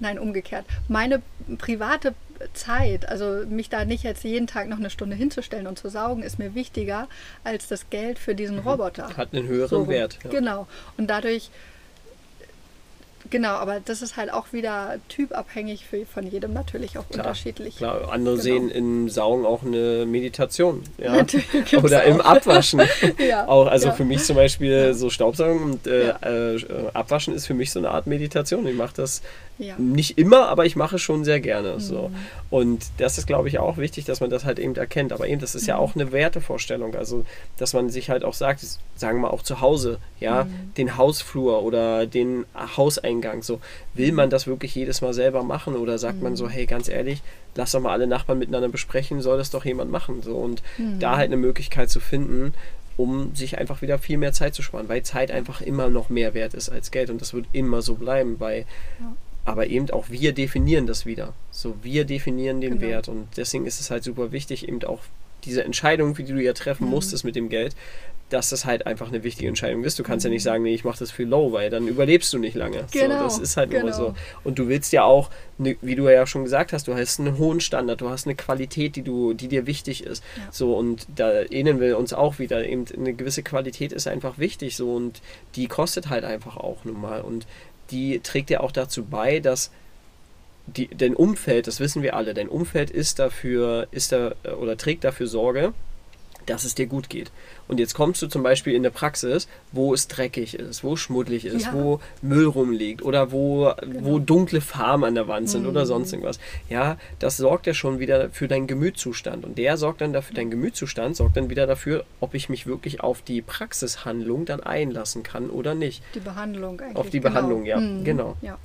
nein, umgekehrt, meine private Zeit, also mich da nicht jetzt jeden Tag noch eine Stunde hinzustellen und zu saugen, ist mir wichtiger als das Geld für diesen Roboter. Hat einen höheren So. Wert. Ja. Genau. Und dadurch, genau, aber das ist halt auch wieder typabhängig für, von jedem natürlich auch Klar, unterschiedlich. Klar, andere Genau. sehen im Saugen auch eine Meditation. Ja? Natürlich Oder im. Abwaschen. Ja, auch, also ja. für mich zum Beispiel so Staubsaugen und äh, äh, Abwaschen ist für mich so eine Art Meditation. Ich mache das Ja. nicht immer, aber ich mache es schon sehr gerne. Mhm. So. Und das ist, glaube ich, auch wichtig, dass man das halt eben erkennt. Aber eben, das ist ja Mhm. auch eine Wertevorstellung. Also, dass man sich halt auch sagt, sagen wir auch zu Hause, ja, Mhm. den Hausflur oder den Hauseingang. So, will man das wirklich jedes Mal selber machen oder sagt man Mhm. so, hey, ganz ehrlich, lass doch mal alle Nachbarn miteinander besprechen, soll das doch jemand machen. So. Und Mhm. da halt eine Möglichkeit zu finden, um sich einfach wieder viel mehr Zeit zu sparen, weil Zeit einfach immer noch mehr wert ist als Geld und das wird immer so bleiben, weil Ja. Aber eben auch wir definieren das wieder. So, wir definieren den Genau. Wert und deswegen ist es halt super wichtig, eben auch diese Entscheidung, die du ja treffen Mhm. musstest mit dem Geld, dass das halt einfach eine wichtige Entscheidung ist. Du kannst ja nicht Mhm. sagen, nee, ich mache das für low, weil dann überlebst du nicht lange. Genau, So, das ist halt nur genau. so. Und du willst ja auch, ne, wie du ja schon gesagt hast, du hast einen hohen Standard, du hast eine Qualität, die du, die dir wichtig ist. Ja. So und da ähneln wir uns auch wieder. Eben eine gewisse Qualität ist einfach wichtig so und die kostet halt einfach auch nun mal und die trägt ja auch dazu bei, dass die, dein Umfeld, das wissen wir alle, dein Umfeld ist dafür, ist da oder trägt dafür Sorge, dass es dir gut geht. Und jetzt kommst du zum Beispiel in eine Praxis, wo es dreckig ist, wo es schmuddelig ist, Ja. wo Müll rumliegt oder wo, wo dunkle Farben an der Wand sind oder Mhm. sonst irgendwas. Ja, das sorgt ja schon wieder für deinen Gemütszustand. Und der sorgt dann dafür, dein Gemütszustand sorgt dann wieder dafür, ob ich mich wirklich auf die Praxishandlung dann einlassen kann oder nicht. Die Behandlung eigentlich. Auf die genau. Behandlung, ja, Mhm. genau. Ja.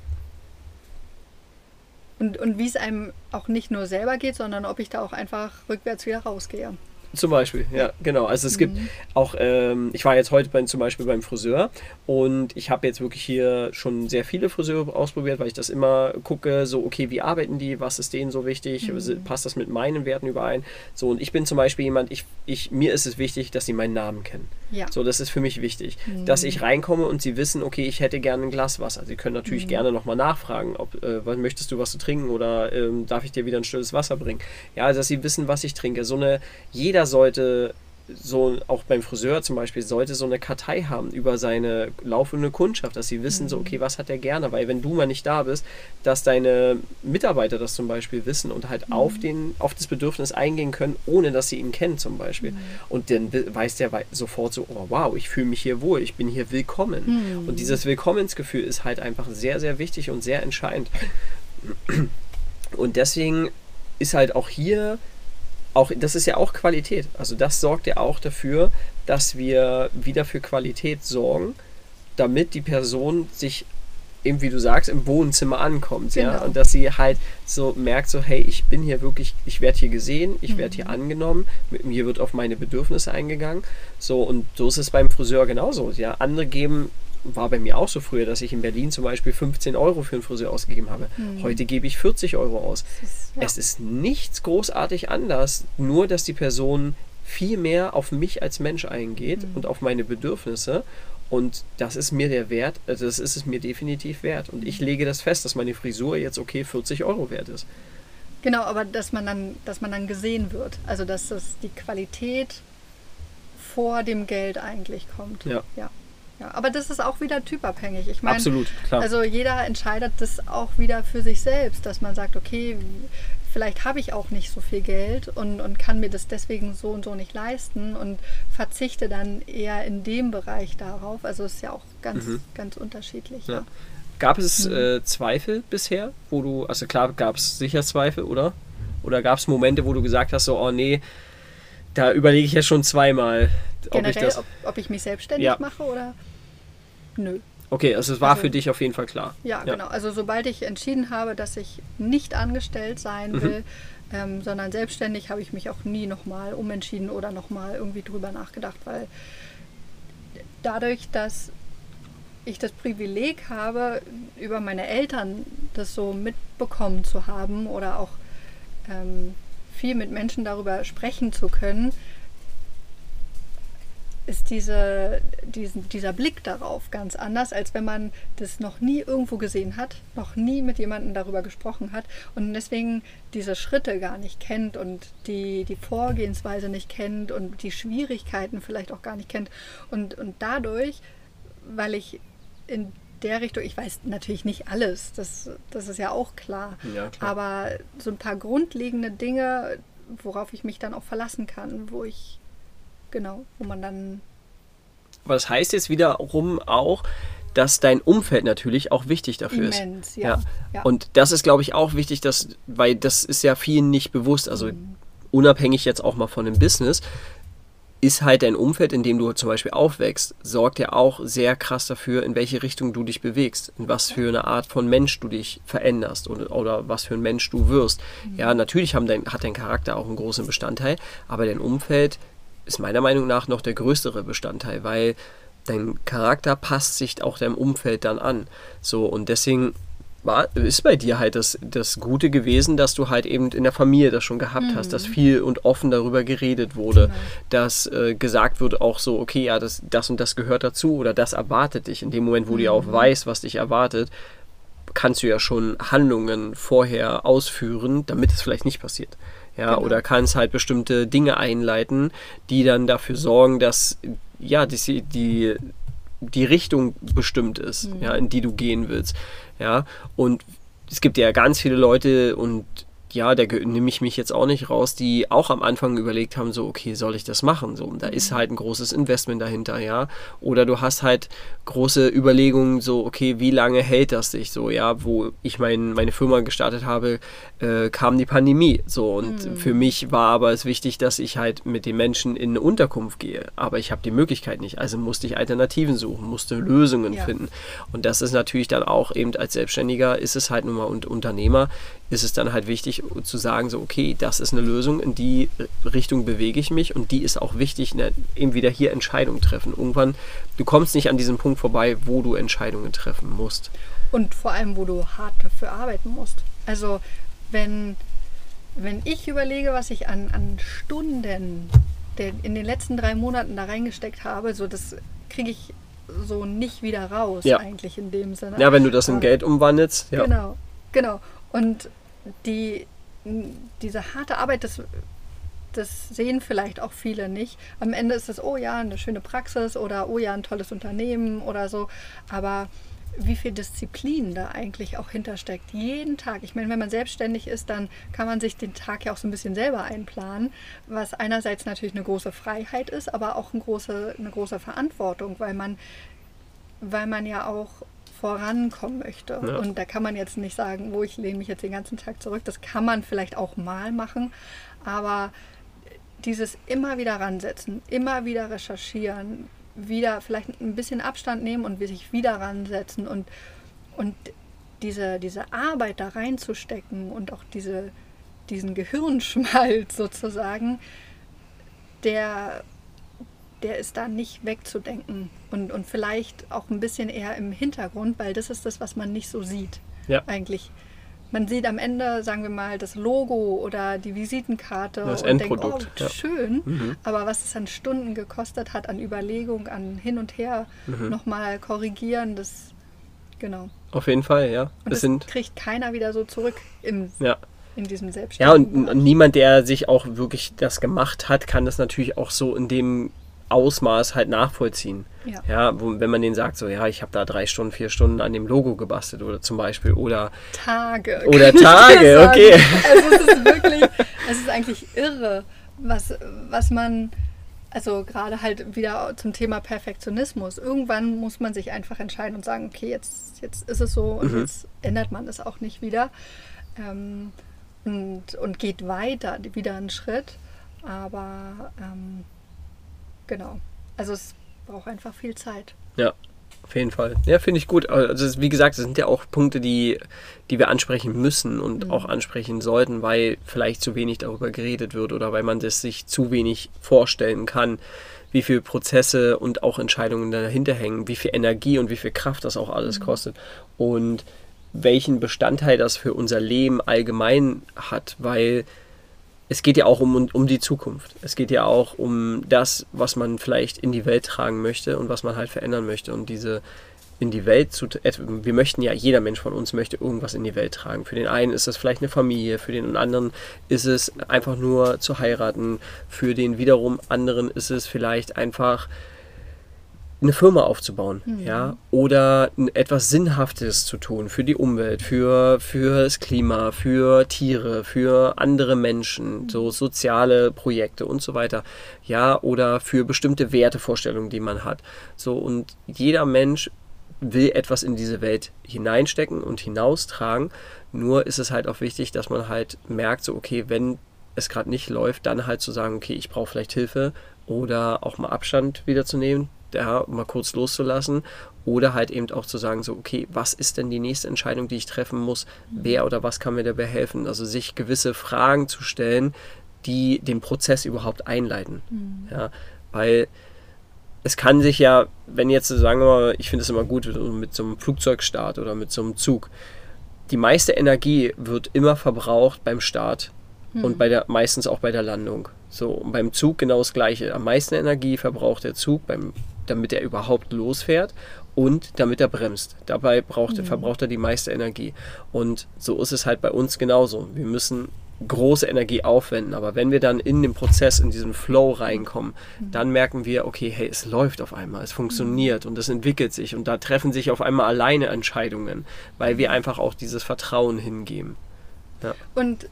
Und, und wie es einem auch nicht nur selber geht, sondern ob ich da auch einfach rückwärts wieder rausgehe. Zum Beispiel, ja, genau. Also es gibt Mhm. auch, ähm, ich war jetzt heute bei, zum Beispiel beim Friseur und ich habe jetzt wirklich hier schon sehr viele Friseure ausprobiert, weil ich das immer gucke, so, okay, wie arbeiten die, was ist denen so wichtig, Mhm. passt das mit meinen Werten überein? So, und ich bin zum Beispiel jemand, ich, ich, mir ist es wichtig, dass sie meinen Namen kennen. Ja. So, das ist für mich wichtig, Mhm. dass ich reinkomme und sie wissen, okay, ich hätte gerne ein Glas Wasser. Sie können natürlich Mhm. gerne nochmal nachfragen, ob, äh, was, möchtest du was zu trinken oder ähm, darf ich dir wieder ein stilles Wasser bringen? Ja, dass sie wissen, was ich trinke. So eine, jeder sollte so auch beim Friseur zum Beispiel sollte so eine Kartei haben über seine laufende Kundschaft, dass sie wissen, mhm. so, okay, was hat er gerne, weil wenn du mal nicht da bist, dass deine Mitarbeiter das zum Beispiel wissen und halt mhm. auf, den, auf das Bedürfnis eingehen können, ohne dass sie ihn kennen zum Beispiel. Mhm. Und dann weiß der sofort so, oh wow, ich fühle mich hier wohl, ich bin hier willkommen. Mhm. Und dieses Willkommensgefühl ist halt einfach sehr, sehr wichtig und sehr entscheidend. Und deswegen ist halt auch hier auch, das ist ja auch Qualität. Also das sorgt ja auch dafür, dass wir wieder für Qualität sorgen, damit die Person sich eben wie du sagst, im Wohnzimmer ankommt, genau. ja, und dass sie halt so merkt, so, hey, ich bin hier wirklich, ich werde hier gesehen, ich mhm. werde hier angenommen, mit mir wird auf meine Bedürfnisse eingegangen, so, und so ist es beim Friseur genauso, ja, andere geben war bei mir auch so früher, dass ich in Berlin zum Beispiel 15 Euro für einen Friseur ausgegeben habe. Mhm. Heute gebe ich 40 Euro aus. Ist, ja. Es ist nichts großartig anders, nur dass die Person viel mehr auf mich als Mensch eingeht mhm. und auf meine Bedürfnisse. Und das ist mir der Wert, also das ist es mir definitiv wert. Und ich hm. lege das fest, dass meine Frisur jetzt okay 40 Euro wert ist. Genau, aber dass man dann, dass man dann gesehen wird. Also dass das die Qualität vor dem Geld eigentlich kommt. Ja. ja. Ja, aber das ist auch wieder typabhängig. Ich meine, Absolut, klar. Also jeder entscheidet das auch wieder für sich selbst, dass man sagt, okay, vielleicht habe ich auch nicht so viel Geld und, und kann mir das deswegen so und so nicht leisten und verzichte dann eher in dem Bereich darauf. Also es ist ja auch ganz, mhm. ganz unterschiedlich. Ja. Ja. Gab es mhm. äh, Zweifel bisher, wo du, also klar gab es sicher Zweifel, oder? Oder gab es Momente, wo du gesagt hast, so, oh nee, da überlege ich ja schon zweimal, Generell, ob ich das. Ob, ob ich mich selbstständig ja. mache oder. Nö. Okay, also es war also, für dich auf jeden Fall klar. Ja, ja, genau. Also sobald ich entschieden habe, dass ich nicht angestellt sein mhm. will, ähm, sondern selbstständig, habe ich mich auch nie nochmal umentschieden oder nochmal irgendwie drüber nachgedacht, weil dadurch, dass ich das Privileg habe, über meine Eltern das so mitbekommen zu haben oder auch ähm, viel mit Menschen darüber sprechen zu können, ist diese, diesen, dieser Blick darauf ganz anders, als wenn man das noch nie irgendwo gesehen hat, noch nie mit jemandem darüber gesprochen hat und deswegen diese Schritte gar nicht kennt und die, die Vorgehensweise nicht kennt und die Schwierigkeiten vielleicht auch gar nicht kennt. Und, und dadurch, weil ich in der Richtung, ich weiß natürlich nicht alles, das, das ist ja auch klar, ja, klar. aber so ein paar grundlegende Dinge, worauf ich mich dann auch verlassen kann, wo ich, genau, wo man dann. Was heißt jetzt wiederum auch, dass dein Umfeld natürlich auch wichtig dafür Immens, ist. Ja. Ja. ja. Und das ist, glaube ich, auch wichtig, dass, weil das ist ja vielen nicht bewusst. Also mhm. unabhängig jetzt auch mal von dem Business, ist halt dein Umfeld, in dem du zum Beispiel aufwächst, sorgt ja auch sehr krass dafür, in welche Richtung du dich bewegst, in was für eine Art von Mensch du dich veränderst oder, oder was für ein Mensch du wirst. Mhm. Ja, natürlich dein, hat dein Charakter auch einen großen Bestandteil, aber dein Umfeld ist meiner Meinung nach noch der größere Bestandteil, weil dein Charakter passt sich auch deinem Umfeld dann an. So, und deswegen war, ist bei dir halt das, das Gute gewesen, dass du halt eben in der Familie das schon gehabt mhm. hast, dass mhm. viel und offen darüber geredet wurde, genau. dass äh, gesagt wird auch so, okay, ja, das, das und das gehört dazu oder das erwartet dich. In dem Moment, wo mhm. du ja auch weißt, was dich erwartet, kannst du ja schon Handlungen vorher ausführen, damit es vielleicht nicht passiert. Ja, genau. oder kannst halt bestimmte Dinge einleiten, die dann dafür sorgen, dass ja, die, die die Richtung bestimmt ist, mhm. ja, in die du gehen willst. Ja, und es gibt ja ganz viele Leute und ja, da nehme ich mich jetzt auch nicht raus, die auch am Anfang überlegt haben, so, okay, soll ich das machen? So, da ist mhm. halt ein großes Investment dahinter, ja. Oder du hast halt große Überlegungen, so, okay, wie lange hält das sich so, ja, wo ich mein, meine Firma gestartet habe, äh, kam die Pandemie. So, und mhm. für mich war aber es wichtig, dass ich halt mit den Menschen in eine Unterkunft gehe. Aber ich habe die Möglichkeit nicht. Also musste ich Alternativen suchen, musste Lösungen ja. finden. Und das ist natürlich dann auch eben als Selbstständiger, ist es halt nun mal und Unternehmer, ist es dann halt wichtig zu sagen, so, okay, das ist eine Lösung, in die Richtung bewege ich mich und die ist auch wichtig, ne, eben wieder hier Entscheidungen treffen. Irgendwann, du kommst nicht an diesem Punkt vorbei, wo du Entscheidungen treffen musst. Und vor allem, wo du hart dafür arbeiten musst. Also, wenn, wenn ich überlege, was ich an, an Stunden in den letzten drei Monaten da reingesteckt habe, so das kriege ich so nicht wieder raus, ja. eigentlich in dem Sinne. Ja, wenn du das in Geld umwandelst. Ja. Genau, genau. Und die, diese harte Arbeit, das das sehen vielleicht auch viele nicht. Am Ende ist es, oh ja, eine schöne Praxis oder oh ja, ein tolles Unternehmen oder so. Aber wie viel Disziplin da eigentlich auch hintersteckt. Jeden Tag. Ich meine, wenn man selbstständig ist, dann kann man sich den Tag ja auch so ein bisschen selber einplanen, was einerseits natürlich eine große Freiheit ist, aber auch eine große, eine große Verantwortung, weil man, weil man ja auch vorankommen möchte. Ja. Und da kann man jetzt nicht sagen, wo ich lehne mich jetzt den ganzen Tag zurück. Das kann man vielleicht auch mal machen, aber dieses immer wieder ransetzen, immer wieder recherchieren, wieder vielleicht ein bisschen Abstand nehmen und sich wieder ransetzen und, und diese, diese Arbeit da reinzustecken und auch diese, diesen Gehirnschmalz sozusagen, der, der ist da nicht wegzudenken und, und vielleicht auch ein bisschen eher im Hintergrund, weil das ist das, was man nicht so sieht. Ja. Eigentlich man sieht am Ende, sagen wir mal, das Logo oder die Visitenkarte das und Endprodukt. denkt, oh, schön. Mhm. Aber was es an Stunden gekostet hat, an Überlegung, an hin und her mhm. nochmal korrigieren, das genau. Auf jeden Fall, ja. Und das, das kriegt keiner wieder so zurück im, ja. in diesem Selbstständigen. Ja, und, und niemand, der sich auch wirklich das gemacht hat, kann das natürlich auch so in dem Ausmaß halt nachvollziehen. Ja, ja wo, wenn man denen sagt, so, ja, ich habe da drei Stunden, vier Stunden an dem Logo gebastelt oder zum Beispiel oder Tage. Oder Tage, okay. Also es ist wirklich, es ist eigentlich irre, was, was man, also gerade halt wieder zum Thema Perfektionismus. Irgendwann muss man sich einfach entscheiden und sagen, okay, jetzt, jetzt ist es so und mhm. jetzt ändert man es auch nicht wieder. Ähm, und, und geht weiter, wieder einen Schritt. Aber ähm, Genau. Also es braucht einfach viel Zeit. Ja, auf jeden Fall. Ja, finde ich gut. Also wie gesagt, das sind ja auch Punkte, die, die wir ansprechen müssen und mhm. auch ansprechen sollten, weil vielleicht zu wenig darüber geredet wird oder weil man das sich zu wenig vorstellen kann, wie viele Prozesse und auch Entscheidungen dahinter hängen, wie viel Energie und wie viel Kraft das auch alles mhm. kostet und welchen Bestandteil das für unser Leben allgemein hat, weil es geht ja auch um, um die Zukunft. Es geht ja auch um das, was man vielleicht in die Welt tragen möchte und was man halt verändern möchte. Und diese in die Welt zu. Wir möchten ja, jeder Mensch von uns möchte irgendwas in die Welt tragen. Für den einen ist das vielleicht eine Familie, für den anderen ist es einfach nur zu heiraten, für den wiederum anderen ist es vielleicht einfach eine Firma aufzubauen, mhm. ja, oder etwas Sinnhaftes zu tun für die Umwelt, für, für das Klima, für Tiere, für andere Menschen, mhm. so soziale Projekte und so weiter, ja, oder für bestimmte Wertevorstellungen, die man hat. So, und jeder Mensch will etwas in diese Welt hineinstecken und hinaustragen. Nur ist es halt auch wichtig, dass man halt merkt, so, okay, wenn es gerade nicht läuft, dann halt zu sagen, okay, ich brauche vielleicht Hilfe oder auch mal Abstand wieder zu nehmen, ja, mal kurz loszulassen oder halt eben auch zu sagen, so, okay, was ist denn die nächste Entscheidung, die ich treffen muss? Wer oder was kann mir dabei helfen? Also sich gewisse Fragen zu stellen, die den Prozess überhaupt einleiten. Mhm. Ja, weil es kann sich ja, wenn jetzt, sagen wir mal, ich finde es immer gut mit so einem Flugzeugstart oder mit so einem Zug, die meiste Energie wird immer verbraucht beim Start mhm. und bei der, meistens auch bei der Landung. So, und beim Zug genau das gleiche. Am meisten Energie verbraucht der Zug beim damit er überhaupt losfährt und damit er bremst. Dabei braucht, mhm. verbraucht er die meiste Energie. Und so ist es halt bei uns genauso. Wir müssen große Energie aufwenden, aber wenn wir dann in den Prozess, in diesen Flow reinkommen, mhm. dann merken wir, okay, hey, es läuft auf einmal, es funktioniert mhm. und es entwickelt sich und da treffen sich auf einmal alleine Entscheidungen, weil wir einfach auch dieses Vertrauen hingeben. Ja. Und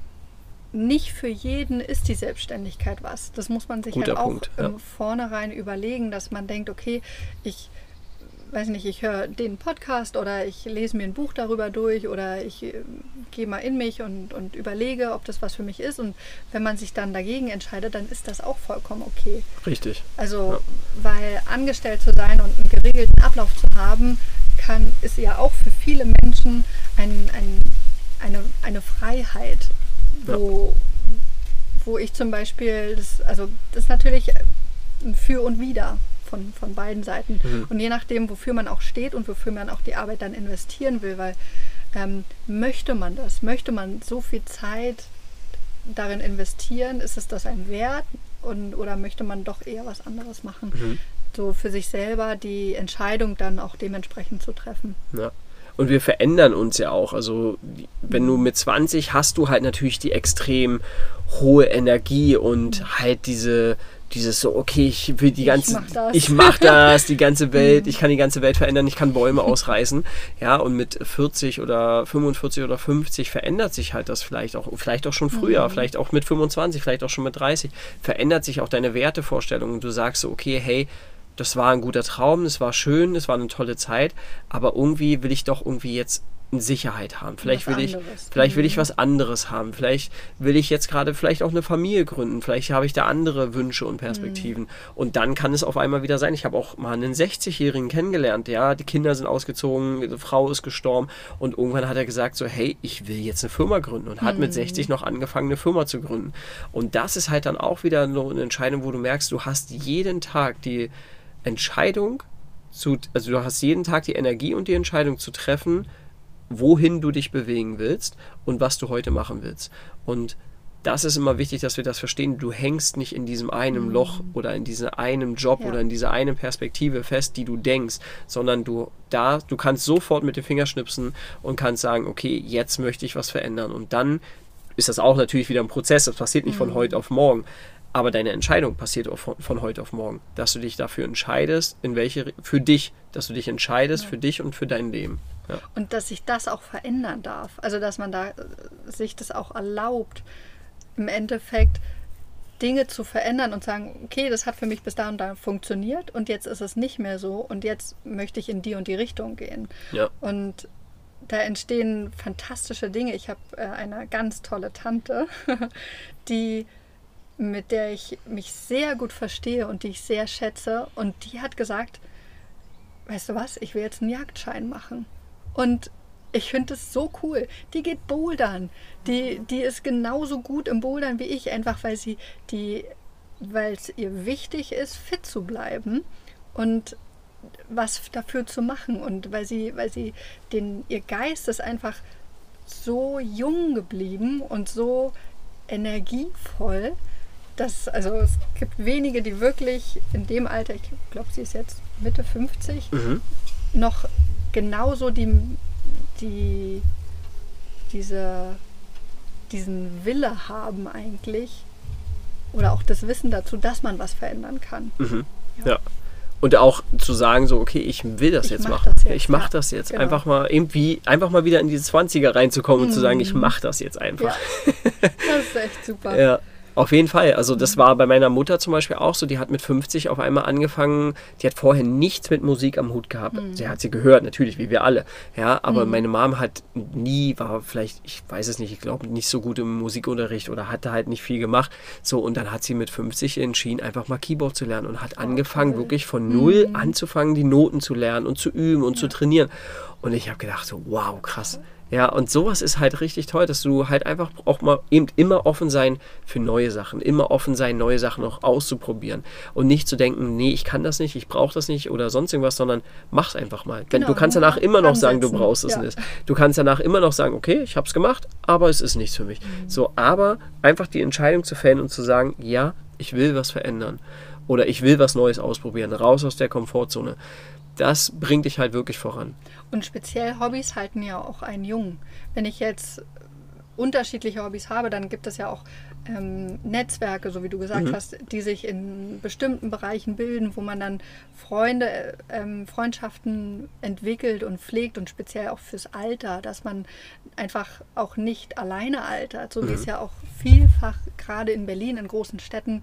nicht für jeden ist die Selbstständigkeit was. Das muss man sich Guter halt auch Punkt, ja. im Vornherein überlegen, dass man denkt, okay, ich weiß nicht, ich höre den Podcast oder ich lese mir ein Buch darüber durch oder ich äh, gehe mal in mich und, und überlege, ob das was für mich ist. Und wenn man sich dann dagegen entscheidet, dann ist das auch vollkommen okay. Richtig. Also, ja. weil angestellt zu sein und einen geregelten Ablauf zu haben, kann, ist ja auch für viele Menschen ein, ein, eine, eine Freiheit wo, ja. wo ich zum Beispiel, das, also das ist natürlich ein Für und Wider von, von beiden Seiten. Mhm. Und je nachdem, wofür man auch steht und wofür man auch die Arbeit dann investieren will, weil ähm, möchte man das, möchte man so viel Zeit darin investieren, ist es das ein Wert und, oder möchte man doch eher was anderes machen? Mhm. So für sich selber die Entscheidung dann auch dementsprechend zu treffen. Ja. Und wir verändern uns ja auch. Also wenn du mit 20 hast du halt natürlich die extrem hohe Energie und halt diese dieses so, okay, ich will die ganze, mach das. ich mach das, die ganze Welt, ich kann die ganze Welt verändern, ich kann Bäume ausreißen, ja, und mit 40 oder 45 oder 50 verändert sich halt das vielleicht auch, vielleicht auch schon früher, vielleicht auch mit 25, vielleicht auch schon mit 30, verändert sich auch deine Wertevorstellung und du sagst so, okay, hey, das war ein guter Traum, es war schön, es war eine tolle Zeit, aber irgendwie will ich doch irgendwie jetzt eine Sicherheit haben. Vielleicht Was will ich, anderes. vielleicht will ich Mhm. was anderes haben. Vielleicht will ich jetzt gerade vielleicht auch eine Familie gründen. Vielleicht habe ich da andere Wünsche und Perspektiven. Und dann kann es auf einmal wieder sein. Ich habe auch mal einen 60-Jährigen kennengelernt. Ja, die Kinder sind ausgezogen, die Frau ist gestorben und irgendwann hat er gesagt so, hey, ich will jetzt eine Firma gründen und hat mit 60 noch angefangen, eine Firma zu gründen. Und das ist halt dann auch wieder so eine Entscheidung, wo du merkst, du hast jeden Tag die Entscheidung zu, also du hast jeden Tag die Energie und die Entscheidung zu treffen, wohin du dich bewegen willst und was du heute machen willst. Und das ist immer wichtig, dass wir das verstehen. Du hängst nicht in diesem einen Loch oder in diesem einen Job Ja. oder in dieser einen Perspektive fest, die du denkst, sondern du da, du kannst sofort mit den Fingern schnipsen und kannst sagen, okay, jetzt möchte ich was verändern. Und dann ist das auch natürlich wieder ein Prozess. Das passiert nicht von heute auf morgen. Aber deine Entscheidung passiert auch von, von heute auf morgen. Dass du dich dafür entscheidest, in welche, für dich, dass du dich entscheidest für dich und für dein Leben. Ja. Und dass sich das auch verändern darf. Also dass man da äh, sich das auch erlaubt, im Endeffekt Dinge zu verändern und sagen, okay, das hat für mich bis da und da funktioniert und jetzt ist es nicht mehr so und jetzt möchte ich in die und die Richtung gehen. Ja. Und da entstehen fantastische Dinge. Ich habe äh, eine ganz tolle Tante, die mit der ich mich sehr gut verstehe und die ich sehr schätze. Und die hat gesagt, weißt du was, ich will jetzt einen Jagdschein machen. Und ich finde es so cool. Die geht bouldern. Die, die ist genauso gut im Bouldern wie ich, einfach weil sie die, weil es ihr wichtig ist, fit zu bleiben und was dafür zu machen. Und weil sie, weil sie den, ihr Geist ist einfach so jung geblieben und so energievoll, dass, also es gibt wenige, die wirklich in dem Alter, ich glaube, sie ist jetzt Mitte 50, Mhm. noch genauso die, die diese, diesen Wille haben eigentlich oder auch das Wissen dazu, dass man was verändern kann. Mhm. Ja. Und auch zu sagen, so, okay, ich will das Ich jetzt mach machen. das jetzt, ich mache ja. das jetzt. Genau. Einfach mal irgendwie, einfach mal wieder in diese 20er reinzukommen und zu sagen, ich mache das jetzt einfach. Ja, das ist echt super. Ja, auf jeden Fall. Also das war bei meiner Mutter zum Beispiel auch so. Die hat mit 50 auf einmal angefangen. Die hat vorher nichts mit Musik am Hut gehabt. Sie hat sie gehört, natürlich, wie wir alle. Ja, aber meine Mom hat nie, war vielleicht, ich weiß es nicht, ich glaube nicht so gut im Musikunterricht oder hatte halt nicht viel gemacht. So, und dann hat sie mit 50 entschieden, einfach mal Keyboard zu lernen und hat angefangen, wirklich von null anzufangen, die Noten zu lernen und zu üben und zu trainieren. Und ich habe gedacht, so, wow, krass. Ja, und sowas ist halt richtig toll, dass du halt einfach auch mal eben immer offen sein für neue Sachen, immer offen sein, neue Sachen auch auszuprobieren und nicht zu denken, nee, ich kann das nicht, ich brauche das nicht oder sonst irgendwas, sondern mach's einfach mal. Denn Genau, du kannst ja, danach immer noch sagen, du ansetzen, brauchst es ja. nicht. Du kannst danach immer noch sagen, okay, ich hab's gemacht, aber es ist nichts für mich. Mhm. So, aber einfach die Entscheidung zu fällen und zu sagen, ja, ich will was verändern oder ich will was Neues ausprobieren, raus aus der Komfortzone. Das bringt dich halt wirklich voran. Und speziell Hobbys halten ja auch einen jung. Wenn ich jetzt unterschiedliche Hobbys habe, dann gibt es ja auch ähm, Netzwerke, so wie du gesagt Mhm. hast, die sich in bestimmten Bereichen bilden, wo man dann Freunde, äh, ähm, Freundschaften entwickelt und pflegt und speziell auch fürs Alter, dass man einfach auch nicht alleine altert, so wie es ja auch vielfach gerade in Berlin, in großen Städten,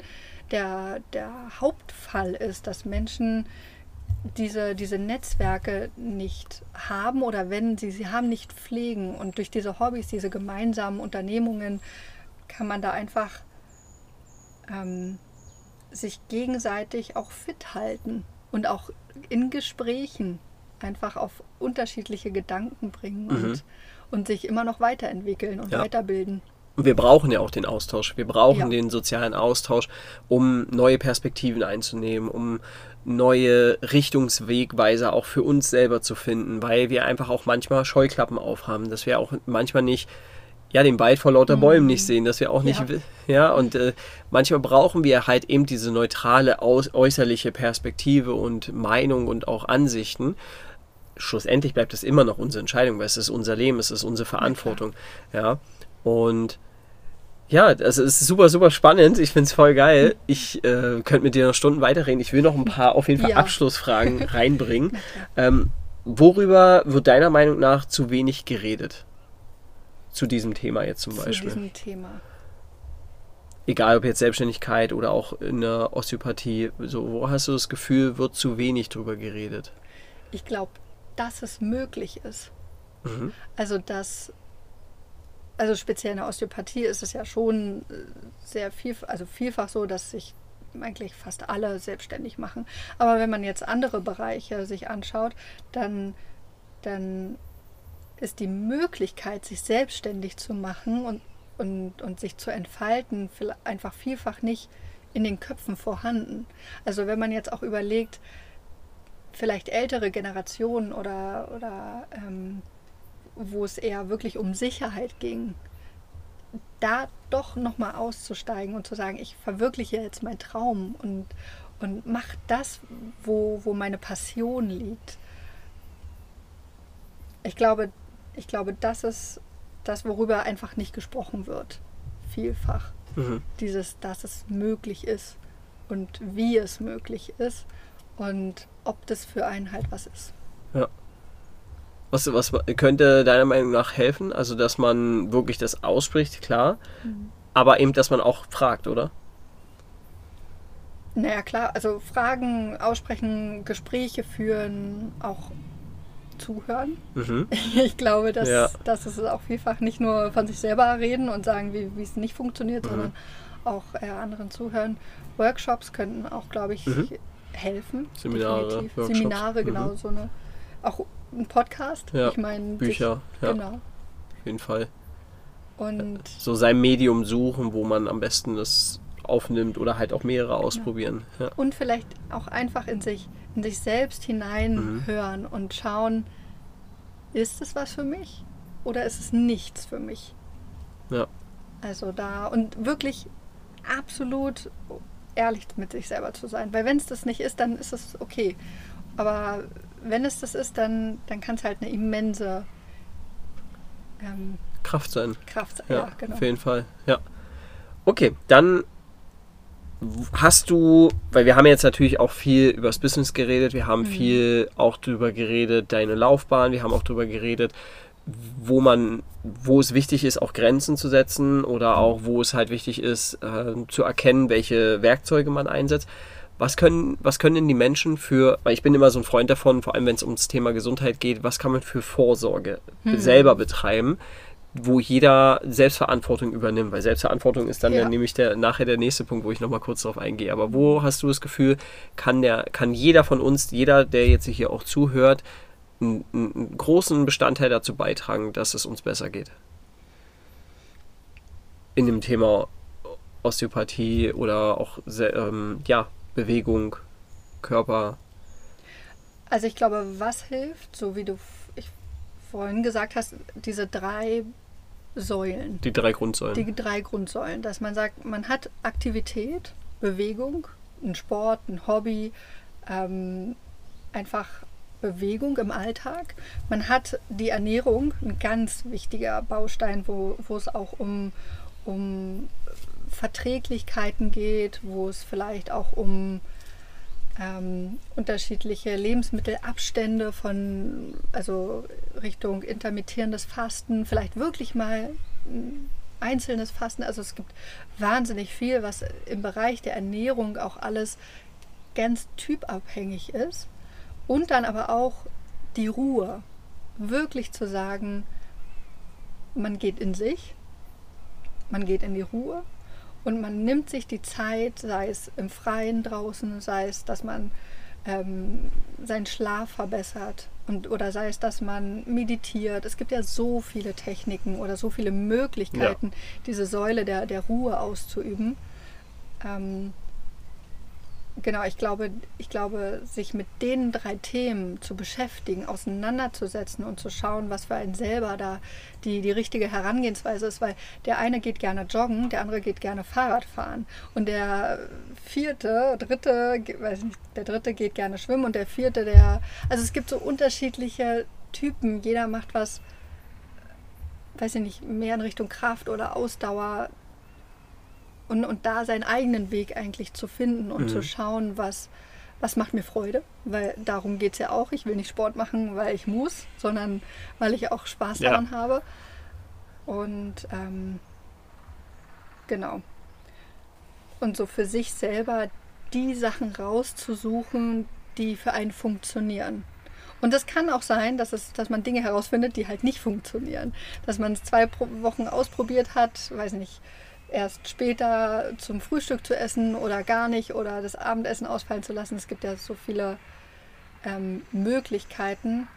der, der Hauptfall ist, dass Menschen diese, diese Netzwerke nicht haben oder wenn sie sie haben, nicht pflegen. Und durch diese Hobbys, diese gemeinsamen Unternehmungen, kann man da einfach ähm, sich gegenseitig auch fit halten und auch in Gesprächen einfach auf unterschiedliche Gedanken bringen und, und sich immer noch weiterentwickeln und Ja. weiterbilden. Und wir brauchen ja auch den Austausch. Wir brauchen Ja. den sozialen Austausch, um neue Perspektiven einzunehmen, um neue Richtungswegweiser auch für uns selber zu finden, weil wir einfach auch manchmal Scheuklappen aufhaben, dass wir auch manchmal nicht ja, den Wald vor lauter Bäumen nicht sehen, dass wir auch nicht, Ja. ja, und äh, manchmal brauchen wir halt eben diese neutrale, aus, äußerliche Perspektive und Meinung und auch Ansichten, schlussendlich bleibt es immer noch unsere Entscheidung, weil es ist unser Leben, es ist unsere Verantwortung. Ja. Und ja, das ist super, super spannend. Ich finde es voll geil. Ich äh, könnte mit dir noch Stunden weiterreden. Ich will noch ein paar auf jeden Fall Ja. Abschlussfragen reinbringen. Ähm, worüber wird deiner Meinung nach zu wenig geredet? Zu diesem Thema jetzt zum Zu Beispiel. diesem Thema. Egal ob jetzt Selbstständigkeit oder auch in der Osteopathie. So, wo hast du das Gefühl, wird zu wenig drüber geredet? Ich glaube, dass es möglich ist. Mhm. Also dass, also speziell in der Osteopathie ist es ja schon äh, sehr viel, also vielfach so, dass sich eigentlich fast alle selbstständig machen. Aber wenn man jetzt andere Bereiche sich anschaut, dann, dann ist die Möglichkeit, sich selbstständig zu machen und, und, und sich zu entfalten, einfach vielfach nicht in den Köpfen vorhanden. Also wenn man jetzt auch überlegt, vielleicht ältere Generationen oder, oder ähm, wo es eher wirklich um Sicherheit ging, da doch nochmal auszusteigen und zu sagen, ich verwirkliche jetzt meinen Traum und, und mach das, wo, wo meine Passion liegt. Ich glaube, ich glaube, das ist das, worüber einfach nicht gesprochen wird. Vielfach. Mhm. Dieses, dass es möglich ist und wie es möglich ist und ob das für einen halt was ist. Was, was könnte deiner Meinung nach helfen? Also, dass man wirklich das ausspricht, klar. Aber eben, dass man auch fragt, oder? Naja, klar, also Fragen aussprechen, Gespräche führen, auch zuhören. Mhm. Ich glaube, dass, Ja. dass es auch vielfach nicht nur von sich selber reden und sagen, wie, wie es nicht funktioniert, Mhm. sondern auch äh, anderen zuhören. Workshops könnten auch, glaube ich, Mhm. helfen. Seminare, definitiv. Workshops. Seminare, genau, Mhm. so eine. Auch ein Podcast. Ja, Ich meine, Bücher, sich, ja. Genau. Auf jeden Fall. Und So sein Medium suchen, wo man am besten das aufnimmt oder halt auch mehrere ausprobieren. Ja. Und vielleicht auch einfach in sich, in sich selbst hineinhören und schauen, ist es was für mich oder ist es nichts für mich? Ja. Also da und wirklich absolut ehrlich mit sich selber zu sein. Weil wenn es das nicht ist, dann ist es okay. Aber wenn es das ist, dann, dann kann es halt eine immense ähm, Kraft sein. Kraft sein. Ja, Ja, genau. auf jeden Fall. Ja. Okay, dann hast du, weil wir haben jetzt natürlich auch viel über das Business geredet, wir Mhm. haben viel auch drüber geredet, deine Laufbahn, wir haben auch drüber geredet, wo man, wo es wichtig ist, auch Grenzen zu setzen oder auch wo es halt wichtig ist, äh, zu erkennen, welche Werkzeuge man einsetzt. Was können, was können denn die Menschen für, weil ich bin immer so ein Freund davon, vor allem wenn es ums Thema Gesundheit geht, was kann man für Vorsorge selber betreiben, wo jeder Selbstverantwortung übernimmt, weil Selbstverantwortung ist dann Ja. ja. nämlich der, nachher der nächste Punkt, wo ich nochmal kurz drauf eingehe. Aber wo hast du das Gefühl, kann, der, kann jeder von uns, jeder, der jetzt hier auch zuhört, einen, einen großen Bestandteil dazu beitragen, dass es uns besser geht? In dem Thema Osteopathie oder auch ähm, ja, Bewegung, Körper. Also ich glaube, was hilft, so wie du ich vorhin gesagt hast, diese drei Säulen, Die drei Grundsäulen. die drei Grundsäulen, dass man sagt, man hat Aktivität, Bewegung, ein Sport, ein Hobby, ähm, einfach Bewegung im Alltag. Man hat die Ernährung, ein ganz wichtiger Baustein, wo, wo es auch um, um Verträglichkeiten geht, wo es vielleicht auch um ähm, unterschiedliche Lebensmittelabstände von, also Richtung intermittierendes Fasten, vielleicht wirklich mal ein einzelnes Fasten. Also es gibt wahnsinnig viel, was im Bereich der Ernährung auch alles ganz typabhängig ist. Und dann aber auch die Ruhe. Wirklich zu sagen, man geht in sich, man geht in die Ruhe und man nimmt sich die Zeit, sei es im Freien draußen, sei es, dass man ähm, seinen Schlaf verbessert und, oder sei es, dass man meditiert. Es gibt ja so viele Techniken oder so viele Möglichkeiten, diese Säule der, der Ruhe auszuüben. Ähm, genau, ich glaube, ich glaube, sich mit den drei Themen zu beschäftigen, auseinanderzusetzen und zu schauen, was für einen selber da die, die richtige Herangehensweise ist, weil der eine geht gerne joggen, der andere geht gerne Fahrrad fahren. Und der vierte, dritte, weiß nicht, der dritte geht gerne schwimmen und der vierte, der, also es gibt so unterschiedliche Typen, jeder macht was, weiß ich nicht, mehr in Richtung Kraft oder Ausdauer und, und da seinen eigenen Weg eigentlich zu finden und mhm. zu schauen, was, was macht mir Freude, weil darum geht es ja auch. Ich will nicht Sport machen, weil ich muss, sondern weil ich auch Spaß ja. daran habe. Und ähm, genau. Und so für sich selber die Sachen rauszusuchen, die für einen funktionieren. Und es kann auch sein, dass, es, dass man Dinge herausfindet, die halt nicht funktionieren. Dass man es zwei Wochen ausprobiert hat, weiß nicht, erst später zum Frühstück zu essen oder gar nicht oder das Abendessen ausfallen zu lassen. Es gibt ja so viele ähm, Möglichkeiten.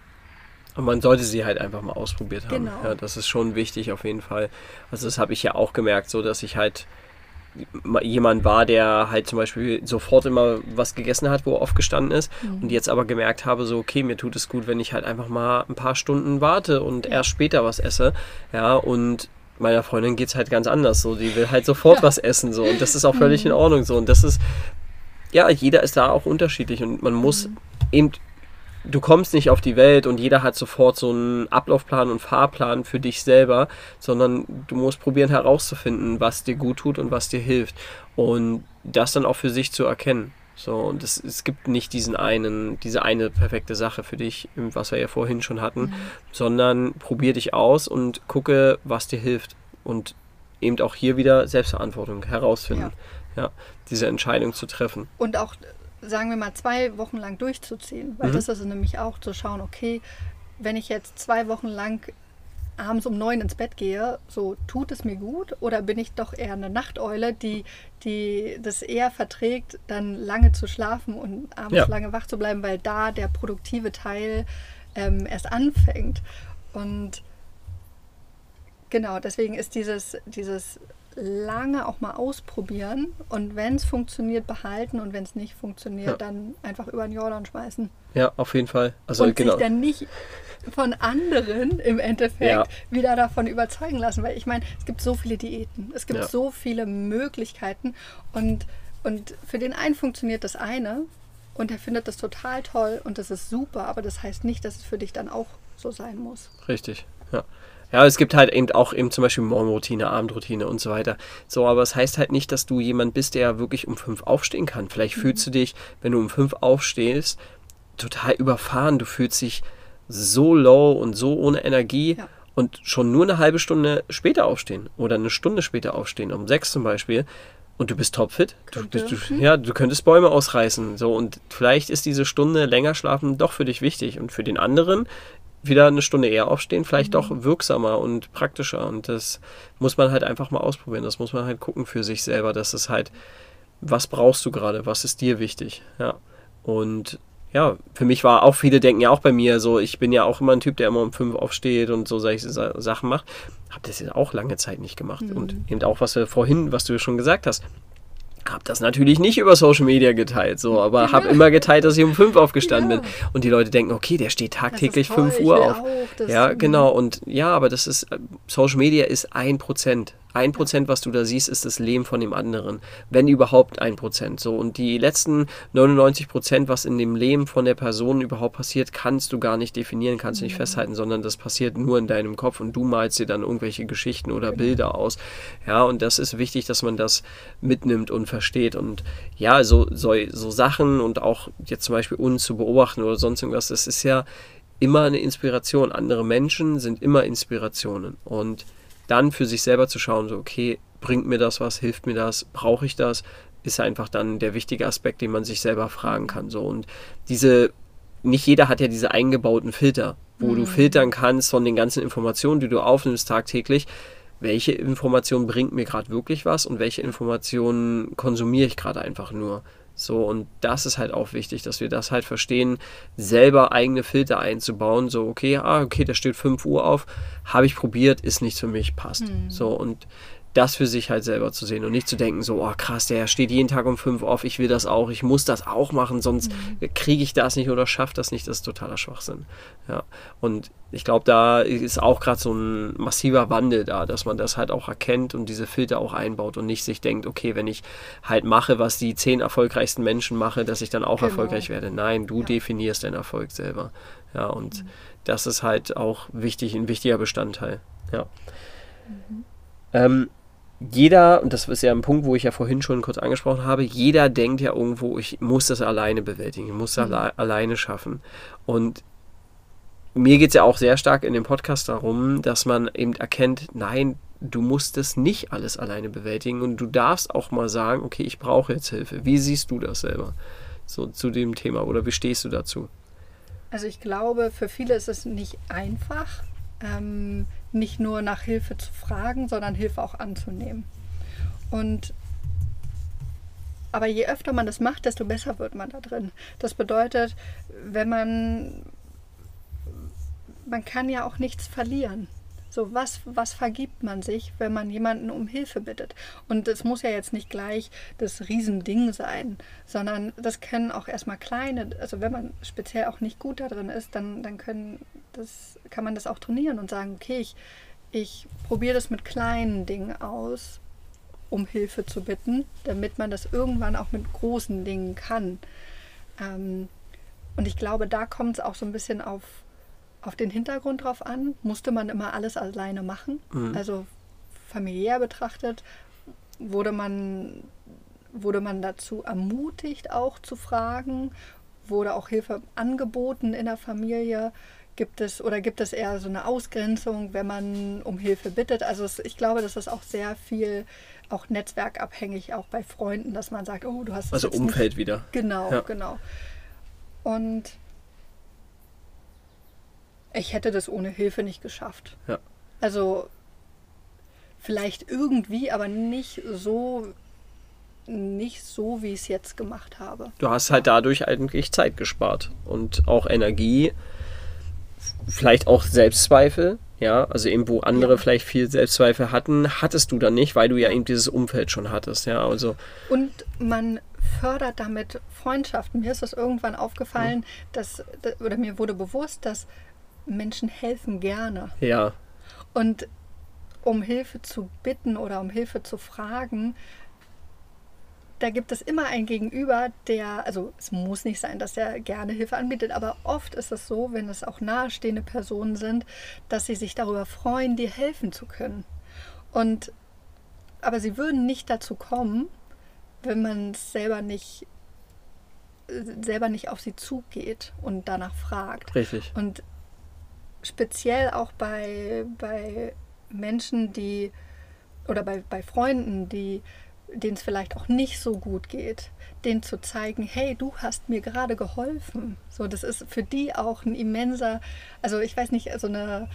Und man sollte sie halt einfach mal ausprobiert haben. Genau. Ja, das ist schon wichtig auf jeden Fall. Also das habe ich ja auch gemerkt, so dass ich halt jemand war, der halt zum Beispiel sofort immer was gegessen hat, wo er aufgestanden ist mhm. und jetzt aber gemerkt habe, so okay, mir tut es gut, wenn ich halt einfach mal ein paar Stunden warte und ja. erst später was esse. Ja, und meiner Freundin geht es halt ganz anders. So, die will halt sofort ja. was essen. So, und das ist auch völlig in mhm. Ordnung. So, und das ist, ja, jeder ist da auch unterschiedlich und man muss mhm. eben, du kommst nicht auf die Welt und jeder hat sofort so einen Ablaufplan und Fahrplan für dich selber, sondern du musst probieren herauszufinden, was dir gut tut und was dir hilft. Und das dann auch für sich zu erkennen. So, und es, es gibt nicht diesen einen, diese eine perfekte Sache für dich, was wir ja vorhin schon hatten, mhm. sondern probier dich aus und gucke, was dir hilft. Und eben auch hier wieder Selbstverantwortung herausfinden. Ja. ja diese Entscheidung zu treffen. Und auch, sagen wir mal, zwei Wochen lang durchzuziehen. Weil mhm. das ist nämlich auch zu schauen, okay, wenn ich jetzt zwei Wochen lang abends um neun ins Bett gehe, so tut es mir gut oder bin ich doch eher eine Nachteule, die, die das eher verträgt, dann lange zu schlafen und abends ja. lange wach zu bleiben, weil da der produktive Teil ähm, erst anfängt. Und genau, deswegen ist dieses, dieses lange auch mal ausprobieren und wenn es funktioniert, behalten und wenn es nicht funktioniert, ja. dann einfach über den Jordan schmeißen. Ja, auf jeden Fall. Also und genau. sich dann nicht von anderen im Endeffekt ja. wieder davon überzeugen lassen, weil ich meine, es gibt so viele Diäten, es gibt ja. so viele Möglichkeiten und, und für den einen funktioniert das eine und er findet das total toll und das ist super, aber das heißt nicht, dass es für dich dann auch so sein muss. Richtig, ja. Ja, es gibt halt eben auch eben zum Beispiel Morgenroutine, Abendroutine und so weiter. So, aber es heißt halt nicht, dass du jemand bist, der wirklich um fünf aufstehen kann. Vielleicht mhm. fühlst du dich, wenn du um fünf aufstehst, total überfahren. Du fühlst dich so low und so ohne Energie. Ja. Und schon nur eine halbe Stunde später aufstehen oder eine Stunde später aufstehen, um sechs zum Beispiel, und du bist topfit. Du, du, du, ja, du könntest Bäume ausreißen. So, und vielleicht ist diese Stunde länger schlafen doch für dich wichtig. Und für den anderen wieder eine Stunde eher aufstehen, vielleicht mhm. doch wirksamer und praktischer. Und das muss man halt einfach mal ausprobieren. Das muss man halt gucken für sich selber. Das ist halt, was brauchst du gerade? Was ist dir wichtig? Ja. Und ja, für mich war auch, viele denken ja auch bei mir so, ich bin ja auch immer ein Typ, der immer um fünf aufsteht und so solche Sachen macht. Hab das jetzt auch lange Zeit nicht gemacht. Mhm. Und eben auch, was wir vorhin, was du schon gesagt hast, habe das natürlich nicht über Social Media geteilt, so, aber ja. habe immer geteilt, dass ich um fünf aufgestanden ja. bin. Und die Leute denken, okay, der steht tagtäglich fünf Uhr auf. Auch, ja, genau. Und ja, aber das ist, Social Media ist ein Prozent ein Prozent, was du da siehst, ist das Leben von dem anderen. Wenn überhaupt ein Prozent. So. Und die letzten 99 Prozent, was in dem Leben von der Person überhaupt passiert, kannst du gar nicht definieren, kannst du nicht mhm. festhalten, sondern das passiert nur in deinem Kopf und du malst dir dann irgendwelche Geschichten oder genau. Bilder aus. Ja, und das ist wichtig, dass man das mitnimmt und versteht. Und ja, so, so, so Sachen und auch jetzt zum Beispiel uns zu beobachten oder sonst irgendwas, das ist ja immer eine Inspiration. Andere Menschen sind immer Inspirationen. Und dann für sich selber zu schauen, so, okay, bringt mir das was, hilft mir das, brauche ich das, ist einfach dann der wichtige Aspekt, den man sich selber fragen kann. So. Und diese, nicht jeder hat ja diese eingebauten Filter, wo mhm. du filtern kannst von den ganzen Informationen, die du aufnimmst tagtäglich, welche Information bringt mir gerade wirklich was und welche Informationen konsumiere ich gerade einfach nur. So, und das ist halt auch wichtig, dass wir das halt verstehen, selber eigene Filter einzubauen. So, okay, ah, okay, da steht 5 Uhr auf, habe ich probiert, ist nichts für mich, passt. Mhm. So, und das für sich halt selber zu sehen und nicht zu denken, so, oh krass, der steht jeden Tag um fünf auf, ich will das auch, ich muss das auch machen, sonst mhm. kriege ich das nicht oder schaffe das nicht, das ist totaler Schwachsinn. Ja. Und ich glaube, da ist auch gerade so ein massiver Wandel da, dass man das halt auch erkennt und diese Filter auch einbaut und nicht sich denkt, okay, wenn ich halt mache, was die zehn erfolgreichsten Menschen mache, dass ich dann auch genau. erfolgreich werde. Nein, du ja. definierst deinen Erfolg selber. Ja, und mhm. das ist halt auch wichtig, ein wichtiger Bestandteil. Ja. Mhm. Ähm, jeder, und das ist ja ein Punkt, wo ich ja vorhin schon kurz angesprochen habe, jeder denkt ja irgendwo, ich muss das alleine bewältigen, ich muss das mhm. alleine schaffen. Und mir geht es ja auch sehr stark in dem Podcast darum, dass man eben erkennt, nein, du musst es nicht alles alleine bewältigen und du darfst auch mal sagen, okay, ich brauche jetzt Hilfe. Wie siehst du das selber so zu dem Thema oder wie stehst du dazu? Also ich glaube, für viele ist es nicht einfach, ähm, nicht nur nach Hilfe zu fragen, sondern Hilfe auch anzunehmen. Und aber je öfter man das macht, desto besser wird man da drin. Das bedeutet, wenn man man kann ja auch nichts verlieren. So, was, was vergibt man sich, wenn man jemanden um Hilfe bittet? Und es muss ja jetzt nicht gleich das Riesending sein, sondern das können auch erstmal kleine, also wenn man speziell auch nicht gut da drin ist, dann, dann können das, kann man das auch trainieren und sagen, okay, ich, ich probiere das mit kleinen Dingen aus, um Hilfe zu bitten, damit man das irgendwann auch mit großen Dingen kann. Ähm, und ich glaube, da kommt es auch so ein bisschen auf auf den Hintergrund drauf an. Musste man immer alles alleine machen? Mhm. Also familiär betrachtet wurde man, wurde man dazu ermutigt, auch zu fragen? Wurde auch Hilfe angeboten in der Familie? Gibt es oder gibt es eher so eine Ausgrenzung, wenn man um Hilfe bittet? Also es, ich glaube, dass das auch sehr viel auch netzwerkabhängig, auch bei Freunden, dass man sagt, oh, du hast also Umfeld nicht. wieder. Genau, ja. genau. Und ich hätte das ohne Hilfe nicht geschafft. Ja. Also vielleicht irgendwie, aber nicht so nicht so, wie ich es jetzt gemacht habe. Du hast halt dadurch eigentlich Zeit gespart und auch Energie, vielleicht auch Selbstzweifel, ja, also eben wo andere ja. vielleicht viel Selbstzweifel hatten, hattest du dann nicht, weil du ja eben dieses Umfeld schon hattest, ja, also. Und man fördert damit Freundschaften. Mir ist das irgendwann aufgefallen, mhm. dass, oder mir wurde bewusst, dass Menschen helfen gerne. Ja. Und um Hilfe zu bitten oder um Hilfe zu fragen, da gibt es immer ein Gegenüber, der, also es muss nicht sein, dass er gerne Hilfe anbietet, aber oft ist es so, wenn es auch nahestehende Personen sind, dass sie sich darüber freuen, dir helfen zu können. Und aber sie würden nicht dazu kommen, wenn man es selber nicht selber nicht auf sie zugeht und danach fragt. Richtig. Und speziell auch bei, bei Menschen, die oder bei, bei Freunden, die denen es vielleicht auch nicht so gut geht, denen zu zeigen, hey, du hast mir gerade geholfen. So, das ist für die auch ein immenser, also ich weiß nicht, so eine,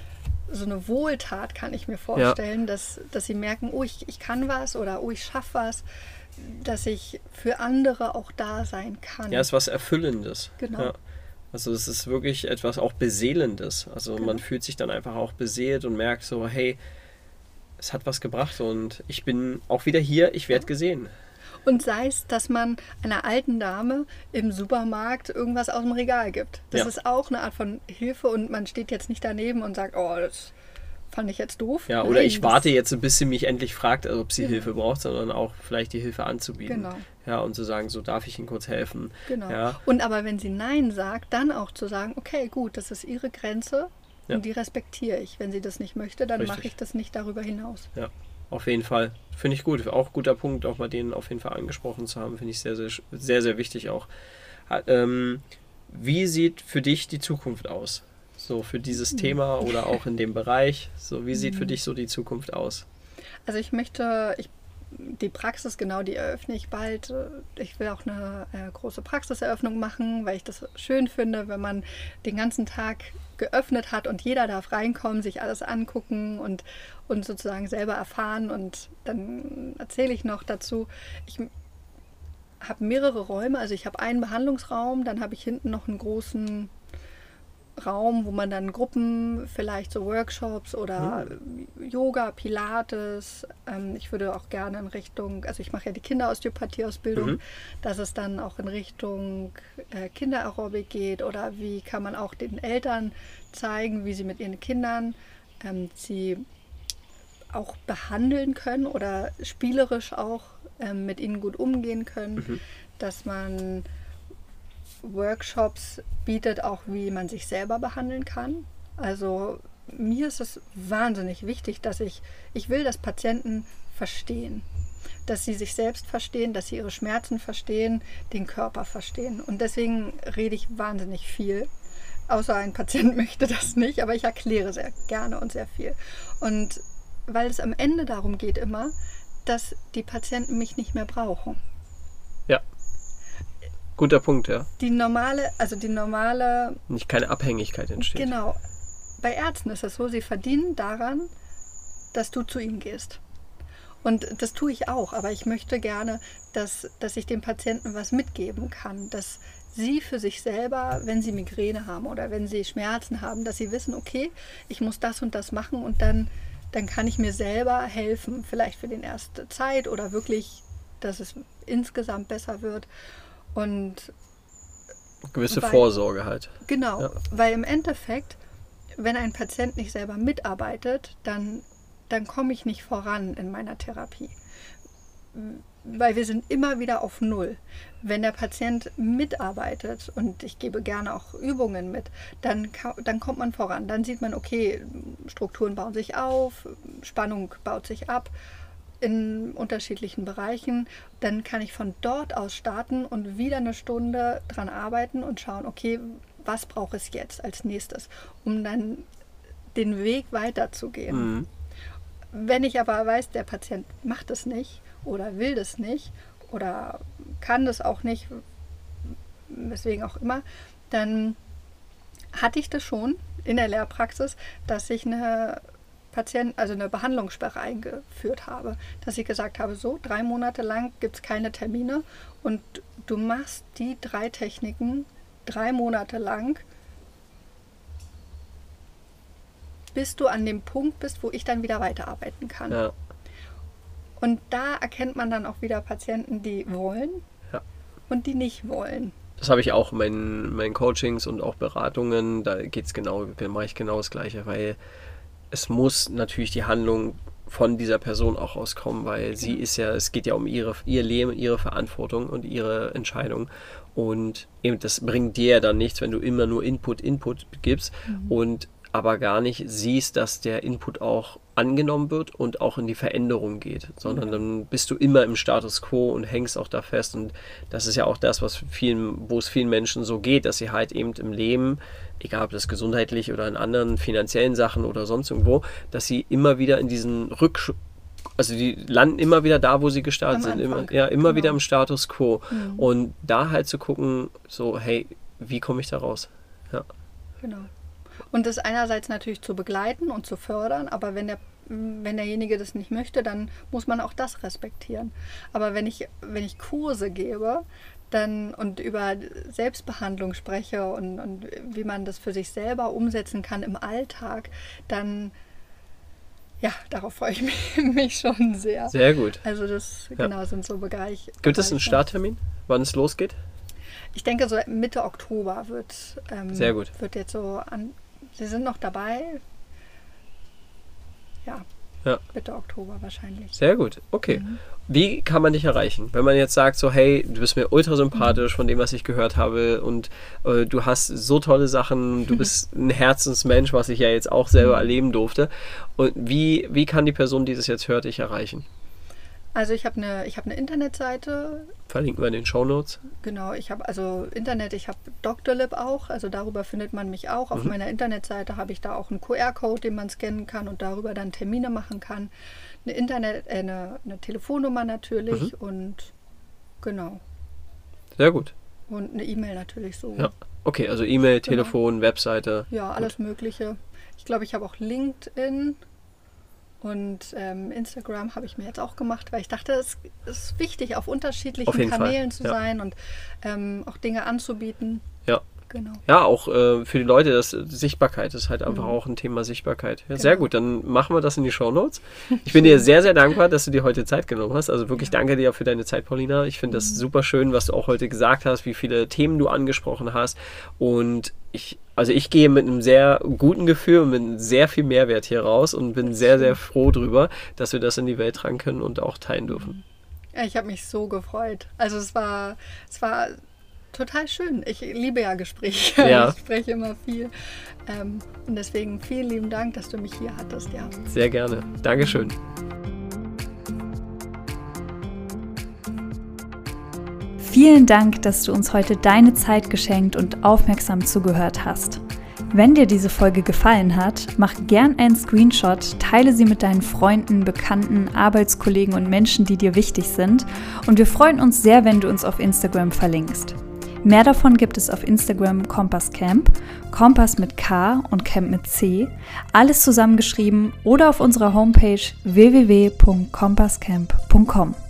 so eine Wohltat kann ich mir vorstellen, ja. dass, dass sie merken, oh, ich, ich kann was oder oh, ich schaffe was, dass ich für andere auch da sein kann. Ja, ist was Erfüllendes. Genau. Ja. Also es ist wirklich etwas auch Beseelendes. Also genau. man fühlt sich dann einfach auch beseelt und merkt so, hey, es hat was gebracht und ich bin auch wieder hier, ich werde gesehen. Und sei es, dass man einer alten Dame im Supermarkt irgendwas aus dem Regal gibt. Das ja. ist auch eine Art von Hilfe und man steht jetzt nicht daneben und sagt, oh, das fand ich jetzt doof. Ja, oder ich warte jetzt, bis sie mich endlich fragt, ob sie ja. Hilfe braucht, sondern auch vielleicht die Hilfe anzubieten. Genau. Ja, und zu sagen, so darf ich Ihnen kurz helfen. Genau. Ja. Und aber wenn sie Nein sagt, dann auch zu sagen, okay, gut, das ist Ihre Grenze ja. und die respektiere ich. Wenn sie das nicht möchte, dann mache ich das nicht darüber hinaus. Ja, auf jeden Fall. Finde ich gut. Auch guter Punkt, auch mal den auf jeden Fall angesprochen zu haben, finde ich sehr, sehr, sehr, sehr wichtig auch. Ähm, wie sieht für dich die Zukunft aus? So für dieses hm. Thema oder auch in dem Bereich. So, wie sieht für hm. dich so die Zukunft aus? Also ich möchte, ich die Praxis, genau, die eröffne ich bald. Ich will auch eine äh, große Praxiseröffnung machen, weil ich das schön finde, wenn man den ganzen Tag geöffnet hat und jeder darf reinkommen, sich alles angucken und, und sozusagen selber erfahren. Und dann erzähle ich noch dazu, ich habe mehrere Räume, also ich habe einen Behandlungsraum, dann habe ich hinten noch einen großen Raum, wo man dann Gruppen, vielleicht so Workshops oder Mhm. Yoga, Pilates. Ähm, ich würde auch gerne in Richtung, also ich mache ja die Kinderosteopathie-Ausbildung, Mhm. dass es dann auch in Richtung äh, Kinderaerobik geht oder wie kann man auch den Eltern zeigen, wie sie mit ihren Kindern ähm, sie auch behandeln können oder spielerisch auch ähm, mit ihnen gut umgehen können, Mhm. dass man Workshops bietet, auch wie man sich selber behandeln kann. Also mir ist es wahnsinnig wichtig, dass ich, ich will, dass Patienten verstehen, dass sie sich selbst verstehen, dass sie ihre Schmerzen verstehen, den Körper verstehen. Und deswegen rede ich wahnsinnig viel. Außer ein Patient möchte das nicht, aber ich erkläre sehr gerne und sehr viel. Und weil es am Ende darum geht immer, dass die Patienten mich nicht mehr brauchen. Guter Punkt, ja. Die normale, also die normale Nicht keine Abhängigkeit entsteht. Genau. Bei Ärzten ist es so, sie verdienen daran, dass du zu ihnen gehst. Und das tue ich auch, aber ich möchte gerne, dass, dass ich dem Patienten was mitgeben kann, dass sie für sich selber, wenn sie Migräne haben oder wenn sie Schmerzen haben, dass sie wissen, okay, ich muss das und das machen und dann, dann kann ich mir selber helfen, vielleicht für die erste Zeit oder wirklich, dass es insgesamt besser wird. Und Gewisse Weil- Vorsorge halt. Genau, Ja. weil im Endeffekt, wenn ein Patient nicht selber mitarbeitet, dann, dann komme ich nicht voran in meiner Therapie. Weil wir sind immer wieder auf Null. Wenn der Patient mitarbeitet und ich gebe gerne auch Übungen mit, dann, dann kommt man voran. Dann sieht man, okay, Strukturen bauen sich auf, Spannung baut sich ab in unterschiedlichen Bereichen. Dann kann ich von dort aus starten und wieder eine Stunde dran arbeiten und schauen, okay, was brauche ich jetzt als nächstes, um dann den Weg weiterzugehen. Mhm. Wenn ich aber weiß, der Patient macht es nicht oder will das nicht oder kann das auch nicht, weswegen auch immer, dann hatte ich das schon in der Lehrpraxis, dass ich eine Patient, also eine Behandlungssperre eingeführt habe, dass ich gesagt habe, so drei Monate lang gibt es keine Termine und du machst die drei Techniken drei Monate lang, bis du an dem Punkt bist, wo ich dann wieder weiterarbeiten kann. Ja. Und da erkennt man dann auch wieder Patienten, die wollen Ja. und die nicht wollen. Das habe ich auch in meinen, meinen Coachings und auch Beratungen. Da geht's genau, da mache ich genau das Gleiche, weil es muss natürlich die Handlung von dieser Person auch rauskommen, weil sie ist ja, es geht ja um ihre, ihr Leben, ihre Verantwortung und ihre Entscheidung. Und eben das bringt dir ja dann nichts, wenn du immer nur Input, Input gibst und aber gar nicht siehst, dass der Input auch angenommen wird und auch in die Veränderung geht, sondern dann bist du immer im Status quo und hängst auch da fest. Und das ist ja auch das, was vielen, wo es vielen Menschen so geht, dass sie halt eben im Leben, egal ob das gesundheitlich oder in anderen finanziellen Sachen oder sonst irgendwo, dass sie immer wieder in diesen Rücksch also die landen immer wieder da, wo sie gestartet sind, immer, ja, immer genau. wieder im Status quo. Und da halt zu gucken, so, hey, wie komme ich da raus? Ja. Genau. Und das einerseits natürlich zu begleiten und zu fördern, aber wenn der wenn derjenige das nicht möchte, dann muss man auch das respektieren. Aber wenn ich, wenn ich Kurse gebe dann, und über Selbstbehandlung spreche und, und wie man das für sich selber umsetzen kann im Alltag, dann ja, darauf freue ich mich, mich schon sehr. Sehr gut. Also das Ja. genau sind so Bereich. Gibt es einen Bereiche. Starttermin, wann es losgeht? Ich denke, so Mitte Oktober wird, ähm, Sehr gut. wird jetzt so an. Sie sind noch dabei. Ja, Ja. Mitte Oktober wahrscheinlich. Sehr gut. Okay. Wie kann man dich erreichen? Wenn man jetzt sagt, so, hey, du bist mir ultra sympathisch von dem, was ich gehört habe und äh, du hast so tolle Sachen, du bist ein Herzensmensch, was ich ja jetzt auch selber erleben durfte. Und wie, wie kann die Person, die das jetzt hört, dich erreichen? Also ich habe eine, ich habe eine Internetseite. Verlinken wir in den Shownotes. Genau, ich habe also Internet, ich habe Doctolib auch, also darüber findet man mich auch. Auf meiner Internetseite habe ich da auch einen QR-Code, den man scannen kann und darüber dann Termine machen kann. Eine Internet, äh, eine, eine Telefonnummer natürlich und genau. Sehr gut. Und eine E-Mail natürlich so. Ja. Okay, also E-Mail, Telefon, Webseite. Ja, alles Mögliche. Ich glaube, ich habe auch LinkedIn und ähm, Instagram habe ich mir jetzt auch gemacht, weil ich dachte, es ist wichtig, auf unterschiedlichen Auf jeden Fall, Kanälen zu ja. sein und ähm, auch Dinge anzubieten. Ja, Genau. Ja, auch äh, für die Leute, das Sichtbarkeit ist halt einfach mhm. auch ein Thema Sichtbarkeit. Ja, genau. Sehr gut, dann machen wir das in die Show Notes. Ich bin dir sehr, sehr dankbar, dass du dir heute Zeit genommen hast. Also wirklich ja. danke dir für deine Zeit, Paulina. Ich finde das mhm. super schön, was du auch heute gesagt hast, wie viele Themen du angesprochen hast. Und ich, also ich gehe mit einem sehr guten Gefühl und mit sehr viel Mehrwert hier raus und bin sehr, sehr froh drüber, dass wir das in die Welt tragen können und auch teilen dürfen. Ja, ich habe mich so gefreut. Also es war, es war total schön. Ich liebe ja Gespräche. Ja. Ich spreche immer viel. Ähm, und deswegen vielen lieben Dank, dass du mich hier hattest. Ja. Sehr gerne. Dankeschön. Vielen Dank, dass du uns heute deine Zeit geschenkt und aufmerksam zugehört hast. Wenn dir diese Folge gefallen hat, mach gern einen Screenshot, teile sie mit deinen Freunden, Bekannten, Arbeitskollegen und Menschen, die dir wichtig sind. Und wir freuen uns sehr, wenn du uns auf Instagram verlinkst. Mehr davon gibt es auf Instagram Kompass Camp, Kompass mit K und Camp mit C, alles zusammengeschrieben oder auf unserer Homepage www.kompasscamp.com.